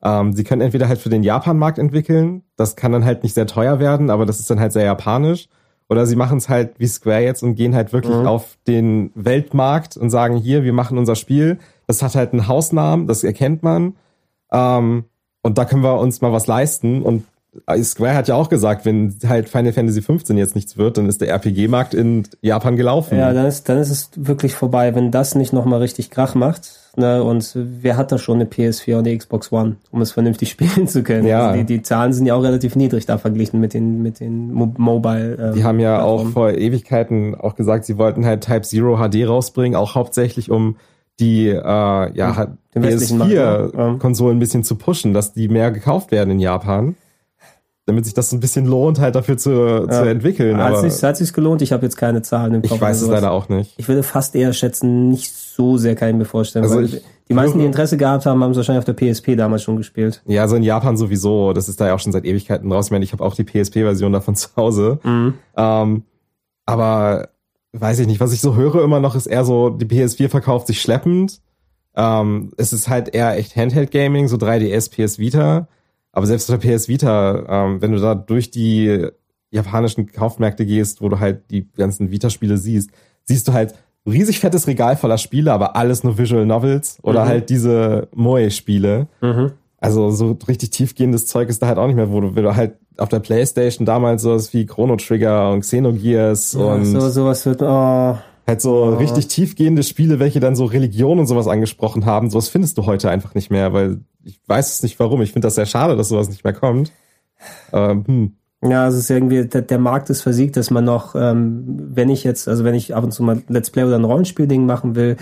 Ähm, sie können entweder halt für den Japan-Markt entwickeln, das kann dann halt nicht sehr teuer werden, aber das ist dann halt sehr japanisch. Oder sie machen es halt wie Square jetzt und gehen halt wirklich mhm. auf den Weltmarkt und sagen, hier, wir machen unser Spiel. Das hat halt einen Hausnamen, das erkennt man. Ähm, und da können wir uns mal was leisten. Und Square hat ja auch gesagt, wenn halt Final Fantasy 15 jetzt nichts wird, dann ist der RPG-Markt in Japan gelaufen. Ja, dann ist, dann ist es wirklich vorbei, wenn das nicht nochmal richtig Krach macht. Ne? Und wer hat da schon eine PS4 und eine Xbox One, um es vernünftig spielen zu können? Ja. Also die, die Zahlen sind ja auch relativ niedrig da verglichen mit den, mit den Mo Mobile. Äh, die haben ja Plattformen. auch vor Ewigkeiten auch gesagt, sie wollten halt Type Zero HD rausbringen, auch hauptsächlich um die äh, ja, PS4-Konsolen ein bisschen zu pushen, dass die mehr gekauft werden in Japan damit sich das so ein bisschen lohnt, halt dafür zu, ja. zu entwickeln. Hat sich, hat gelohnt? Ich habe jetzt keine Zahlen im Kopf. Ich weiß es leider auch nicht. Ich würde fast eher schätzen, nicht so sehr kann ich mir vorstellen. Also ich, die meisten, die Interesse gehabt haben, haben es wahrscheinlich auf der PSP damals schon gespielt. Ja, so in Japan sowieso. Das ist da ja auch schon seit Ewigkeiten raus. Ich meine, ich habe auch die PSP-Version davon zu Hause. Mhm. Ähm, aber weiß ich nicht, was ich so höre immer noch, ist eher so, die PS4 verkauft sich schleppend. Ähm, es ist halt eher echt Handheld-Gaming, so 3DS, PS Vita. Aber selbst auf der PS Vita, ähm, wenn du da durch die japanischen Kaufmärkte gehst, wo du halt die ganzen Vita-Spiele siehst, siehst du halt riesig fettes Regal voller Spiele, aber alles nur Visual Novels oder mhm. halt diese Moe-Spiele. Mhm. Also so richtig tiefgehendes Zeug ist da halt auch nicht mehr, wo du, wo du halt auf der Playstation damals sowas wie Chrono Trigger und Xenogears ja, und so sowas wird oh. halt so oh. richtig tiefgehende Spiele, welche dann so Religion und sowas angesprochen haben. Sowas findest du heute einfach nicht mehr, weil ich weiß es nicht warum. Ich finde das sehr schade, dass sowas nicht mehr kommt. Ähm, hm. Ja, es ist irgendwie, der, der Markt ist versiegt, dass man noch, ähm, wenn ich jetzt, also wenn ich ab und zu mal Let's Play oder ein Rollenspielding machen will,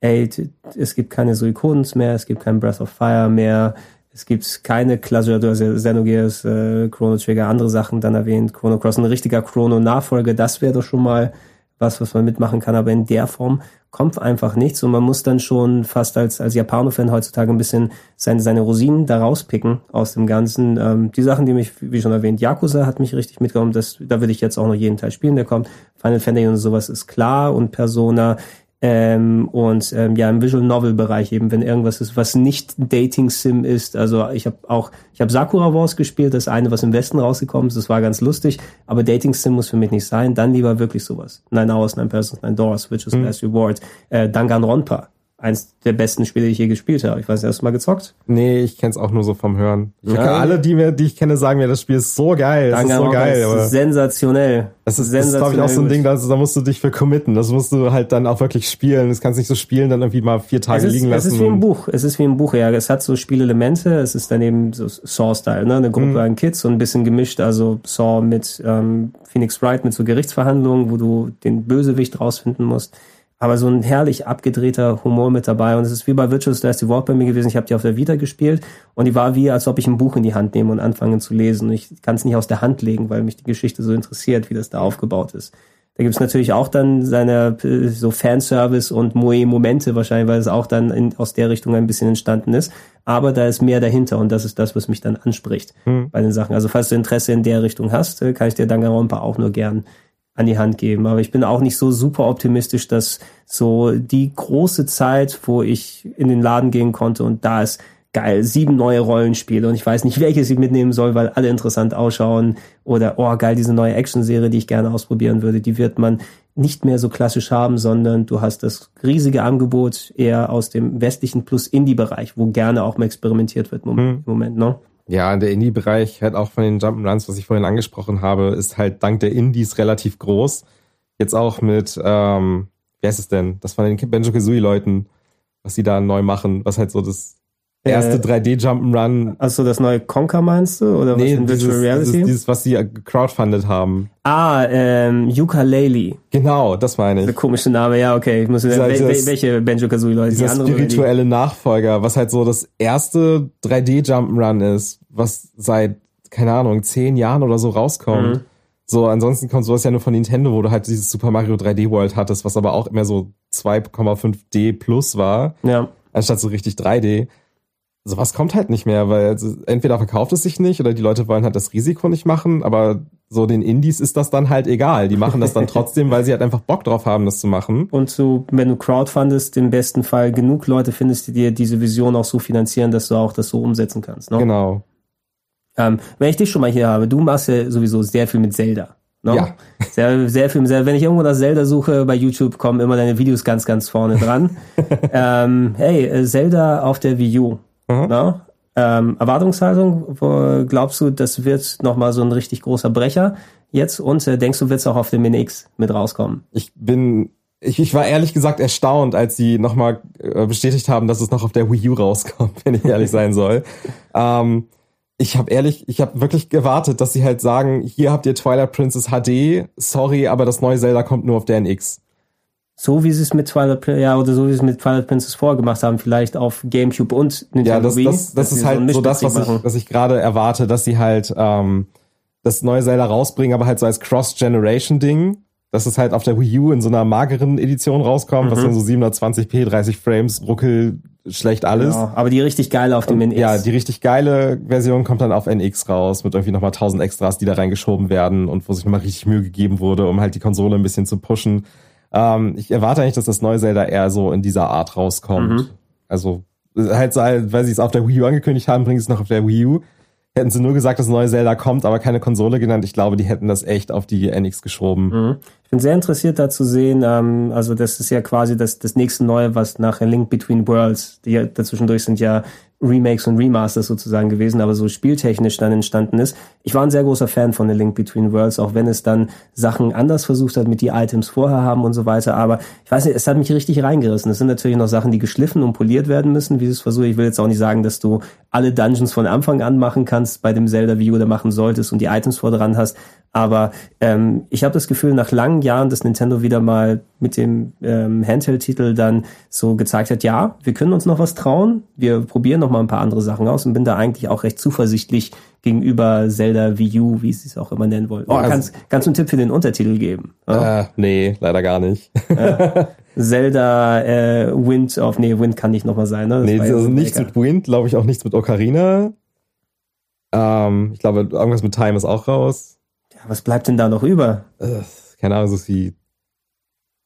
ey, es gibt keine Suikoden's mehr, es gibt kein Breath of Fire mehr, es gibt keine Klasse, du hast ja Xenogears, äh, Chrono Trigger, andere Sachen dann erwähnt, Chrono Cross, ein richtiger Chrono-Nachfolger, das wäre doch schon mal was, was man mitmachen kann, aber in der Form kommt einfach nichts und man muss dann schon fast als, als Japano-Fan heutzutage ein bisschen seine, seine Rosinen da rauspicken aus dem Ganzen. Ähm, die Sachen, die mich, wie schon erwähnt, Yakuza hat mich richtig mitgenommen, das, da würde ich jetzt auch noch jeden Teil spielen, der kommt. Final Fantasy und sowas ist klar und Persona ähm, und ähm, ja, im Visual Novel Bereich eben, wenn irgendwas ist, was nicht Dating Sim ist. Also ich habe auch, ich habe Sakura Wars gespielt, das eine, was im Westen rausgekommen ist, das war ganz lustig, aber Dating Sim muss für mich nicht sein. Dann lieber wirklich sowas. Nine Hours, Nine Persons, Nine Doors, Which is mhm. Last Reward, äh, Danganronpa eins der besten Spiele, die ich je gespielt habe. Ich weiß nicht, hast du mal gezockt? Nee, ich kenn's auch nur so vom Hören. Ich ja. alle, die, mir, die ich kenne, sagen mir, das Spiel ist so geil. Das ist so geil. Aber sensationell. Das ist, das ist glaube ich, auch so ein Ding, da, da musst du dich für committen. Das musst du halt dann auch wirklich spielen. Das kannst nicht so spielen, dann irgendwie mal vier Tage ist, liegen lassen. Es ist wie ein Buch. Es ist wie ein Buch, ja. Es hat so Spielelemente. Es ist dann eben so Saw-Style, ne? Eine Gruppe mhm. an Kids, so ein bisschen gemischt. Also Saw mit ähm, Phoenix Wright, mit so Gerichtsverhandlungen, wo du den Bösewicht rausfinden musst aber so ein herrlich abgedrehter Humor mit dabei. Und es ist wie bei Virtual Stars die Wort bei mir gewesen. Ich habe die auf der Vita gespielt und die war wie, als ob ich ein Buch in die Hand nehme und anfange zu lesen. Und ich kann es nicht aus der Hand legen, weil mich die Geschichte so interessiert, wie das da aufgebaut ist. Da gibt's natürlich auch dann seine äh, so Fanservice und Moe-Momente wahrscheinlich, weil es auch dann in, aus der Richtung ein bisschen entstanden ist. Aber da ist mehr dahinter und das ist das, was mich dann anspricht Hm. bei den Sachen. Also falls du Interesse in der Richtung hast, äh, kann ich dir Danganronpa auch nur gern an die Hand geben. Aber ich bin auch nicht so super optimistisch, dass so die große Zeit, wo ich in den Laden gehen konnte und da ist geil, sieben neue Rollenspiele und ich weiß nicht, welches ich mitnehmen soll, weil alle interessant ausschauen oder oh geil, diese neue Actionserie, die ich gerne ausprobieren würde, die wird man nicht mehr so klassisch haben, sondern du hast das riesige Angebot eher aus dem westlichen plus Indie-Bereich, wo gerne auch mal experimentiert wird im Moment, im Moment ne? Ja, der Indie-Bereich halt auch von den Jump'n'Runs, was ich vorhin angesprochen habe, ist halt dank der Indies relativ groß. Jetzt auch mit, ähm, wie heißt es denn? Das von den Banjo-Kazooie-Leuten, was sie da neu machen, was halt so das erste Äh, 3D-Jump'n'Run. Also das neue Conker meinst du? Oder was Nee, in dieses, Virtual Reality? dieses, dieses, was sie crowdfunded haben. ah, ähm, Ukulele. Genau, das meine Der ich. komische Name, ja, okay. Ich muss Dieser- wel, dieses- welche Dieser andere oder die- spirituelle Nachfolger, was halt so das erste 3D-Jump'n'Run ist, was seit, keine Ahnung, zehn Jahren oder so rauskommt. Mhm. So, ansonsten kommt sowas ja nur von Nintendo, wo du halt dieses Super Mario 3D World hattest, was aber auch immer so 2,5D plus war, Ja. anstatt so richtig 3D. Sowas kommt halt nicht mehr, weil entweder verkauft es sich nicht oder die Leute wollen halt das Risiko nicht machen, aber so den Indies ist das dann halt egal. Die machen das dann trotzdem, weil sie halt einfach Bock drauf haben, das zu machen. Und so, wenn du crowdfundest, im besten Fall genug Leute findest, die dir diese Vision auch so finanzieren, dass du auch das so umsetzen kannst. Ne? Genau. Ähm, wenn ich dich schon mal hier habe, du machst ja sowieso sehr viel mit Zelda. Ne? Ja. Sehr, sehr viel mit Zelda. Wenn ich irgendwo nach Zelda suche bei YouTube, kommen immer deine Videos ganz, ganz vorne dran. ähm, hey, äh, Zelda auf der Wii U. Mhm. Ne? Ähm, Erwartungshaltung, wo glaubst du, das wird nochmal so ein richtig großer Brecher jetzt? Und äh, denkst du, wird es auch auf dem Mini X mit rauskommen? ich bin, ich, ich war ehrlich gesagt erstaunt, als sie nochmal äh, bestätigt haben, dass es noch auf der Wii U rauskommt, wenn ich ehrlich sein soll. Ähm, ich habe ehrlich, ich habe wirklich gewartet, dass sie halt sagen, hier habt ihr Twilight Princess HD, sorry, aber das neue Zelda kommt nur auf der NX. So wie sie es mit Twilight, ja, oder so wie sie es mit Twilight Princess vorgemacht haben, vielleicht auf GameCube und Nintendo Ja, das, Wii. das, das ist halt ein so das, was ich, was ich gerade erwarte, dass sie halt ähm, das neue Zelda rausbringen, aber halt so als Cross-Generation-Ding, dass es halt auf der Wii U in so einer mageren Edition rauskommt, was dann so 720p, 30 Frames, ruckel, schlecht alles. Genau, aber die richtig geile auf dem NX. Ja, die richtig geile Version kommt dann auf NX raus mit irgendwie nochmal 1000 Extras, die da reingeschoben werden und wo sich nochmal richtig Mühe gegeben wurde, um halt die Konsole ein bisschen zu pushen. Ähm, ich erwarte eigentlich, dass das neue Zelda eher so in dieser Art rauskommt. Mhm. Also halt, so, weil sie es auf der Wii U angekündigt haben, bringen sie es noch auf der Wii U. Hätten sie nur gesagt, das neue Zelda kommt, aber keine Konsole genannt, ich glaube, die hätten das echt auf die NX geschoben. Mhm. Ich bin sehr interessiert da zu sehen, ähm, also das ist ja quasi das, das nächste Neue, was nach Link Between Worlds, die ja dazwischendurch sind ja Remakes und Remasters sozusagen gewesen, aber so spieltechnisch dann entstanden ist. Ich war ein sehr großer Fan von A Link Between Worlds, auch wenn es dann Sachen anders versucht hat, mit die Items vorher haben und so weiter, aber ich weiß nicht, es hat mich richtig reingerissen. Es sind natürlich noch Sachen, die geschliffen und poliert werden müssen, wie es versuchen. Ich will jetzt auch nicht sagen, dass du alle Dungeons von Anfang an machen kannst bei dem Zelda View oder machen solltest und die Items vor dran hast, aber ähm, ich habe das Gefühl, nach langen Jahren, dass Nintendo wieder mal mit dem ähm, Handheld-Titel dann so gezeigt hat, ja, wir können uns noch was trauen, wir probieren noch mal ein paar andere Sachen aus und bin da eigentlich auch recht zuversichtlich gegenüber Zelda Wii U, wie sie es auch immer nennen wollen. Oh, Also- kannst, kannst du einen Tipp für den Untertitel geben? Ja? Äh, nee, leider gar nicht. Zelda äh, Wind of, nee, Wind kann nicht nochmal sein, ne? Das nee, also so nichts lecker. mit Wind, glaube ich auch nichts mit Ocarina. Ähm, ich glaube, irgendwas mit Time ist auch raus. Was bleibt denn da noch über? Äh, keine Ahnung, so wie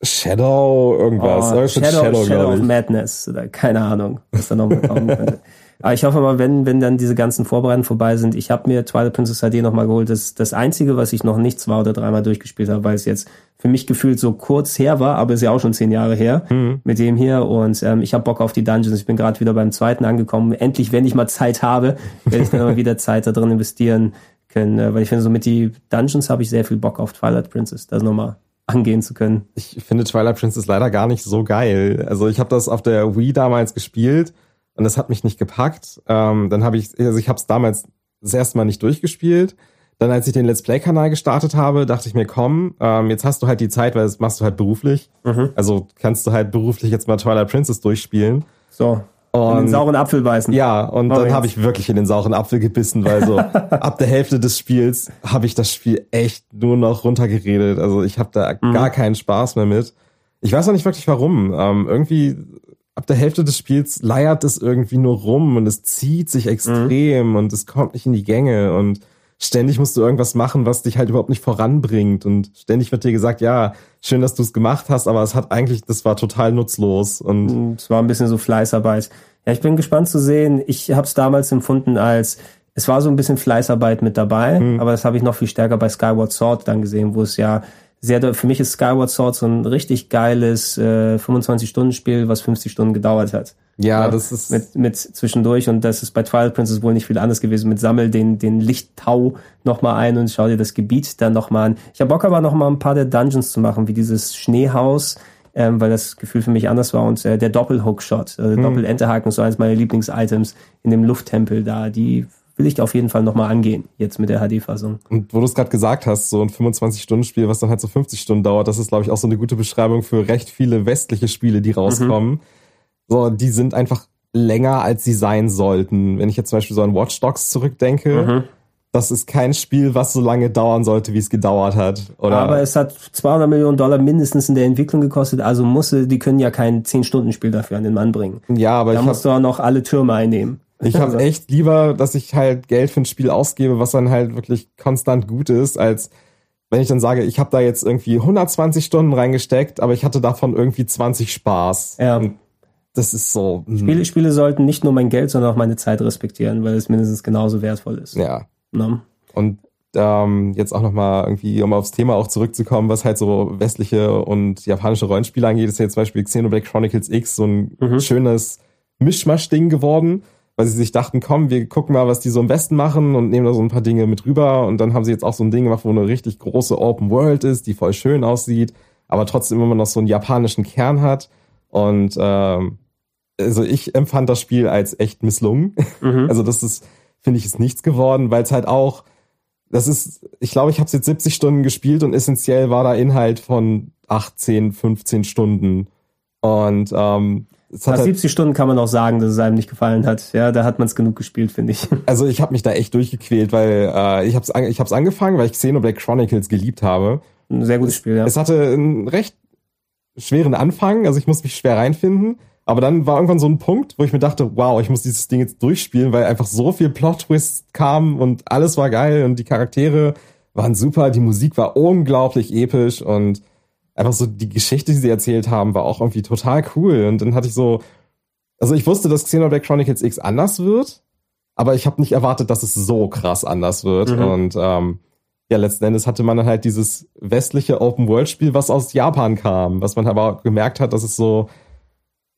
Shadow, irgendwas. Oh, Shadow, Shadow, glaub of. Madness oder keine Ahnung, was da noch mit kommen könnte. Aber ich hoffe mal, wenn, wenn dann diese ganzen Vorbereitungen vorbei sind, ich habe mir Twilight Princess HD nochmal geholt. Das das Einzige, was ich noch nicht zwei oder dreimal durchgespielt habe, weil es jetzt für mich gefühlt so kurz her war, aber ist ja auch schon zehn Jahre her Mhm. mit dem hier. Und ähm, ich habe Bock auf die Dungeons. Ich bin gerade wieder beim zweiten angekommen. Endlich, wenn ich mal Zeit habe, werde ich dann mal wieder Zeit da drin investieren können. Äh, weil ich finde, so mit die Dungeons habe ich sehr viel Bock auf Twilight Princess, das nochmal angehen zu können. Ich finde Twilight Princess leider gar nicht so geil. Also ich habe das auf der Wii damals gespielt und das hat mich nicht gepackt. Ähm, dann habe ich, also ich habe es damals das erste Mal nicht durchgespielt. Dann, als ich den Let's Play-Kanal gestartet habe, dachte ich mir, komm, ähm, jetzt hast du halt die Zeit, weil das machst du halt beruflich. Also kannst du halt beruflich jetzt mal Twilight Princess durchspielen. So, Und in den sauren Apfel beißen. Ja, und Mach dann habe ich wirklich in den sauren Apfel gebissen, weil so ab der Hälfte des Spiels habe ich das Spiel echt nur noch runtergeredet. Also ich habe da mhm. gar keinen Spaß mehr mit. Ich weiß auch nicht wirklich warum. Ähm, irgendwie ab der Hälfte des Spiels leiert es irgendwie nur rum und es zieht sich extrem mhm. und es kommt nicht in die Gänge und ständig musst du irgendwas machen, was dich halt überhaupt nicht voranbringt und ständig wird dir gesagt, ja, schön, dass du es gemacht hast, aber es hat eigentlich, das war total nutzlos und mhm, es war ein bisschen so Fleißarbeit. Ja, ich bin gespannt zu sehen. Ich habe es damals empfunden als es war so ein bisschen Fleißarbeit mit dabei, mhm. aber das habe ich noch viel stärker bei Skyward Sword dann gesehen, wo es ja sehr, für mich ist Skyward Sword so ein richtig geiles äh, 25-Stunden-Spiel, was 50 Stunden gedauert hat. Ja, ja, das ist mit, mit zwischendurch und das ist bei Twilight Princess wohl nicht viel anders gewesen. Mit Sammel den den Lichttau nochmal ein und schau dir das Gebiet dann nochmal an. Ich habe Bock aber nochmal ein paar der Dungeons zu machen, wie dieses Schneehaus, ähm, weil das Gefühl für mich anders war und äh, der Doppelhookshot, äh, hm. Doppel-Enterhaken, so eins meiner Lieblings-Items in dem Lufttempel da. Die will ich auf jeden Fall nochmal angehen, jetzt mit der HD-Fassung. Und wo du es gerade gesagt hast, so ein 25-Stunden-Spiel, was dann halt so 50 Stunden dauert, das ist, glaube ich, auch so eine gute Beschreibung für recht viele westliche Spiele, die rauskommen. Mhm. So, die sind einfach länger, als sie sein sollten. Wenn ich jetzt zum Beispiel so an Watch Dogs zurückdenke, mhm. das ist kein Spiel, was so lange dauern sollte, wie es gedauert hat. Oder Aber es hat 200 Millionen Dollar mindestens in der Entwicklung gekostet, also musste, die können ja kein 10-Stunden-Spiel dafür an den Mann bringen. Ja, aber da ich musst du auch noch alle Türme einnehmen. Ich habe also. echt lieber, dass ich halt Geld für ein Spiel ausgebe, was dann halt wirklich konstant gut ist, als wenn ich dann sage, ich habe da jetzt irgendwie 120 Stunden reingesteckt, aber ich hatte davon irgendwie 20 Spaß. Ja. Und das ist so. Hm. Spiele, Spiele sollten nicht nur mein Geld, sondern auch meine Zeit respektieren, weil es mindestens genauso wertvoll ist. Ja. Ne? Und ähm, jetzt auch nochmal irgendwie, um aufs Thema auch zurückzukommen, was halt so westliche und japanische Rollenspiele angeht, ist ja jetzt zum Beispiel Xenoblade Chronicles X so ein mhm. schönes Mischmasch-Ding geworden weil sie sich dachten, komm, wir gucken mal, was die so im Westen machen und nehmen da so ein paar Dinge mit rüber. Und dann haben sie jetzt auch so ein Ding gemacht, wo eine richtig große Open World ist, die voll schön aussieht, aber trotzdem immer noch so einen japanischen Kern hat. Und ähm, also ich empfand das Spiel als echt misslungen. Mhm. Also das ist, finde ich, ist nichts geworden, weil es halt auch, das ist, ich glaube, ich habe es jetzt 70 Stunden gespielt und essentiell war da Inhalt von 18, 15 Stunden. Und ähm, nach halt 70 Stunden kann man auch sagen, dass es einem nicht gefallen hat. Ja, da hat man es genug gespielt, finde ich. Also ich habe mich da echt durchgequält, weil äh, ich habe es ich hab's angefangen, weil ich Xenoblade Chronicles geliebt habe. Ein sehr gutes Spiel, ja. Es hatte einen recht schweren Anfang, also ich muss mich schwer reinfinden. Aber dann war irgendwann so ein Punkt, wo ich mir dachte, wow, ich muss dieses Ding jetzt durchspielen, weil einfach so viel Plot-Twist kam und alles war geil und die Charaktere waren super, die Musik war unglaublich episch und einfach so die Geschichte, die sie erzählt haben, war auch irgendwie total cool. Und dann hatte ich so, also ich wusste, dass Xenoblade Chronicles X anders wird, aber ich habe nicht erwartet, dass es so krass anders wird. Mhm. Und ähm, ja, letzten Endes hatte man dann halt dieses westliche Open-World-Spiel, was aus Japan kam, was man aber gemerkt hat, dass es so,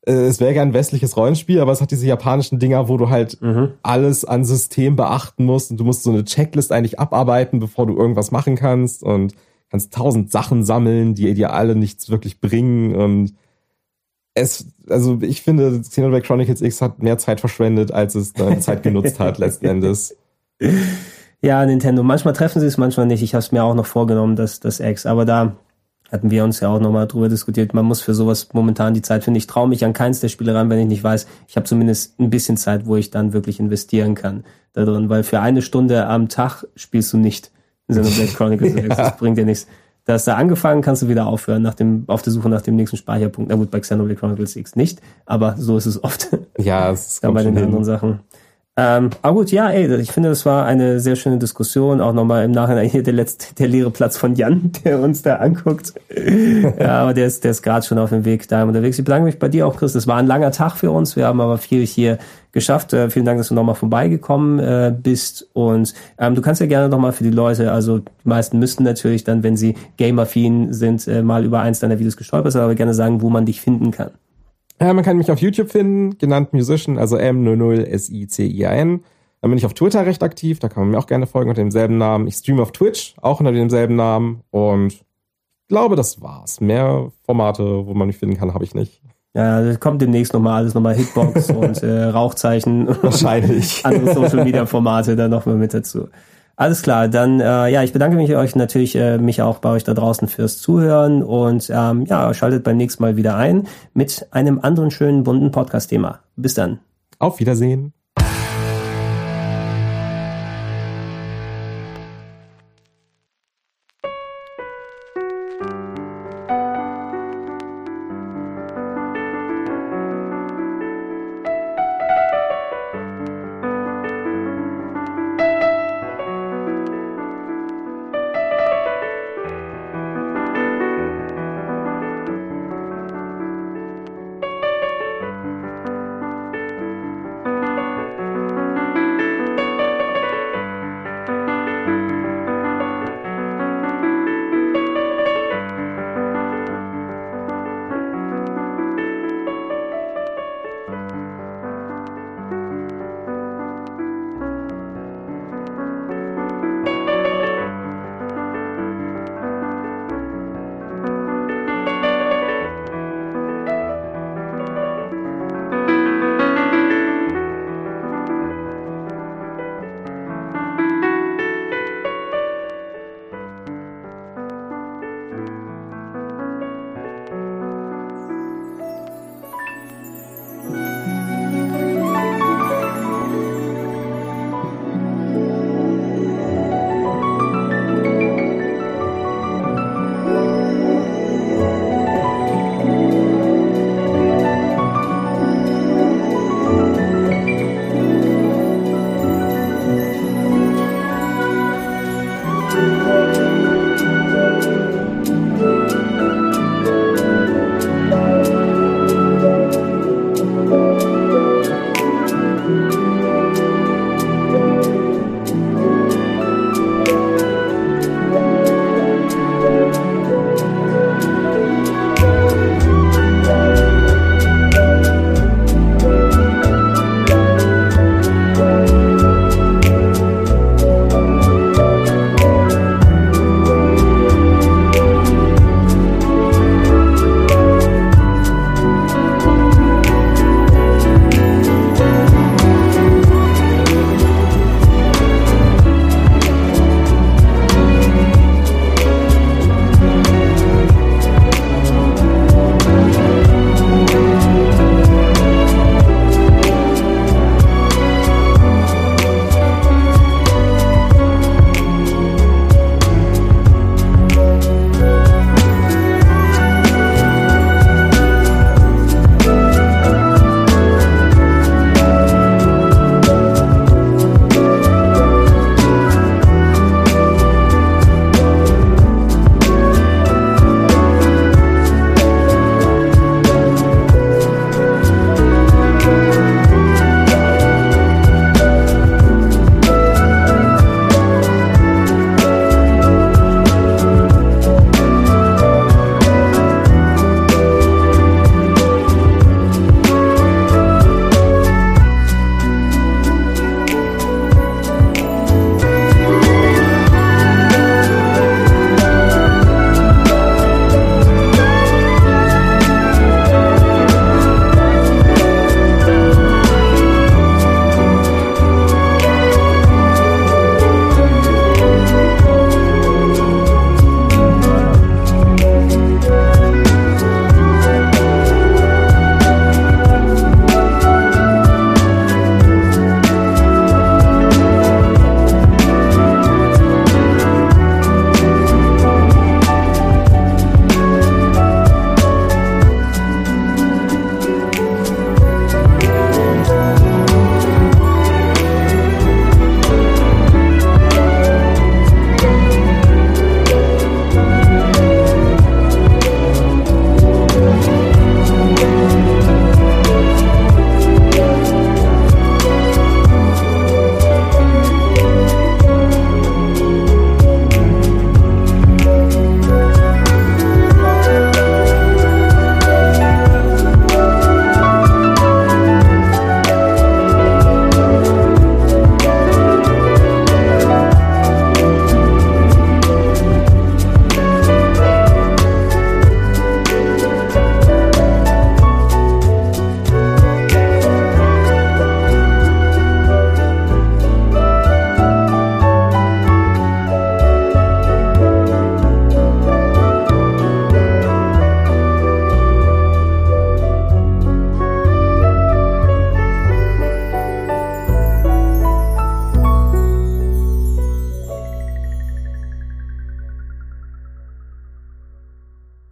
es wäre ja ein westliches Rollenspiel, aber es hat diese japanischen Dinger, wo du halt mhm. alles an System beachten musst und du musst so eine Checklist eigentlich abarbeiten, bevor du irgendwas machen kannst und kannst tausend Sachen sammeln, die dir alle nichts wirklich bringen und es, also ich finde, Xenoblade Chronicles X hat mehr Zeit verschwendet, als es deine Zeit genutzt hat, letzten Endes. Ja, Nintendo. Manchmal treffen sie es, manchmal nicht. Ich habe es mir auch noch vorgenommen, das, das X. Aber da hatten wir uns ja auch nochmal drüber diskutiert. Man muss für sowas momentan die Zeit finden. Ich traue mich an keins der Spiele ran, wenn ich nicht weiß, ich habe zumindest ein bisschen Zeit, wo ich dann wirklich investieren kann da drin. Weil für eine Stunde am Tag spielst du nicht. Xenoblade Chronicles ja. Das bringt dir nichts. Da hast du angefangen, kannst du wieder aufhören nach dem, auf der Suche nach dem nächsten Speicherpunkt. Na gut, bei Xenoblade Chronicles X nicht, aber so ist es oft. Ja, es ist bei den anderen Sachen. Ähm, aber gut, ja, ey, ich finde, das war eine sehr schöne Diskussion. Auch nochmal im Nachhinein hier der letzte, der leere Platz von Jan, der uns da anguckt. ja, aber der ist, der ist gerade schon auf dem Weg da unterwegs. Ich bedanke mich bei dir auch, Chris. Es war ein langer Tag für uns. Wir haben aber viel hier geschafft. Äh, vielen Dank, dass du nochmal vorbeigekommen äh, bist. Und ähm, du kannst ja gerne nochmal für die Leute, also die meisten müssten natürlich dann, wenn sie gamer-affin sind, äh, mal über eins deiner Videos gestolpert sein, aber gerne sagen, wo man dich finden kann. Ja, man kann mich auf YouTube finden, genannt Musician, also M00SICIAN. Dann bin ich auf Twitter recht aktiv, da kann man mir auch gerne folgen unter demselben Namen. Ich streame auf Twitch, auch unter demselben Namen. Und ich glaube, das war's. Mehr Formate, wo man mich finden kann, habe ich nicht. Ja, das kommt demnächst nochmal alles nochmal Hitbox und äh, Rauchzeichen. Wahrscheinlich. andere Social Media Formate dann nochmal mit dazu. Alles klar, dann äh, ja, ich bedanke mich euch natürlich äh, mich auch bei euch da draußen fürs Zuhören und ähm, ja, schaltet beim nächsten Mal wieder ein mit einem anderen schönen bunten Podcast-Thema. Bis dann. Auf Wiedersehen.